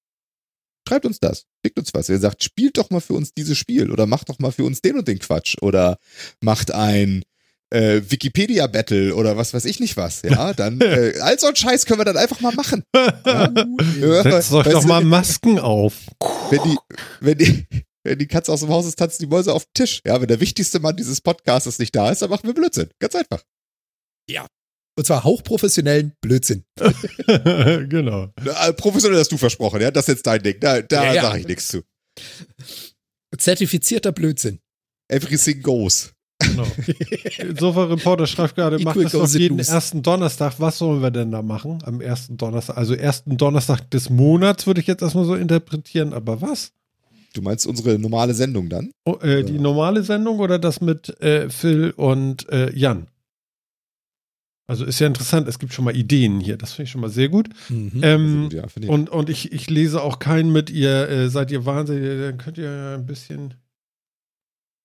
schreibt uns das. Schickt uns was. Ihr sagt, spielt doch mal für uns dieses Spiel oder macht doch mal für uns den und den Quatsch oder macht ein äh, Wikipedia-Battle oder was weiß ich nicht was, ja, dann äh, all so ein Scheiß können wir dann einfach mal machen. Ja? Ja, Setzt euch doch mal Masken auf. wenn die, wenn die, wenn die Katze aus dem Haus ist, tanzen die Mäuse auf den Tisch. Ja, wenn der wichtigste Mann dieses Podcasts nicht da ist, dann machen wir Blödsinn. Ganz einfach. Und zwar hauchprofessionellen Blödsinn. genau. Na, äh, professionell hast du versprochen, ja, das ist jetzt dein Ding. Da, da Ja, ja. sage ich nichts zu. Zertifizierter Blödsinn. Everything goes. genau. Sofa-Reporter schreibt gerade, macht das it jeden loose. ersten Donnerstag. Was sollen wir denn da machen? Am ersten Donnerstag. Also ersten Donnerstag des Monats würde ich jetzt erstmal so interpretieren. Aber was? Du meinst unsere normale Sendung dann? Oh, äh, Die normale Sendung oder das mit äh, Phil und äh, Jan? Also ist ja interessant, es gibt schon mal Ideen hier, das finde ich schon mal sehr gut. Mhm. Ähm, ja, finde ich. und und ich, ich lese auch keinen mit, ihr äh, seid ihr wahnsinnig, dann könnt ihr ja ein bisschen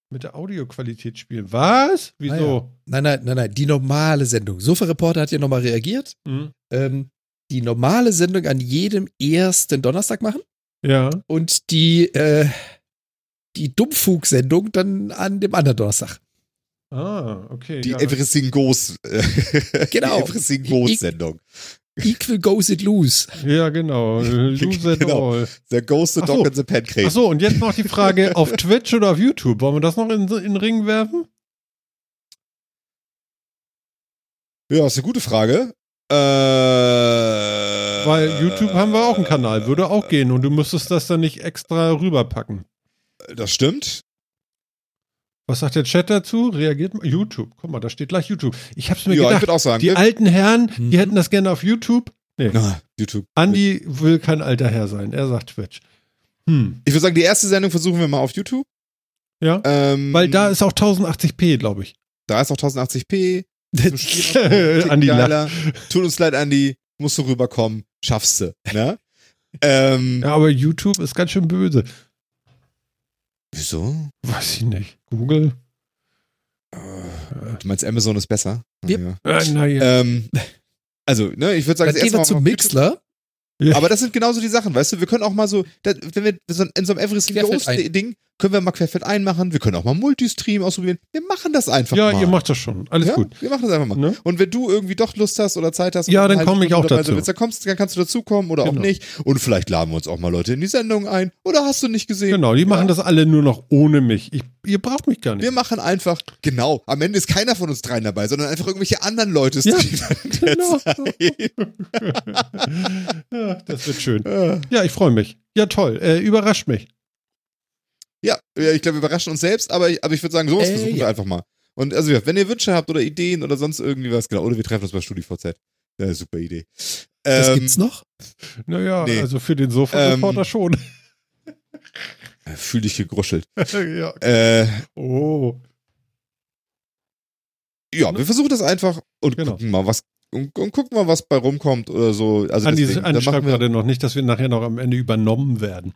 mit der Audioqualität spielen. Was? Wieso? Nein, nein, nein, nein. Die normale Sendung. Sofa-Reporter hat ja nochmal reagiert. Hm? Ähm, die normale Sendung an jedem ersten Donnerstag machen Ja. und die, äh, die Dummfug-Sendung dann an dem anderen Donnerstag. Ah, okay. die ja. Everything goes. Äh, Genau. Die Everything goes Ich- Sendung. Equal goes it loose. ja, genau. Lose it Genau. all. The Ghost, the Ach Dog so. and the Pancake. Achso, und jetzt noch die Frage auf Twitch oder auf YouTube. Wollen wir das noch in, in den Ring werfen? Ja, ist eine gute Frage. Äh, Weil YouTube haben wir auch einen Kanal, würde auch gehen und du müsstest das dann nicht extra rüberpacken. Das stimmt. Was sagt der Chat dazu? Reagiert mal. YouTube. Guck mal, da steht gleich YouTube. Ich hab's mir Ja, ich gedacht, würde auch sagen. die wir- alten Herren, Mhm. die hätten das gerne auf YouTube. Nee, Ah, YouTube. Andi will kein alter Herr sein. Er sagt Twitch. Hm, Ich würde sagen, die erste Sendung versuchen wir mal auf YouTube. ja. Ähm, Weil da ist auch 1080p, glaube ich. da ist auch 1080p. Zum Spielen auch ein Ticken Andi geiler. Tut uns leid, Andi. Musst du rüberkommen. Schaffst du. Ne? ähm, Ja, aber YouTube ist ganz schön böse. Wieso? Weiß ich nicht. Google? Du meinst, Amazon ist besser? Yep. Ja. Äh, naja. Ähm, also, ne, ich würde sagen, gehen wir zum. Mixler. Ja. Aber das sind genauso die Sachen, weißt du, wir können auch mal so, da, wenn wir so in so einem ein. Ding, können wir mal querfeld einmachen, wir können auch mal Multistream ausprobieren. Wir machen das einfach ja, mal. ihr macht das schon. Alles ja, gut. Wir machen das einfach mal. Ne? Und wenn du irgendwie doch Lust hast oder Zeit hast, Ja, dann eine komme ich auch dazu. willst, Dann, kommst, dann kannst du dazukommen oder Genau. auch nicht. Und vielleicht laden wir uns auch mal Leute in die Sendung ein. Oder hast du nicht gesehen? Genau, die machen Ja. das alle nur noch ohne mich. Ich, ihr braucht mich gar nicht. Wir machen einfach, genau, am Ende ist keiner von uns dreien dabei, sondern einfach irgendwelche anderen Leute Ja, streamen. genau. Ja, das wird schön. Ja, ich freue mich. Ja, toll. Äh, überrascht mich. Ja, ich glaube, wir überraschen uns selbst, aber ich, aber ich würde sagen, sowas Äh, versuchen wir ja. einfach mal. Und also, ja, wenn ihr Wünsche habt oder Ideen oder sonst irgendwie was, genau, oder wir treffen uns bei StudiVZ. Ja, super Idee. Das Ähm, gibt's noch? Naja, Nee. also für den Sofa-Reporter Ähm, schon. Fühl dich gegruschelt. ja. Äh, Oh. ja, wir versuchen das einfach und Genau. gucken mal, was und, und gucken mal, was bei rumkommt oder so. Also Andi, deswegen, Andi dann schreibt machen wir, gerade noch nicht, dass wir nachher noch am Ende übernommen werden.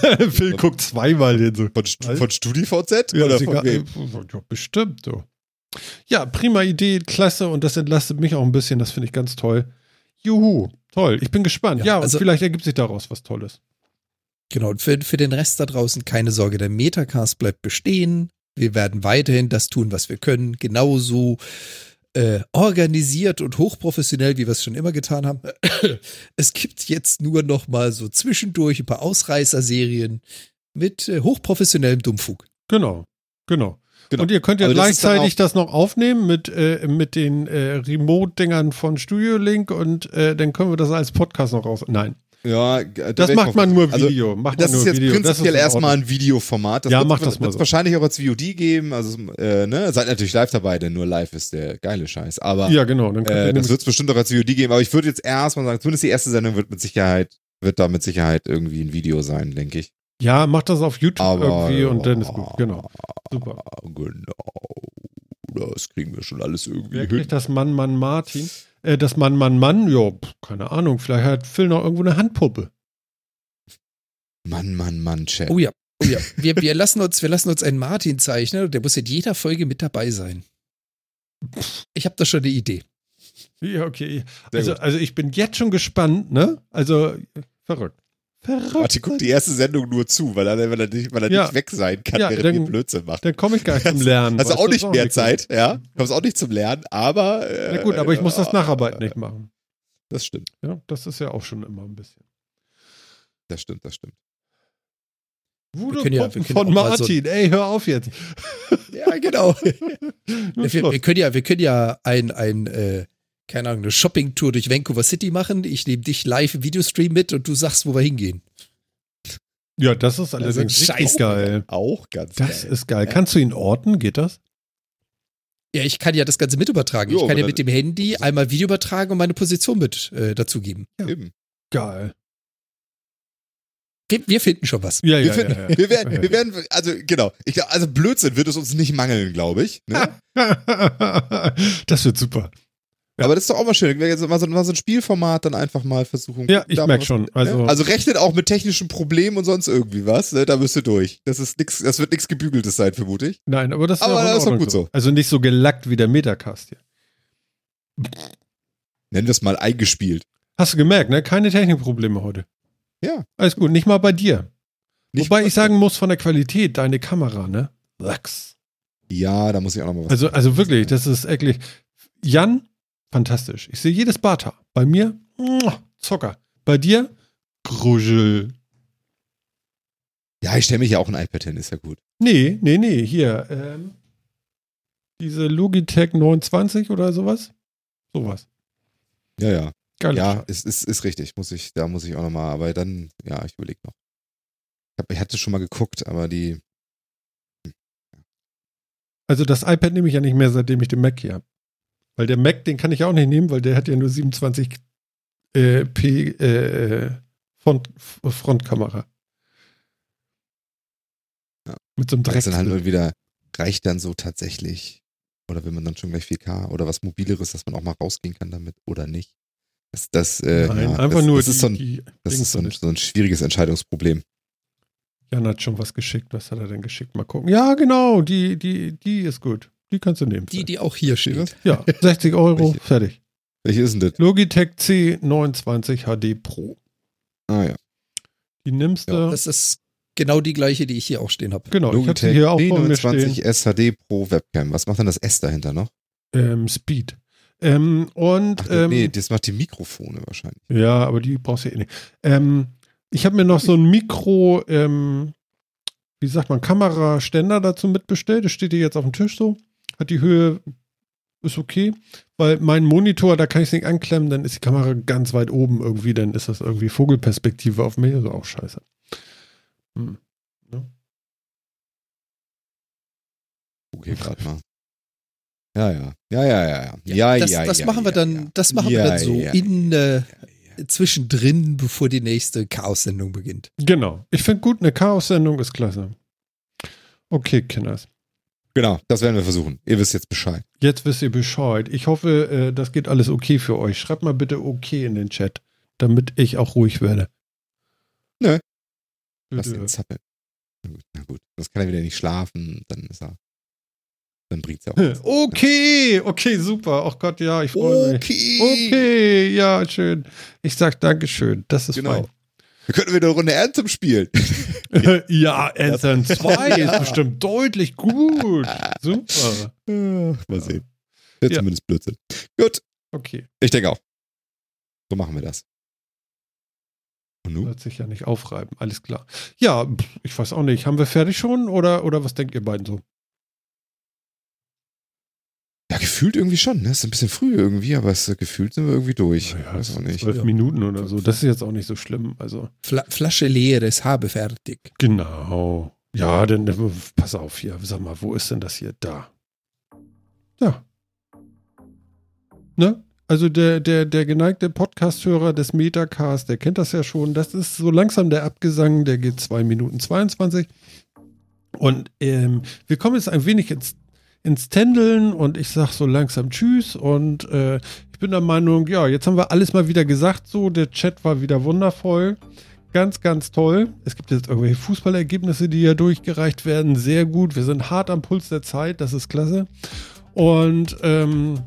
Phil guckt zweimal hin so. von, Stu- von StudiVZ Ja, oder von wem? ja, bestimmt so. Ja, prima Idee, klasse und das entlastet mich auch ein bisschen, das finde ich ganz toll. Juhu, toll, ich bin gespannt. Ja, Ja, also- und vielleicht ergibt sich daraus was Tolles. Genau, und für, für den Rest da draußen keine Sorge, der Metacast bleibt bestehen. Wir werden weiterhin das tun, was wir können, genauso äh, organisiert und hochprofessionell, wie wir es schon immer getan haben. Es gibt jetzt nur noch mal so zwischendurch ein paar Ausreißerserien mit äh, hochprofessionellem Dummfug. Genau, genau. Genau. Und ihr könnt ja Aber das gleichzeitig das noch aufnehmen mit, äh, mit den äh, Remote-Dingern von Studio Link und äh, dann können wir das als Podcast noch raus. Nein, Ja, da das macht man nur also, Video. macht Das ist jetzt Video. Prinzipiell in erstmal ein Videoformat. Das Ja, wird, mach das wird, mal wird's so. wahrscheinlich auch als VOD geben. Also, äh, ne, seid natürlich live dabei, denn nur live ist der geile Scheiß. Aber Ja, genau. Dann äh, das wird es bestimmt auch als VOD geben. Aber ich würde jetzt erstmal sagen, zumindest die erste Sendung wird mit Sicherheit, wird da mit Sicherheit irgendwie ein Video sein, denke ich. ja, macht das auf YouTube Aber irgendwie und dann ist gut. Genau. Super. Genau. Das kriegen wir schon alles irgendwie Wer hin. das Mann, Mann, Martin? Äh, das Mann, Mann, Mann? Ja, keine Ahnung. Vielleicht hat Phil noch irgendwo eine Handpuppe. Mann, Mann, Mann, Chat. Oh ja, oh ja. Wir, wir, lassen uns, wir lassen uns einen Martin zeichnen und der muss in jeder Folge mit dabei sein. Ich habe da schon eine Idee. Ja, okay. Sehr Also, gut. also ich bin jetzt schon gespannt, ne? Also, verrückt. Verrückt. Martin guckt die erste Sendung nur zu, weil er, weil er, nicht, weil er Ja. nicht weg sein kann, Ja, während dann- ihr Blödsinn macht. Dann komme ich gar nicht zum Lernen. Hast du auch nicht mehr gut. Zeit, ja? Kommst auch nicht zum Lernen, aber. Äh, Na gut, aber ich muss das äh, Nacharbeit nicht machen. Das stimmt, Ja, das ist ja auch schon immer ein bisschen. das stimmt, das stimmt. Können ja- wir von auch mal so- Martin. Ey, hör auf jetzt. Ja, genau. Wir, wir können ja, wir können ja ein, ein äh, keine Ahnung, eine Shopping-Tour durch Vancouver City machen. Ich nehme dich live im Videostream mit und du sagst, wo wir hingehen. ja, das ist allerdings richtig scheiße. geil. Auch ganz Das geil. ist geil. Ja. Kannst du ihn orten? Geht das? Ja, ich kann ja das Ganze mit übertragen. Jo, ich kann ja mit dem Handy einmal Video übertragen und meine Position mit äh, dazugeben. Eben. Geil. Wir, wir finden schon was. Ja, Wir, ja, finden, ja, ja. wir werden, wir werden, also genau, ich, also Blödsinn wird es uns nicht mangeln, glaube ich. Ne? das wird super. Ja. Aber das ist doch auch mal schön. Jetzt mal so, mal so ein Spielformat dann einfach mal versuchen. Ja, ich da mal merk was- schon. ne? Also- also rechnet auch mit technischen Problemen und sonst irgendwie was. Ne? Da müsst ihr durch. Das ist nix, das wird nichts gebügeltes sein, vermute ich. Nein, aber das, Aber auch das ist doch gut so. Also nicht so gelackt wie der Metacast hier. Nennen wir es mal eingespielt. Hast du gemerkt, ne? Keine Technikprobleme heute. Ja. Alles gut, nicht mal bei dir. Nicht Wobei ich sagen muss, von der Qualität, deine Kamera, ne? Lachs. Ja, da muss ich auch noch mal was. Also, also wirklich, das ist eklig. Jan, fantastisch. Ich sehe jedes Barthaar. Bei mir, muah, Zucker. Bei dir, Gruschel. ja, ich stelle mich ja auch ein iPad hin, ist ja gut. Nee, nee, nee, hier. Ähm, diese Logitech 29 oder sowas. Sowas. Ja, ja. Geil. Ja, ist, ist, ist richtig. Muss ich, da muss ich auch noch mal, aber dann, ja, ich überlege noch. Ich, hab, ich hatte schon mal geguckt, aber die, Also das iPad nehme ich ja nicht mehr, seitdem ich den Mac hier habe. Weil der Mac, den kann ich auch nicht nehmen, weil der hat ja nur 27 äh, P äh, Front, Frontkamera. Ja. Mit so einem das Dreck. dann halt wieder, reicht dann so tatsächlich. Oder will man dann schon gleich 4K oder was mobileres, dass man auch mal rausgehen kann damit oder nicht. Das, das, äh, Nein, ja, einfach das, nur das die, ist so ein, das ist so ein, so ein schwieriges Entscheidungsproblem. Jan hat schon was geschickt. Was hat er denn geschickt? Mal gucken. Ja, genau. Die, die, die ist gut. Die kannst du nehmen. Die, die auch hier steht. ja, 60 Euro, Welche? fertig. Welche ist denn das? Logitech C29 HD Pro. Ah ja. Die nimmst du. Ja, Das ist genau die gleiche, die ich hier auch stehen habe. genau, ich Logitech hier auch vor mir stehen. B29 SHD Pro Webcam. Was macht denn das S dahinter noch? Ähm, Speed. Ähm, und Ach, ähm, nee, das macht die Mikrofone wahrscheinlich. Ja, aber die brauchst du eh nicht. Ähm, ich habe mir noch so ein Mikro, ähm, wie sagt man, Kameraständer dazu mitbestellt. Das steht hier jetzt auf dem Tisch so. Hat die Höhe, ist okay. Weil mein Monitor, da kann ich es nicht anklemmen, dann ist die Kamera ganz weit oben irgendwie, dann ist das irgendwie Vogelperspektive auf mich. Also auch scheiße. Hm. Okay, gerade mal. Ja, ja. Ja, ja, ja, ja. Ja, das, ja, das ja, machen wir ja, dann, ja. das machen Ja, wir dann so ja, in äh, ja. zwischendrin, bevor die nächste Chaos-Sendung beginnt. Genau. Ich finde gut, eine Chaos-Sendung ist klasse. Okay, Kinders. Genau, das werden wir versuchen. Ihr wisst jetzt Bescheid. Jetzt wisst ihr Bescheid. Ich hoffe, äh, das geht alles okay für euch. Schreibt mal bitte okay in den Chat, damit ich auch ruhig werde. Nö. Lass ihn zappeln. Na gut, na gut. Sonst kann er wieder nicht schlafen, dann ist er. Dann bringt's ja auch. Okay, okay, super. Ach Gott, ja, ich freue mich. Okay. Okay, ja, schön. Ich sag Dankeschön. Das ist Genau. Wir können wieder eine Runde Anthem spielen. ja, Anthem 2 ist bestimmt deutlich gut. Super. Mal sehen. Ja. zumindest Blödsinn. Gut, Okay, ich denke auch. So machen wir das. Und nun? wird sich ja nicht aufreiben. Alles klar. Ja, ich weiß auch nicht. Haben wir fertig schon oder, oder was denkt ihr beiden so? Ja, gefühlt irgendwie schon. Ne? Ist ein bisschen früh irgendwie, aber es, gefühlt sind wir irgendwie durch. Naja, weiß auch nicht. Zwölf Ja. Minuten oder so. Das ist jetzt auch nicht so schlimm. Also. Fla Flasche leeres habe fertig. Genau. Ja, denn äh, pass auf hier. Sag mal, wo ist denn das hier? Da. Ja. Ne? Also der, der, der geneigte Podcast-Hörer des Metacast, der kennt das ja schon. Das ist so langsam der Abgesang, der geht 2 Minuten 22. Und ähm, wir kommen jetzt ein wenig ins, ins Tändeln und ich sag so langsam Tschüss. Und äh, ich bin der Meinung, ja, jetzt haben wir alles mal wieder gesagt. So, der Chat war wieder wundervoll. Ganz, ganz toll. Es gibt jetzt irgendwelche Fußballergebnisse, die ja durchgereicht werden. Sehr gut. Wir sind hart am Puls der Zeit. Das ist klasse. Und ähm,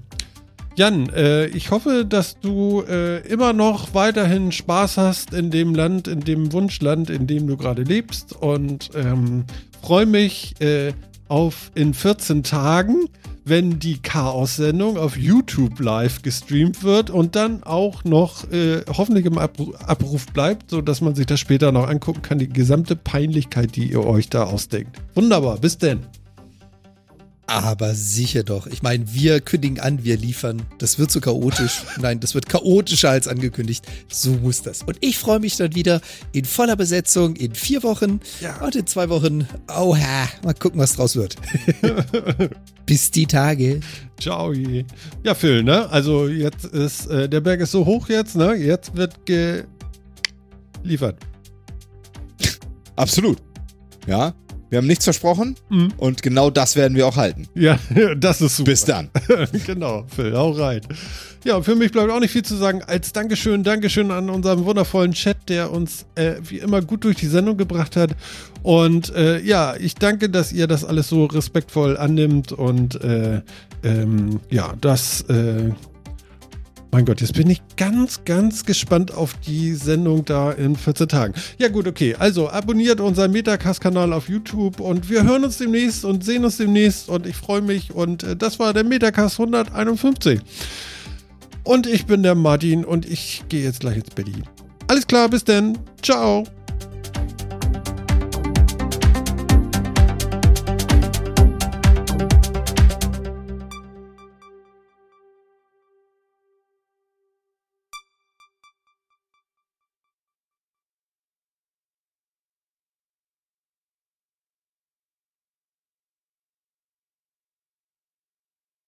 Jan, äh, ich hoffe, dass du äh, immer noch weiterhin Spaß hast in dem Land, in dem Wunschland, in dem du gerade lebst und ähm, freue mich äh, auf in 14 Tagen, wenn die Chaos-Sendung auf YouTube live gestreamt wird und dann auch noch äh, hoffentlich im Abru Abruf bleibt, sodass man sich das später noch angucken kann, die gesamte Peinlichkeit, die ihr euch da ausdenkt. Wunderbar, bis denn. Aber sicher doch. Ich meine, wir kündigen an, wir liefern. Das wird so chaotisch. Nein, das wird chaotischer als angekündigt. So muss das. Und ich freue mich dann wieder in voller Besetzung in vier Wochen. Ja. Und in zwei Wochen. Oha, mal gucken, was draus wird. Bis die Tage. Ciao. Ja, Phil, ne? Also jetzt ist, äh, der Berg ist so hoch jetzt, ne? Jetzt wird geliefert. Absolut. Ja. Wir haben nichts versprochen Mhm. und genau das werden wir auch halten. Ja, das ist super. Bis dann. genau, Phil, hau rein. Ja, für mich bleibt auch nicht viel zu sagen als Dankeschön, Dankeschön an unseren wundervollen Chat, der uns äh, wie immer gut durch die Sendung gebracht hat. Und äh, ja, ich danke, dass ihr das alles so respektvoll annimmt und äh, ähm, ja, das, äh, mein Gott, jetzt bin ich ganz, ganz gespannt auf die Sendung da in 14 Tagen. Ja gut, okay, also abonniert unseren Metacast-Kanal auf YouTube und wir hören uns demnächst und sehen uns demnächst und ich freue mich und äh, das war der Metacast 151. Und ich bin der Martin und ich gehe jetzt gleich ins Bett. Alles klar, bis dann. Ciao.